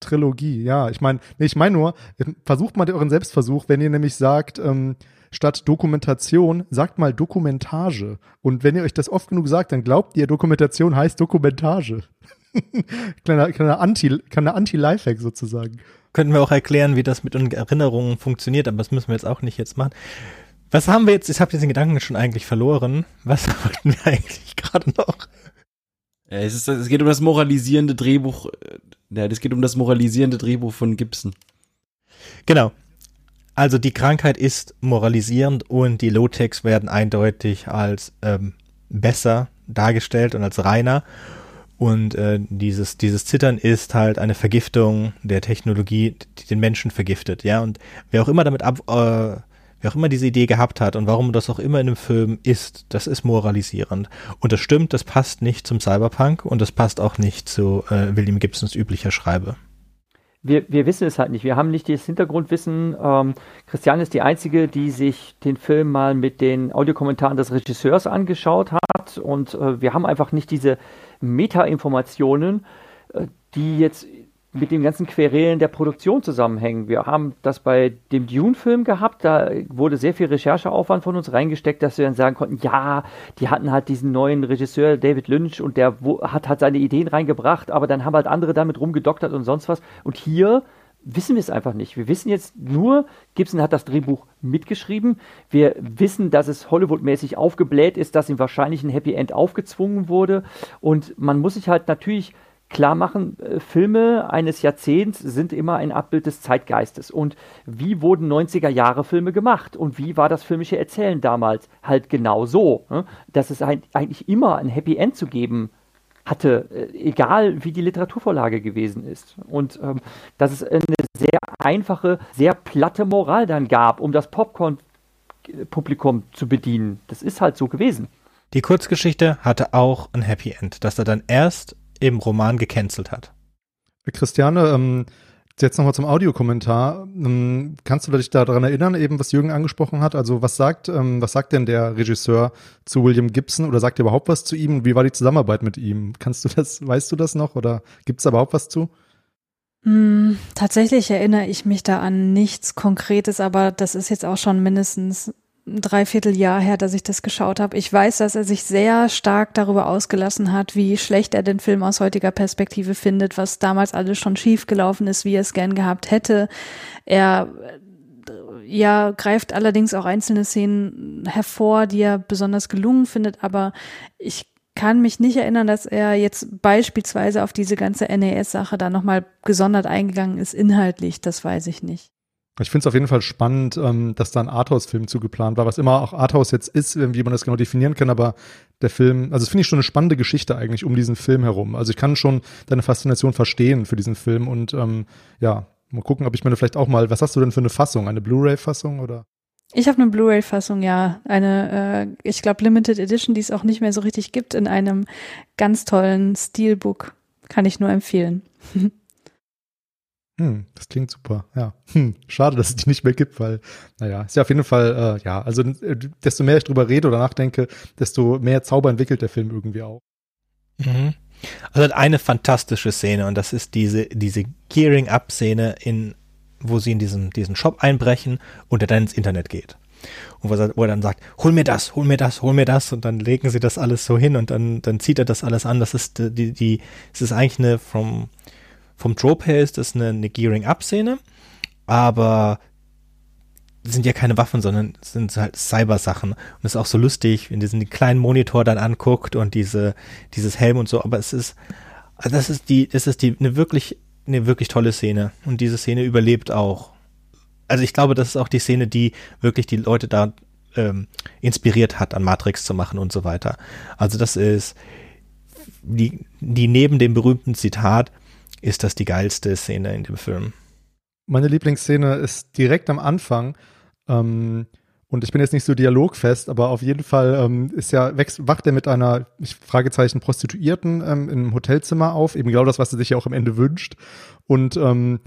Trilogie, ja. Ich meine, nee, ich meine nur, versucht mal euren Selbstversuch, wenn ihr nämlich sagt, ähm, statt Dokumentation, sagt mal Dokumentage. Und wenn ihr euch das oft genug sagt, dann glaubt ihr, Dokumentation heißt Dokumentage. kleiner, kleiner Anti, kleiner Anti-Lifehack sozusagen. Könnten wir auch erklären, wie das mit Erinnerungen funktioniert, aber das müssen wir jetzt auch nicht jetzt machen. Was haben wir jetzt? Ich habe jetzt den Gedanken schon eigentlich verloren. Was wollten wir eigentlich gerade noch? Es, ist, es geht um das moralisierende Drehbuch. Ja, es geht um das moralisierende Drehbuch von Gibson. Genau. Also die Krankheit ist moralisierend und die Low-Techs werden eindeutig als ähm, besser dargestellt und als reiner. Und äh, dieses, dieses Zittern ist halt eine Vergiftung der Technologie, die den Menschen vergiftet, ja. Und wer auch immer damit ab, äh, wer auch immer diese Idee gehabt hat und warum das auch immer in einem Film ist, das ist moralisierend. Und das stimmt, das passt nicht zum Cyberpunk und das passt auch nicht zu äh, William Gibsons üblicher Schreibe. Wir, wir wissen es halt nicht. Wir haben nicht das Hintergrundwissen. Ähm, Christiane ist die Einzige, die sich den Film mal mit den Audiokommentaren des Regisseurs angeschaut hat. Und äh, wir haben einfach nicht diese Meta-Informationen, äh, die jetzt mit dem ganzen Querelen der Produktion zusammenhängen. Wir haben das bei dem Dune-Film gehabt, da wurde sehr viel Rechercheaufwand von uns reingesteckt, dass wir dann sagen konnten, ja, die hatten halt diesen neuen Regisseur David Lynch und der hat halt seine Ideen reingebracht, aber dann haben halt andere damit rumgedoktert und sonst was. Und hier wissen wir es einfach nicht. Wir wissen jetzt nur, Gibson hat das Drehbuch mitgeschrieben. Wir wissen, dass es Hollywood-mäßig aufgebläht ist, dass ihm wahrscheinlich ein Happy End aufgezwungen wurde. Und man muss sich halt natürlich klar machen, äh, Filme eines Jahrzehnts sind immer ein Abbild des Zeitgeistes. Und wie wurden 90er Jahre Filme gemacht? Und wie war das filmische Erzählen damals? Halt genau so, ne? dass es eigentlich immer ein Happy End zu geben hatte, äh, egal wie die Literaturvorlage gewesen ist. Und ähm, dass es eine sehr einfache, sehr platte Moral dann gab, um das Popcorn-Publikum zu bedienen. Das ist halt so gewesen. Die Kurzgeschichte hatte auch ein Happy End, dass er dann erst im Roman gecancelt hat. Christiane, ähm, jetzt nochmal zum Audiokommentar. Ähm, kannst du dich daran erinnern, eben was Jürgen angesprochen hat? Also was sagt, ähm, was sagt denn der Regisseur zu William Gibson oder sagt er überhaupt was zu ihm? Wie war die Zusammenarbeit mit ihm? Kannst du das, weißt du das noch oder gibt es da überhaupt was zu? Hm, tatsächlich erinnere ich mich da an nichts Konkretes, aber das ist jetzt auch schon mindestens ein Dreivierteljahr her, dass ich das geschaut habe. Ich weiß, dass er sich sehr stark darüber ausgelassen hat, wie schlecht er den Film aus heutiger Perspektive findet, was damals alles schon schief gelaufen ist, wie er es gern gehabt hätte. Er ja, greift allerdings auch einzelne Szenen hervor, die er besonders gelungen findet, aber ich kann mich nicht erinnern, dass er jetzt beispielsweise auf diese ganze NAS-Sache da nochmal gesondert eingegangen ist, inhaltlich, das weiß ich nicht. Ich finde es auf jeden Fall spannend, ähm, dass da ein Arthouse-Film zugeplant war, was immer auch Arthouse jetzt ist, wie man das genau definieren kann, aber der Film, also das finde ich schon eine spannende Geschichte eigentlich um diesen Film herum. Also ich kann schon deine Faszination verstehen für diesen Film und ähm, ja, mal gucken, ob ich mir vielleicht auch mal, was hast du denn für eine Fassung? Eine Blu-ray-Fassung oder? Ich habe eine Blu-ray-Fassung, ja. Eine, äh, ich glaube, Limited Edition, die es auch nicht mehr so richtig gibt, in einem ganz tollen Steelbook. Kann ich nur empfehlen. Hm, das klingt super, ja. Hm, schade, dass es die nicht mehr gibt, weil, naja, ist ja auf jeden Fall, äh, ja, also äh, desto mehr ich drüber rede oder nachdenke, desto mehr Zauber entwickelt der Film irgendwie auch. Mhm. Also hat eine fantastische Szene und das ist diese, diese Gearing-Up-Szene in, wo sie in diesen, diesen Shop einbrechen und er dann ins Internet geht. Und wo er, dann sagt, hol mir das, hol mir das, hol mir das und dann legen sie das alles so hin und dann, dann zieht er das alles an. Das ist die, die, es ist eigentlich eine vom, vom Trope her ist das eine, eine Gearing-Up-Szene, aber sind ja keine Waffen, sondern sind halt Cyber-Sachen. Und es ist auch so lustig, wenn diesen kleinen Monitor dann anguckt und diese, dieses Helm und so, aber es ist, also das ist die, das ist die, eine wirklich, eine wirklich tolle Szene. Und diese Szene überlebt auch. Also ich glaube, das ist auch die Szene, die wirklich die Leute da ähm, inspiriert hat, an Matrix zu machen und so weiter. Also das ist die, die neben dem berühmten Zitat ist das die geilste Szene in dem Film. Meine Lieblingsszene ist direkt am Anfang. Ähm, und ich bin jetzt nicht so dialogfest, aber auf jeden Fall ähm, ist ja, wacht er mit einer, ich Fragezeichen, Prostituierten ähm, im Hotelzimmer auf, eben genau das, was er sich ja auch am Ende wünscht. Und ähm,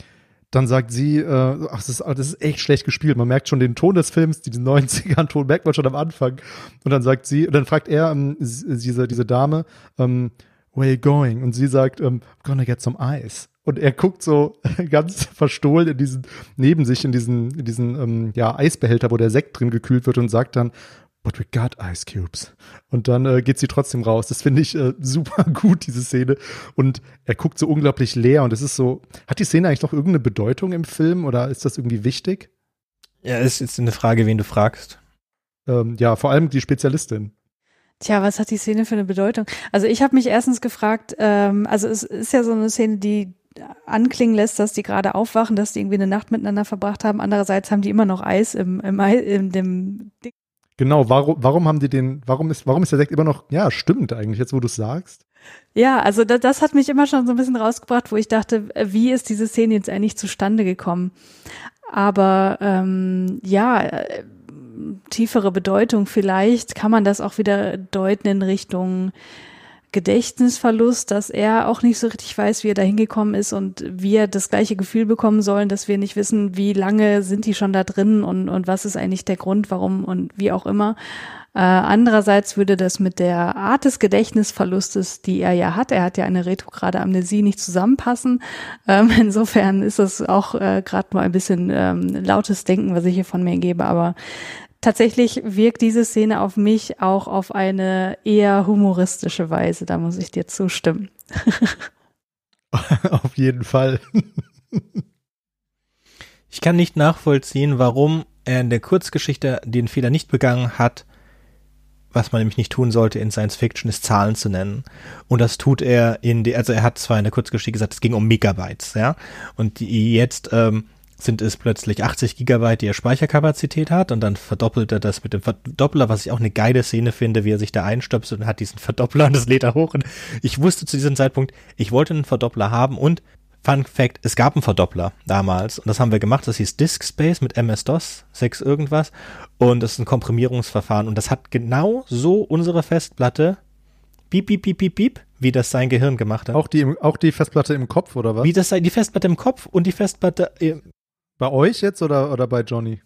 dann sagt sie, äh, ach, das ist, das ist echt schlecht gespielt. Man merkt schon den Ton des Films, diesen 90er-Ton merkt man schon am Anfang. Und dann sagt sie, und dann fragt er, ähm, diese, diese Dame, ähm, where are you going? Und sie sagt, um, gonna get some ice. Und er guckt so ganz verstohlen in diesen, neben sich in diesen, in diesen ähm, ja, Eisbehälter, wo der Sekt drin gekühlt wird und sagt dann, but we got ice cubes. Und dann äh, geht sie trotzdem raus. Das finde ich äh, super gut, diese Szene. Und er guckt so unglaublich leer und es ist so, hat die Szene eigentlich noch irgendeine Bedeutung im Film oder ist das irgendwie wichtig? Ja, ist jetzt eine Frage, wen du fragst. Ähm, ja, vor allem die Spezialistin. Tja, was hat die Szene für eine Bedeutung? Also ich habe mich erstens gefragt, ähm, also es ist ja so eine Szene, die anklingen lässt, dass die gerade aufwachen, dass die irgendwie eine Nacht miteinander verbracht haben. Andererseits haben die immer noch Eis im, im, in dem Ding. Genau, warum, warum haben die den, warum ist, warum ist der Sekt immer noch, ja, stimmt eigentlich, jetzt wo du es sagst. Ja, also das, das hat mich immer schon so ein bisschen rausgebracht, wo ich dachte, wie ist diese Szene jetzt eigentlich zustande gekommen? Aber ähm, ja, äh, tiefere Bedeutung vielleicht kann man das auch wieder deuten in Richtung Gedächtnisverlust, dass er auch nicht so richtig weiß, wie er da hingekommen ist und wir das gleiche Gefühl bekommen sollen, dass wir nicht wissen, wie lange sind die schon da drin und, und was ist eigentlich der Grund, warum und wie auch immer. Äh, andererseits würde das mit der Art des Gedächtnisverlustes, die er ja hat, er hat ja eine retrograde Amnesie, nicht zusammenpassen. Ähm, insofern ist das auch äh, gerade mal ein bisschen ähm, lautes Denken, was ich hier von mir gebe, aber tatsächlich wirkt diese Szene auf mich auch auf eine eher humoristische Weise. Da muss ich dir zustimmen. auf jeden Fall. ich kann nicht nachvollziehen, warum er in der Kurzgeschichte den Fehler nicht begangen hat, was man nämlich nicht tun sollte in Science Fiction, ist Zahlen zu nennen. Und das tut er in die, also er hat zwar in der Kurzgeschichte gesagt, es ging um Megabytes, ja. Und die jetzt ähm, sind es plötzlich 80 Gigabyte, die er Speicherkapazität hat und dann verdoppelt er das mit dem Verdoppler, was ich auch eine geile Szene finde, wie er sich da einstöpselt und hat diesen Verdoppler und das lädt er hoch. Und ich wusste zu diesem Zeitpunkt, ich wollte einen Verdoppler haben und Fun Fact, es gab einen Verdoppler damals. Und das haben wir gemacht, das hieß Disk Space mit MS-DOS 6 irgendwas. Und das ist ein Komprimierungsverfahren. Und das hat genau so unsere Festplatte piep, piep, piep, piep, piep, wie das sein Gehirn gemacht hat. Auch die, auch die Festplatte im Kopf, oder was? Wie das sei, die Festplatte im Kopf und die Festplatte bei euch jetzt oder, oder bei Johnny?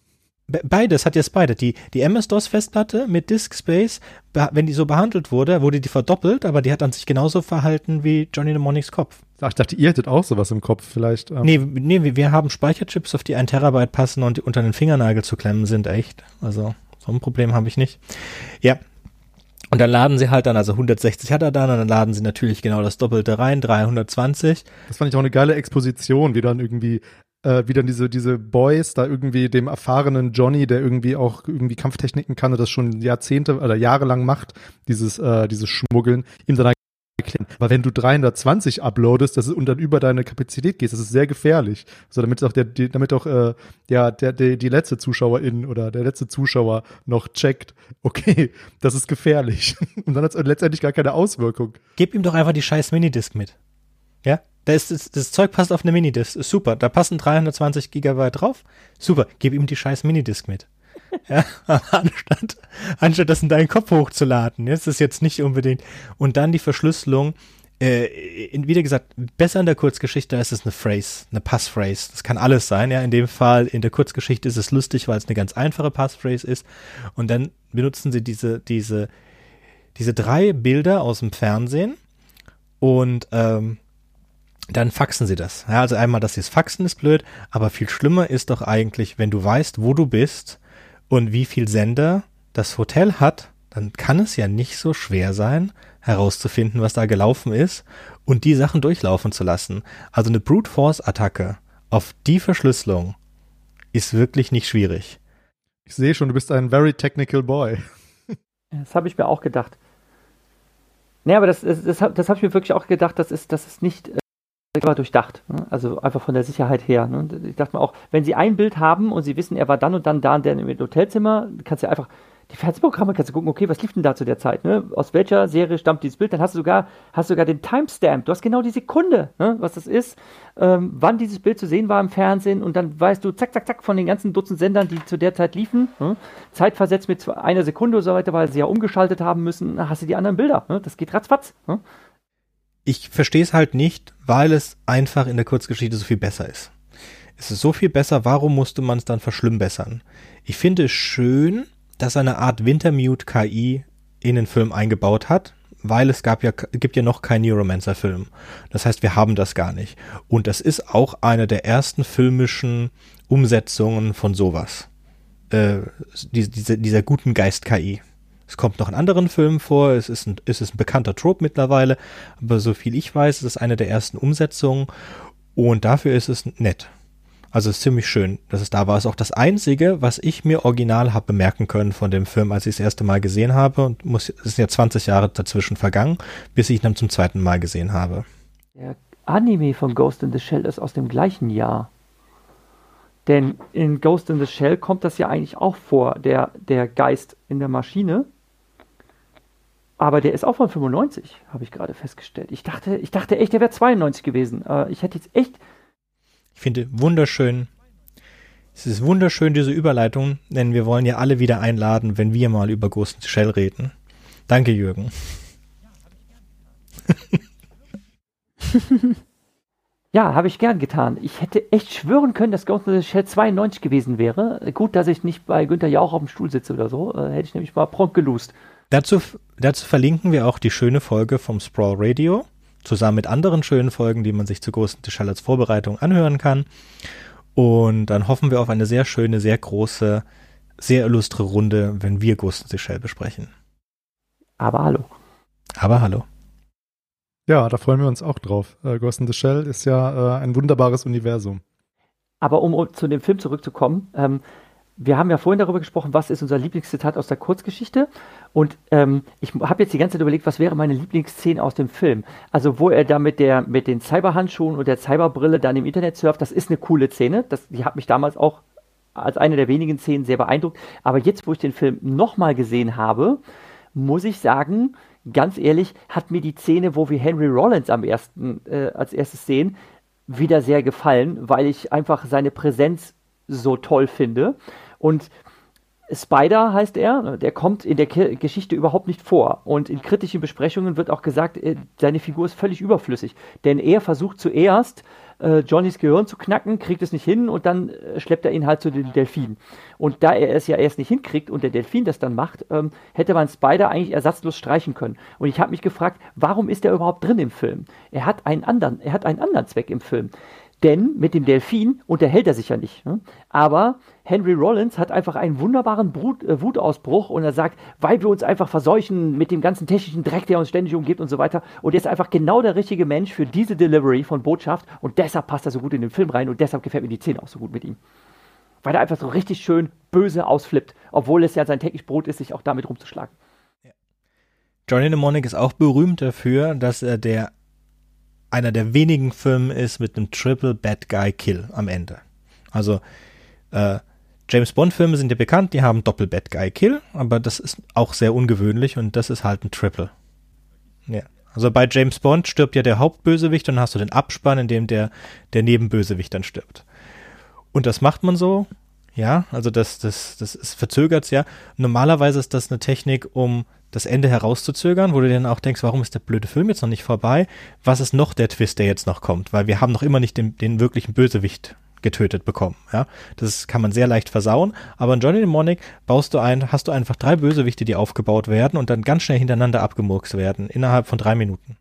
Beides hat jetzt beide. Die, die MS-DOS-Festplatte mit Disk Space, wenn die so behandelt wurde, wurde die verdoppelt, aber die hat an sich genauso verhalten wie Johnny Mnemonics Kopf. Ach, ich dachte, ihr hättet auch sowas im Kopf vielleicht. Ähm. Nee, nee, wir haben Speicherchips, auf die ein Terabyte passen und die unter den Fingernagel zu klemmen sind, echt. Also, so ein Problem habe ich nicht. Ja. Und dann laden sie halt dann, also 160 hat er dann, und dann laden sie natürlich genau das Doppelte rein, 320. Das fand ich auch eine geile Exposition, wie dann irgendwie äh, wie dann diese, diese Boys da irgendwie dem erfahrenen Johnny, der irgendwie auch irgendwie Kampftechniken kann und das schon Jahrzehnte oder jahrelang macht, dieses, äh, dieses Schmuggeln, ihm dann erklären. Weil wenn du 320 uploadest, das ist und dann über deine Kapazität gehst, das ist sehr gefährlich. Also damit auch der, die, damit auch äh, ja, der, der, die letzte Zuschauerin oder der letzte Zuschauer noch checkt, okay, das ist gefährlich. Und dann hat es letztendlich gar keine Auswirkung. Gib ihm doch einfach die scheiß Minidisc mit. Ja? Da ist das, das Zeug passt auf eine Minidisc. Ist super. Da passen 320 Gigabyte drauf. Super. Gib ihm die scheiß Minidisc mit. ja, anstatt, anstatt das in deinen Kopf hochzuladen. Das ist jetzt nicht unbedingt. Und dann die Verschlüsselung äh, in, wie gesagt, besser in der Kurzgeschichte ist es eine Phrase, eine Passphrase. Das kann alles sein, ja. In dem Fall, in der Kurzgeschichte ist es lustig, weil es eine ganz einfache Passphrase ist. Und dann benutzen sie diese, diese, diese drei Bilder aus dem Fernsehen und ähm, dann faxen sie das. Ja, also einmal, dass sie es faxen, ist blöd, aber viel schlimmer ist doch eigentlich, wenn du weißt, wo du bist und wie viel Sender das Hotel hat, dann kann es ja nicht so schwer sein, herauszufinden, was da gelaufen ist und die Sachen durchlaufen zu lassen. Also eine Brute Force Attacke auf die Verschlüsselung ist wirklich nicht schwierig. Ich sehe schon, du bist ein very technical boy. Das habe ich mir auch gedacht. Nee, aber das, das, das, das habe ich mir wirklich auch gedacht, das ist, das ist nicht äh, durchdacht. Ne? Also einfach von der Sicherheit her. Ne? Ich dachte mir auch, wenn sie ein Bild haben und sie wissen, er war dann und dann da und der im Hotelzimmer, kannst du einfach die Fernsehprogramme kannst du gucken, okay, was lief denn da zu der Zeit? Ne? Aus welcher Serie stammt dieses Bild? Dann hast du sogar, hast sogar den Timestamp. Du hast genau die Sekunde, was das ist, ähm, wann dieses Bild zu sehen war im Fernsehen und dann weißt du, zack, zack, zack, von den ganzen Dutzend Sendern, die zu der Zeit liefen, zeitversetzt mit einer Sekunde und so weiter, weil sie ja umgeschaltet haben müssen, hast du die anderen Bilder. Das geht ratzfatz. Ich verstehe es halt nicht, weil es einfach in der Kurzgeschichte so viel besser ist. Es ist so viel besser, warum musste man es dann verschlimmbessern? Ich finde es schön, dass eine Art Wintermute-KI in den Film eingebaut hat, weil es gab ja, gibt ja noch keinen Neuromancer-Film. Das heißt, wir haben das gar nicht. Und das ist auch eine der ersten filmischen Umsetzungen von sowas. Äh, diese, diese, dieser guten Geist-KI. Es kommt noch in anderen Filmen vor, es ist, ein, es ist ein bekannter Trope mittlerweile, aber so viel ich weiß, es ist eine der ersten Umsetzungen und dafür ist es nett. Also es ist ziemlich schön, dass es da war. Es ist auch das Einzige, was ich mir original habe bemerken können von dem Film, als ich es das erste Mal gesehen habe. Und muss, es sind ja 20 Jahre dazwischen vergangen, bis ich ihn dann zum zweiten Mal gesehen habe. Der Anime von Ghost in the Shell ist aus dem gleichen Jahr. Denn in Ghost in the Shell kommt das ja eigentlich auch vor, der, der Geist in der Maschine. Aber der ist auch von 95, habe ich gerade festgestellt. Ich dachte, ich dachte echt, der wäre 92 gewesen. Äh, ich hätte jetzt echt ich finde wunderschön. Es ist wunderschön, diese Überleitung, denn wir wollen ja alle wieder einladen, wenn wir mal über Ghost in the Shell reden. Danke, Jürgen. Ja, habe ich gern getan. Ich hätte echt schwören können, dass Ghost in the Shell 92 gewesen wäre. Gut, dass ich nicht bei Günther Jauch auf dem Stuhl sitze oder so. Äh, hätte ich nämlich mal prompt gelust. Dazu, dazu verlinken wir auch die schöne Folge vom Sprawl Radio zusammen mit anderen schönen Folgen, die man sich zu großen Tischall als Vorbereitung anhören kann. Und dann hoffen wir auf eine sehr schöne, sehr große, sehr illustre Runde, wenn wir Ghost in the Shell besprechen. Aber hallo. Aber hallo. Ja, da freuen wir uns auch drauf. Äh, Ghost in the Shell ist ja äh, ein wunderbares Universum. Aber um, um, zu dem Film zurückzukommen, ähm, wir haben ja vorhin darüber gesprochen, was ist unser Lieblingszitat aus der Kurzgeschichte. Und ähm, ich habe jetzt die ganze Zeit überlegt, was wäre meine Lieblingsszene aus dem Film. Also wo er da mit, der, mit den Cyberhandschuhen und der Cyberbrille dann im Internet surft, das ist eine coole Szene. Das, die hat mich damals auch als eine der wenigen Szenen sehr beeindruckt. Aber jetzt, wo ich den Film nochmal gesehen habe, muss ich sagen, ganz ehrlich, hat mir die Szene, wo wir Henry Rollins am ersten, äh, als erstes sehen, wieder sehr gefallen, weil ich einfach seine Präsenz so toll finde. Und Spider heißt er, der kommt in der Geschichte überhaupt nicht vor. Und in kritischen Besprechungen wird auch gesagt, äh, seine Figur ist völlig überflüssig. Denn er versucht zuerst, äh, Johnnys Gehirn zu knacken, kriegt es nicht hin und dann äh, schleppt er ihn halt zu den Delfinen. Und da er es ja erst nicht hinkriegt und der Delfin das dann macht, ähm, hätte man Spider eigentlich ersatzlos streichen können. Und ich habe mich gefragt, warum ist er überhaupt drin im Film? Er hat einen anderen, er hat einen anderen Zweck im Film. Denn mit dem Delfin unterhält er sich ja nicht. Ne? Aber Henry Rollins hat einfach einen wunderbaren Brut, äh, Wutausbruch und er sagt, weil wir uns einfach verseuchen mit dem ganzen technischen Dreck, der uns ständig umgibt und so weiter. Und er ist einfach genau der richtige Mensch für diese Delivery von Botschaft und deshalb passt er so gut in den Film rein und deshalb gefällt mir die Szene auch so gut mit ihm. Weil er einfach so richtig schön böse ausflippt, obwohl es ja sein täglich Brot ist, sich auch damit rumzuschlagen. Johnny Mnemonic ist auch berühmt dafür, dass er der einer der wenigen Filme ist mit einem Triple Bad Guy Kill am Ende. Also äh, James Bond Filme sind ja bekannt, die haben Doppel Bad Guy Kill, aber das ist auch sehr ungewöhnlich und das ist halt ein Triple. Ja. Also bei James Bond stirbt ja der Hauptbösewicht und dann hast du den Abspann, in dem der, der Nebenbösewicht dann stirbt. Und das macht man so, Ja, also das, das, das ist verzögert ja. Normalerweise ist das eine Technik, um das Ende herauszuzögern, wo du dann auch denkst, warum ist der blöde Film jetzt noch nicht vorbei? Was ist noch der Twist, der jetzt noch kommt? Weil wir haben noch immer nicht den, den wirklichen Bösewicht getötet bekommen. Ja, das kann man sehr leicht versauen. Aber in Johnny Mnemonic baust du ein, hast du einfach drei Bösewichte, die aufgebaut werden und dann ganz schnell hintereinander abgemurkst werden innerhalb von drei Minuten.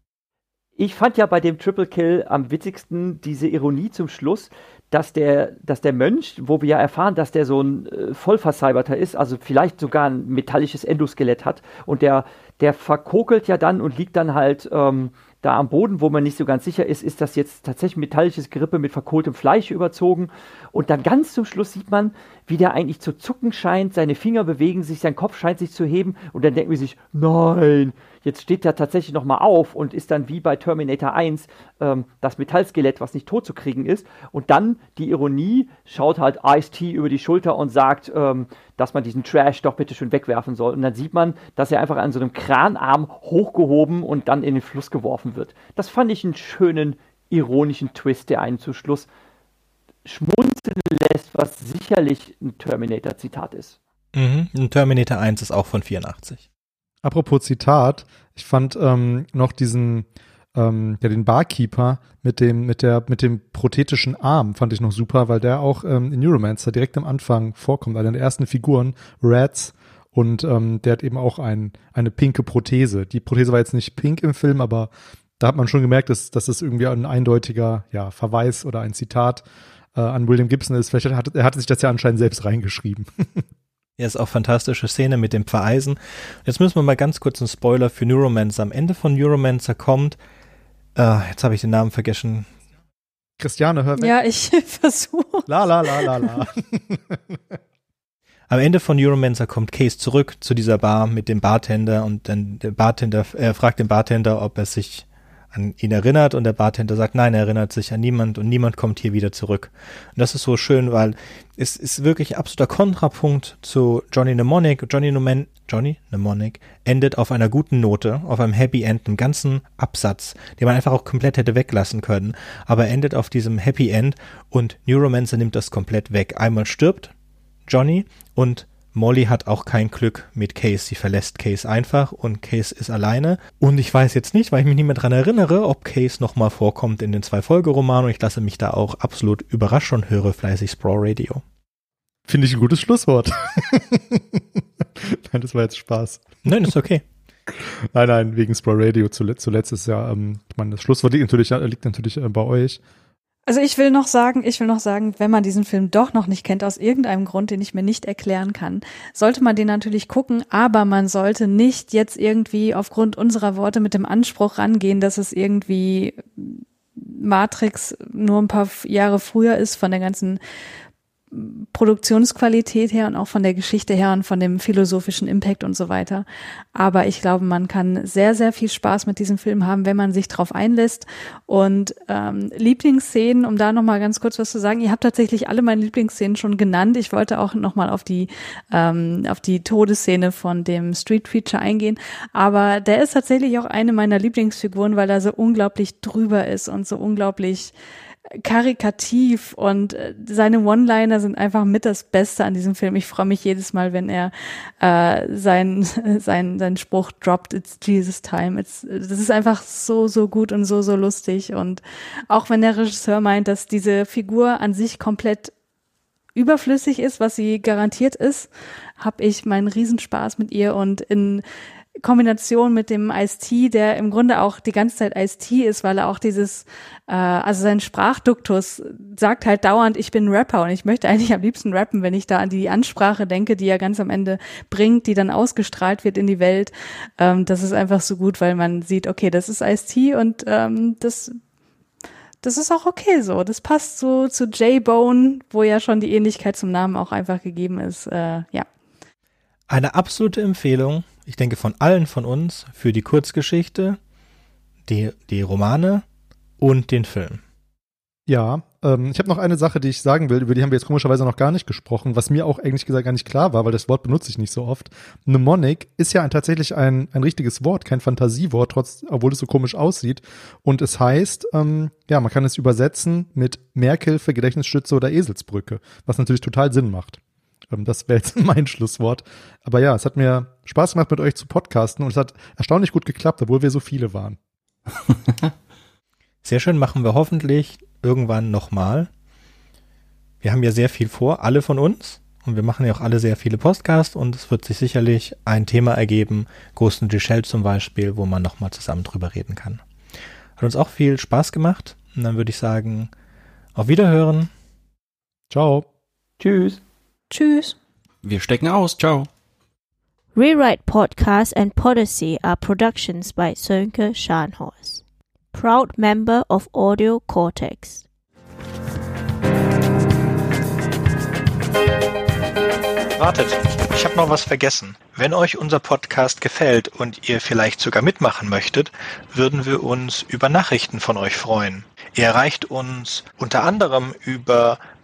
Ich fand ja bei dem Triple Kill am witzigsten diese Ironie zum Schluss, dass der, dass der Mönch, wo wir ja erfahren, dass der so ein äh, ist, also vielleicht sogar ein metallisches Endoskelett hat und der, der verkokelt ja dann und liegt dann halt ähm, da am Boden, wo man nicht so ganz sicher ist, ist das jetzt tatsächlich metallisches Gerippe mit verkohltem Fleisch überzogen. Und dann ganz zum Schluss sieht man, wie der eigentlich zu zucken scheint, seine Finger bewegen sich, sein Kopf scheint sich zu heben und dann denken wir sich, nein, jetzt steht er tatsächlich nochmal auf und ist dann wie bei Terminator 1 ähm, das Metallskelett, was nicht tot zu kriegen ist. Und dann die Ironie, schaut halt Ice-T über die Schulter und sagt, ähm, dass man diesen Trash doch bitte schön wegwerfen soll. Und dann sieht man, dass er einfach an so einem Kranarm hochgehoben und dann in den Fluss geworfen wird. Das fand ich einen schönen, ironischen Twist, der einen zu Schluss schmunzeln lässt, was sicherlich ein Terminator-Zitat ist. Mhm. Ein Terminator 1 ist auch von 84. Apropos Zitat, ich fand ähm, noch diesen, ähm, ja, den Barkeeper mit dem, mit der, mit dem prothetischen Arm fand ich noch super, weil der auch ähm, in Neuromancer direkt am Anfang vorkommt, einer der ersten Figuren, Rats, und ähm, der hat eben auch ein, eine pinke Prothese. Die Prothese war jetzt nicht pink im Film, aber da hat man schon gemerkt, dass, dass das irgendwie ein eindeutiger ja, Verweis oder ein Zitat äh, an William Gibson ist. Vielleicht hat er hatte sich das ja anscheinend selbst reingeschrieben. Ja, ist auch fantastische Szene mit dem Vereisen. Jetzt müssen wir mal ganz kurz einen Spoiler für Neuromancer. Am Ende von Neuromancer kommt, äh, jetzt habe ich den Namen vergessen. Christiane, hör weg. Ja, ich versuche. La la la la la. Am Ende von Neuromancer kommt Case zurück zu dieser Bar mit dem Bartender und dann der Bartender äh, fragt den Bartender, ob er sich an ihn erinnert und der Bartender sagt, nein, er erinnert sich an niemand und niemand kommt hier wieder zurück. Und das ist so schön, weil es ist wirklich absoluter Kontrapunkt zu Johnny Mnemonic. Johnny, Mnemon Johnny Mnemonic endet auf einer guten Note, auf einem Happy End, einem ganzen Absatz, den man einfach auch komplett hätte weglassen können, aber endet auf diesem Happy End und Neuromancer nimmt das komplett weg. Einmal stirbt Johnny und Molly hat auch kein Glück mit Case. Sie verlässt Case einfach und Case ist alleine. Und ich weiß jetzt nicht, weil ich mich nicht mehr dran erinnere, ob Case nochmal vorkommt in den zwei Folgeromanen. Und ich lasse mich da auch absolut überraschen und höre fleißig Sprawl Radio. Finde ich ein gutes Schlusswort. nein, das war jetzt Spaß. Nein, ist okay. nein, nein, wegen Sprawl Radio zuletzt, zuletzt ist ja, ähm, ich meine, das Schlusswort liegt natürlich, liegt natürlich äh, bei euch. Also ich will noch sagen, ich will noch sagen, wenn man diesen Film doch noch nicht kennt, aus irgendeinem Grund, den ich mir nicht erklären kann, sollte man den natürlich gucken, aber man sollte nicht jetzt irgendwie aufgrund unserer Worte mit dem Anspruch rangehen, dass es irgendwie Matrix nur ein paar Jahre früher ist von der ganzen Produktionsqualität her und auch von der Geschichte her und von dem philosophischen Impact und so weiter. Aber ich glaube, man kann sehr, sehr viel Spaß mit diesem Film haben, wenn man sich drauf einlässt. Und ähm, Lieblingsszenen, um da nochmal ganz kurz was zu sagen, ihr habt tatsächlich alle meine Lieblingsszenen schon genannt. Ich wollte auch nochmal auf die, ähm, auf die Todesszene von dem Street Feature eingehen. Aber der ist tatsächlich auch eine meiner Lieblingsfiguren, weil er so unglaublich drüber ist und so unglaublich karikativ und äh, seine One-Liner sind einfach mit das Beste an diesem Film. Ich freue mich jedes Mal, wenn er äh, seinen sein, sein Spruch droppt, it's Jesus time. It's, das ist einfach so, so gut und so, so lustig. Und auch wenn der Regisseur meint, dass diese Figur an sich komplett überflüssig ist, was sie garantiert ist, habe ich meinen Riesenspaß mit ihr und in Kombination mit dem Ice-T, der im Grunde auch die ganze Zeit Ice-T ist, weil er auch dieses, äh, also sein Sprachduktus sagt halt dauernd, ich bin Rapper und ich möchte eigentlich am liebsten rappen, wenn ich da an die Ansprache denke, die er ganz am Ende bringt, die dann ausgestrahlt wird in die Welt. Ähm, das ist einfach so gut, weil man sieht, okay, das ist Ice-T und ähm, das das ist auch okay so. Das passt so zu J-Bone, wo ja schon die Ähnlichkeit zum Namen auch einfach gegeben ist. Äh, ja. Eine absolute Empfehlung ich denke, von allen von uns für die Kurzgeschichte, die, die Romane und den Film. Ja, ähm, ich habe noch eine Sache, die ich sagen will, über die haben wir jetzt komischerweise noch gar nicht gesprochen, was mir auch eigentlich gesagt gar nicht klar war, weil das Wort benutze ich nicht so oft. Mnemonic ist ja ein, tatsächlich ein, ein richtiges Wort, kein Fantasiewort, trotz, obwohl es so komisch aussieht. Und es heißt, ähm, ja, man kann es übersetzen mit Merkhilfe, Gedächtnisstütze oder Eselsbrücke, was natürlich total Sinn macht. Ähm, das wäre jetzt mein Schlusswort. Aber ja, es hat mir Spaß gemacht, mit euch zu podcasten und es hat erstaunlich gut geklappt, obwohl wir so viele waren. Sehr schön, machen wir hoffentlich irgendwann nochmal. Wir haben ja sehr viel vor, alle von uns. Und wir machen ja auch alle sehr viele Podcasts und es wird sich sicherlich ein Thema ergeben, Ghost in the Shell zum Beispiel, wo man nochmal zusammen drüber reden kann. Hat uns auch viel Spaß gemacht. Und dann würde ich sagen, auf Wiederhören. Ciao. Tschüss. Tschüss. Wir stecken aus. Ciao. Rewrite Podcast and Podyssey are productions by Sönke Scharnhorst, proud member of Audio Cortex. Wartet, ich habe noch was vergessen. Wenn euch unser Podcast gefällt und ihr vielleicht sogar mitmachen möchtet, würden wir uns über Nachrichten von euch freuen. Ihr erreicht uns unter anderem über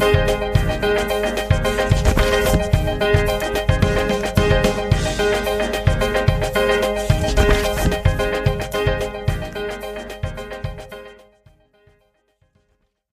Thank you.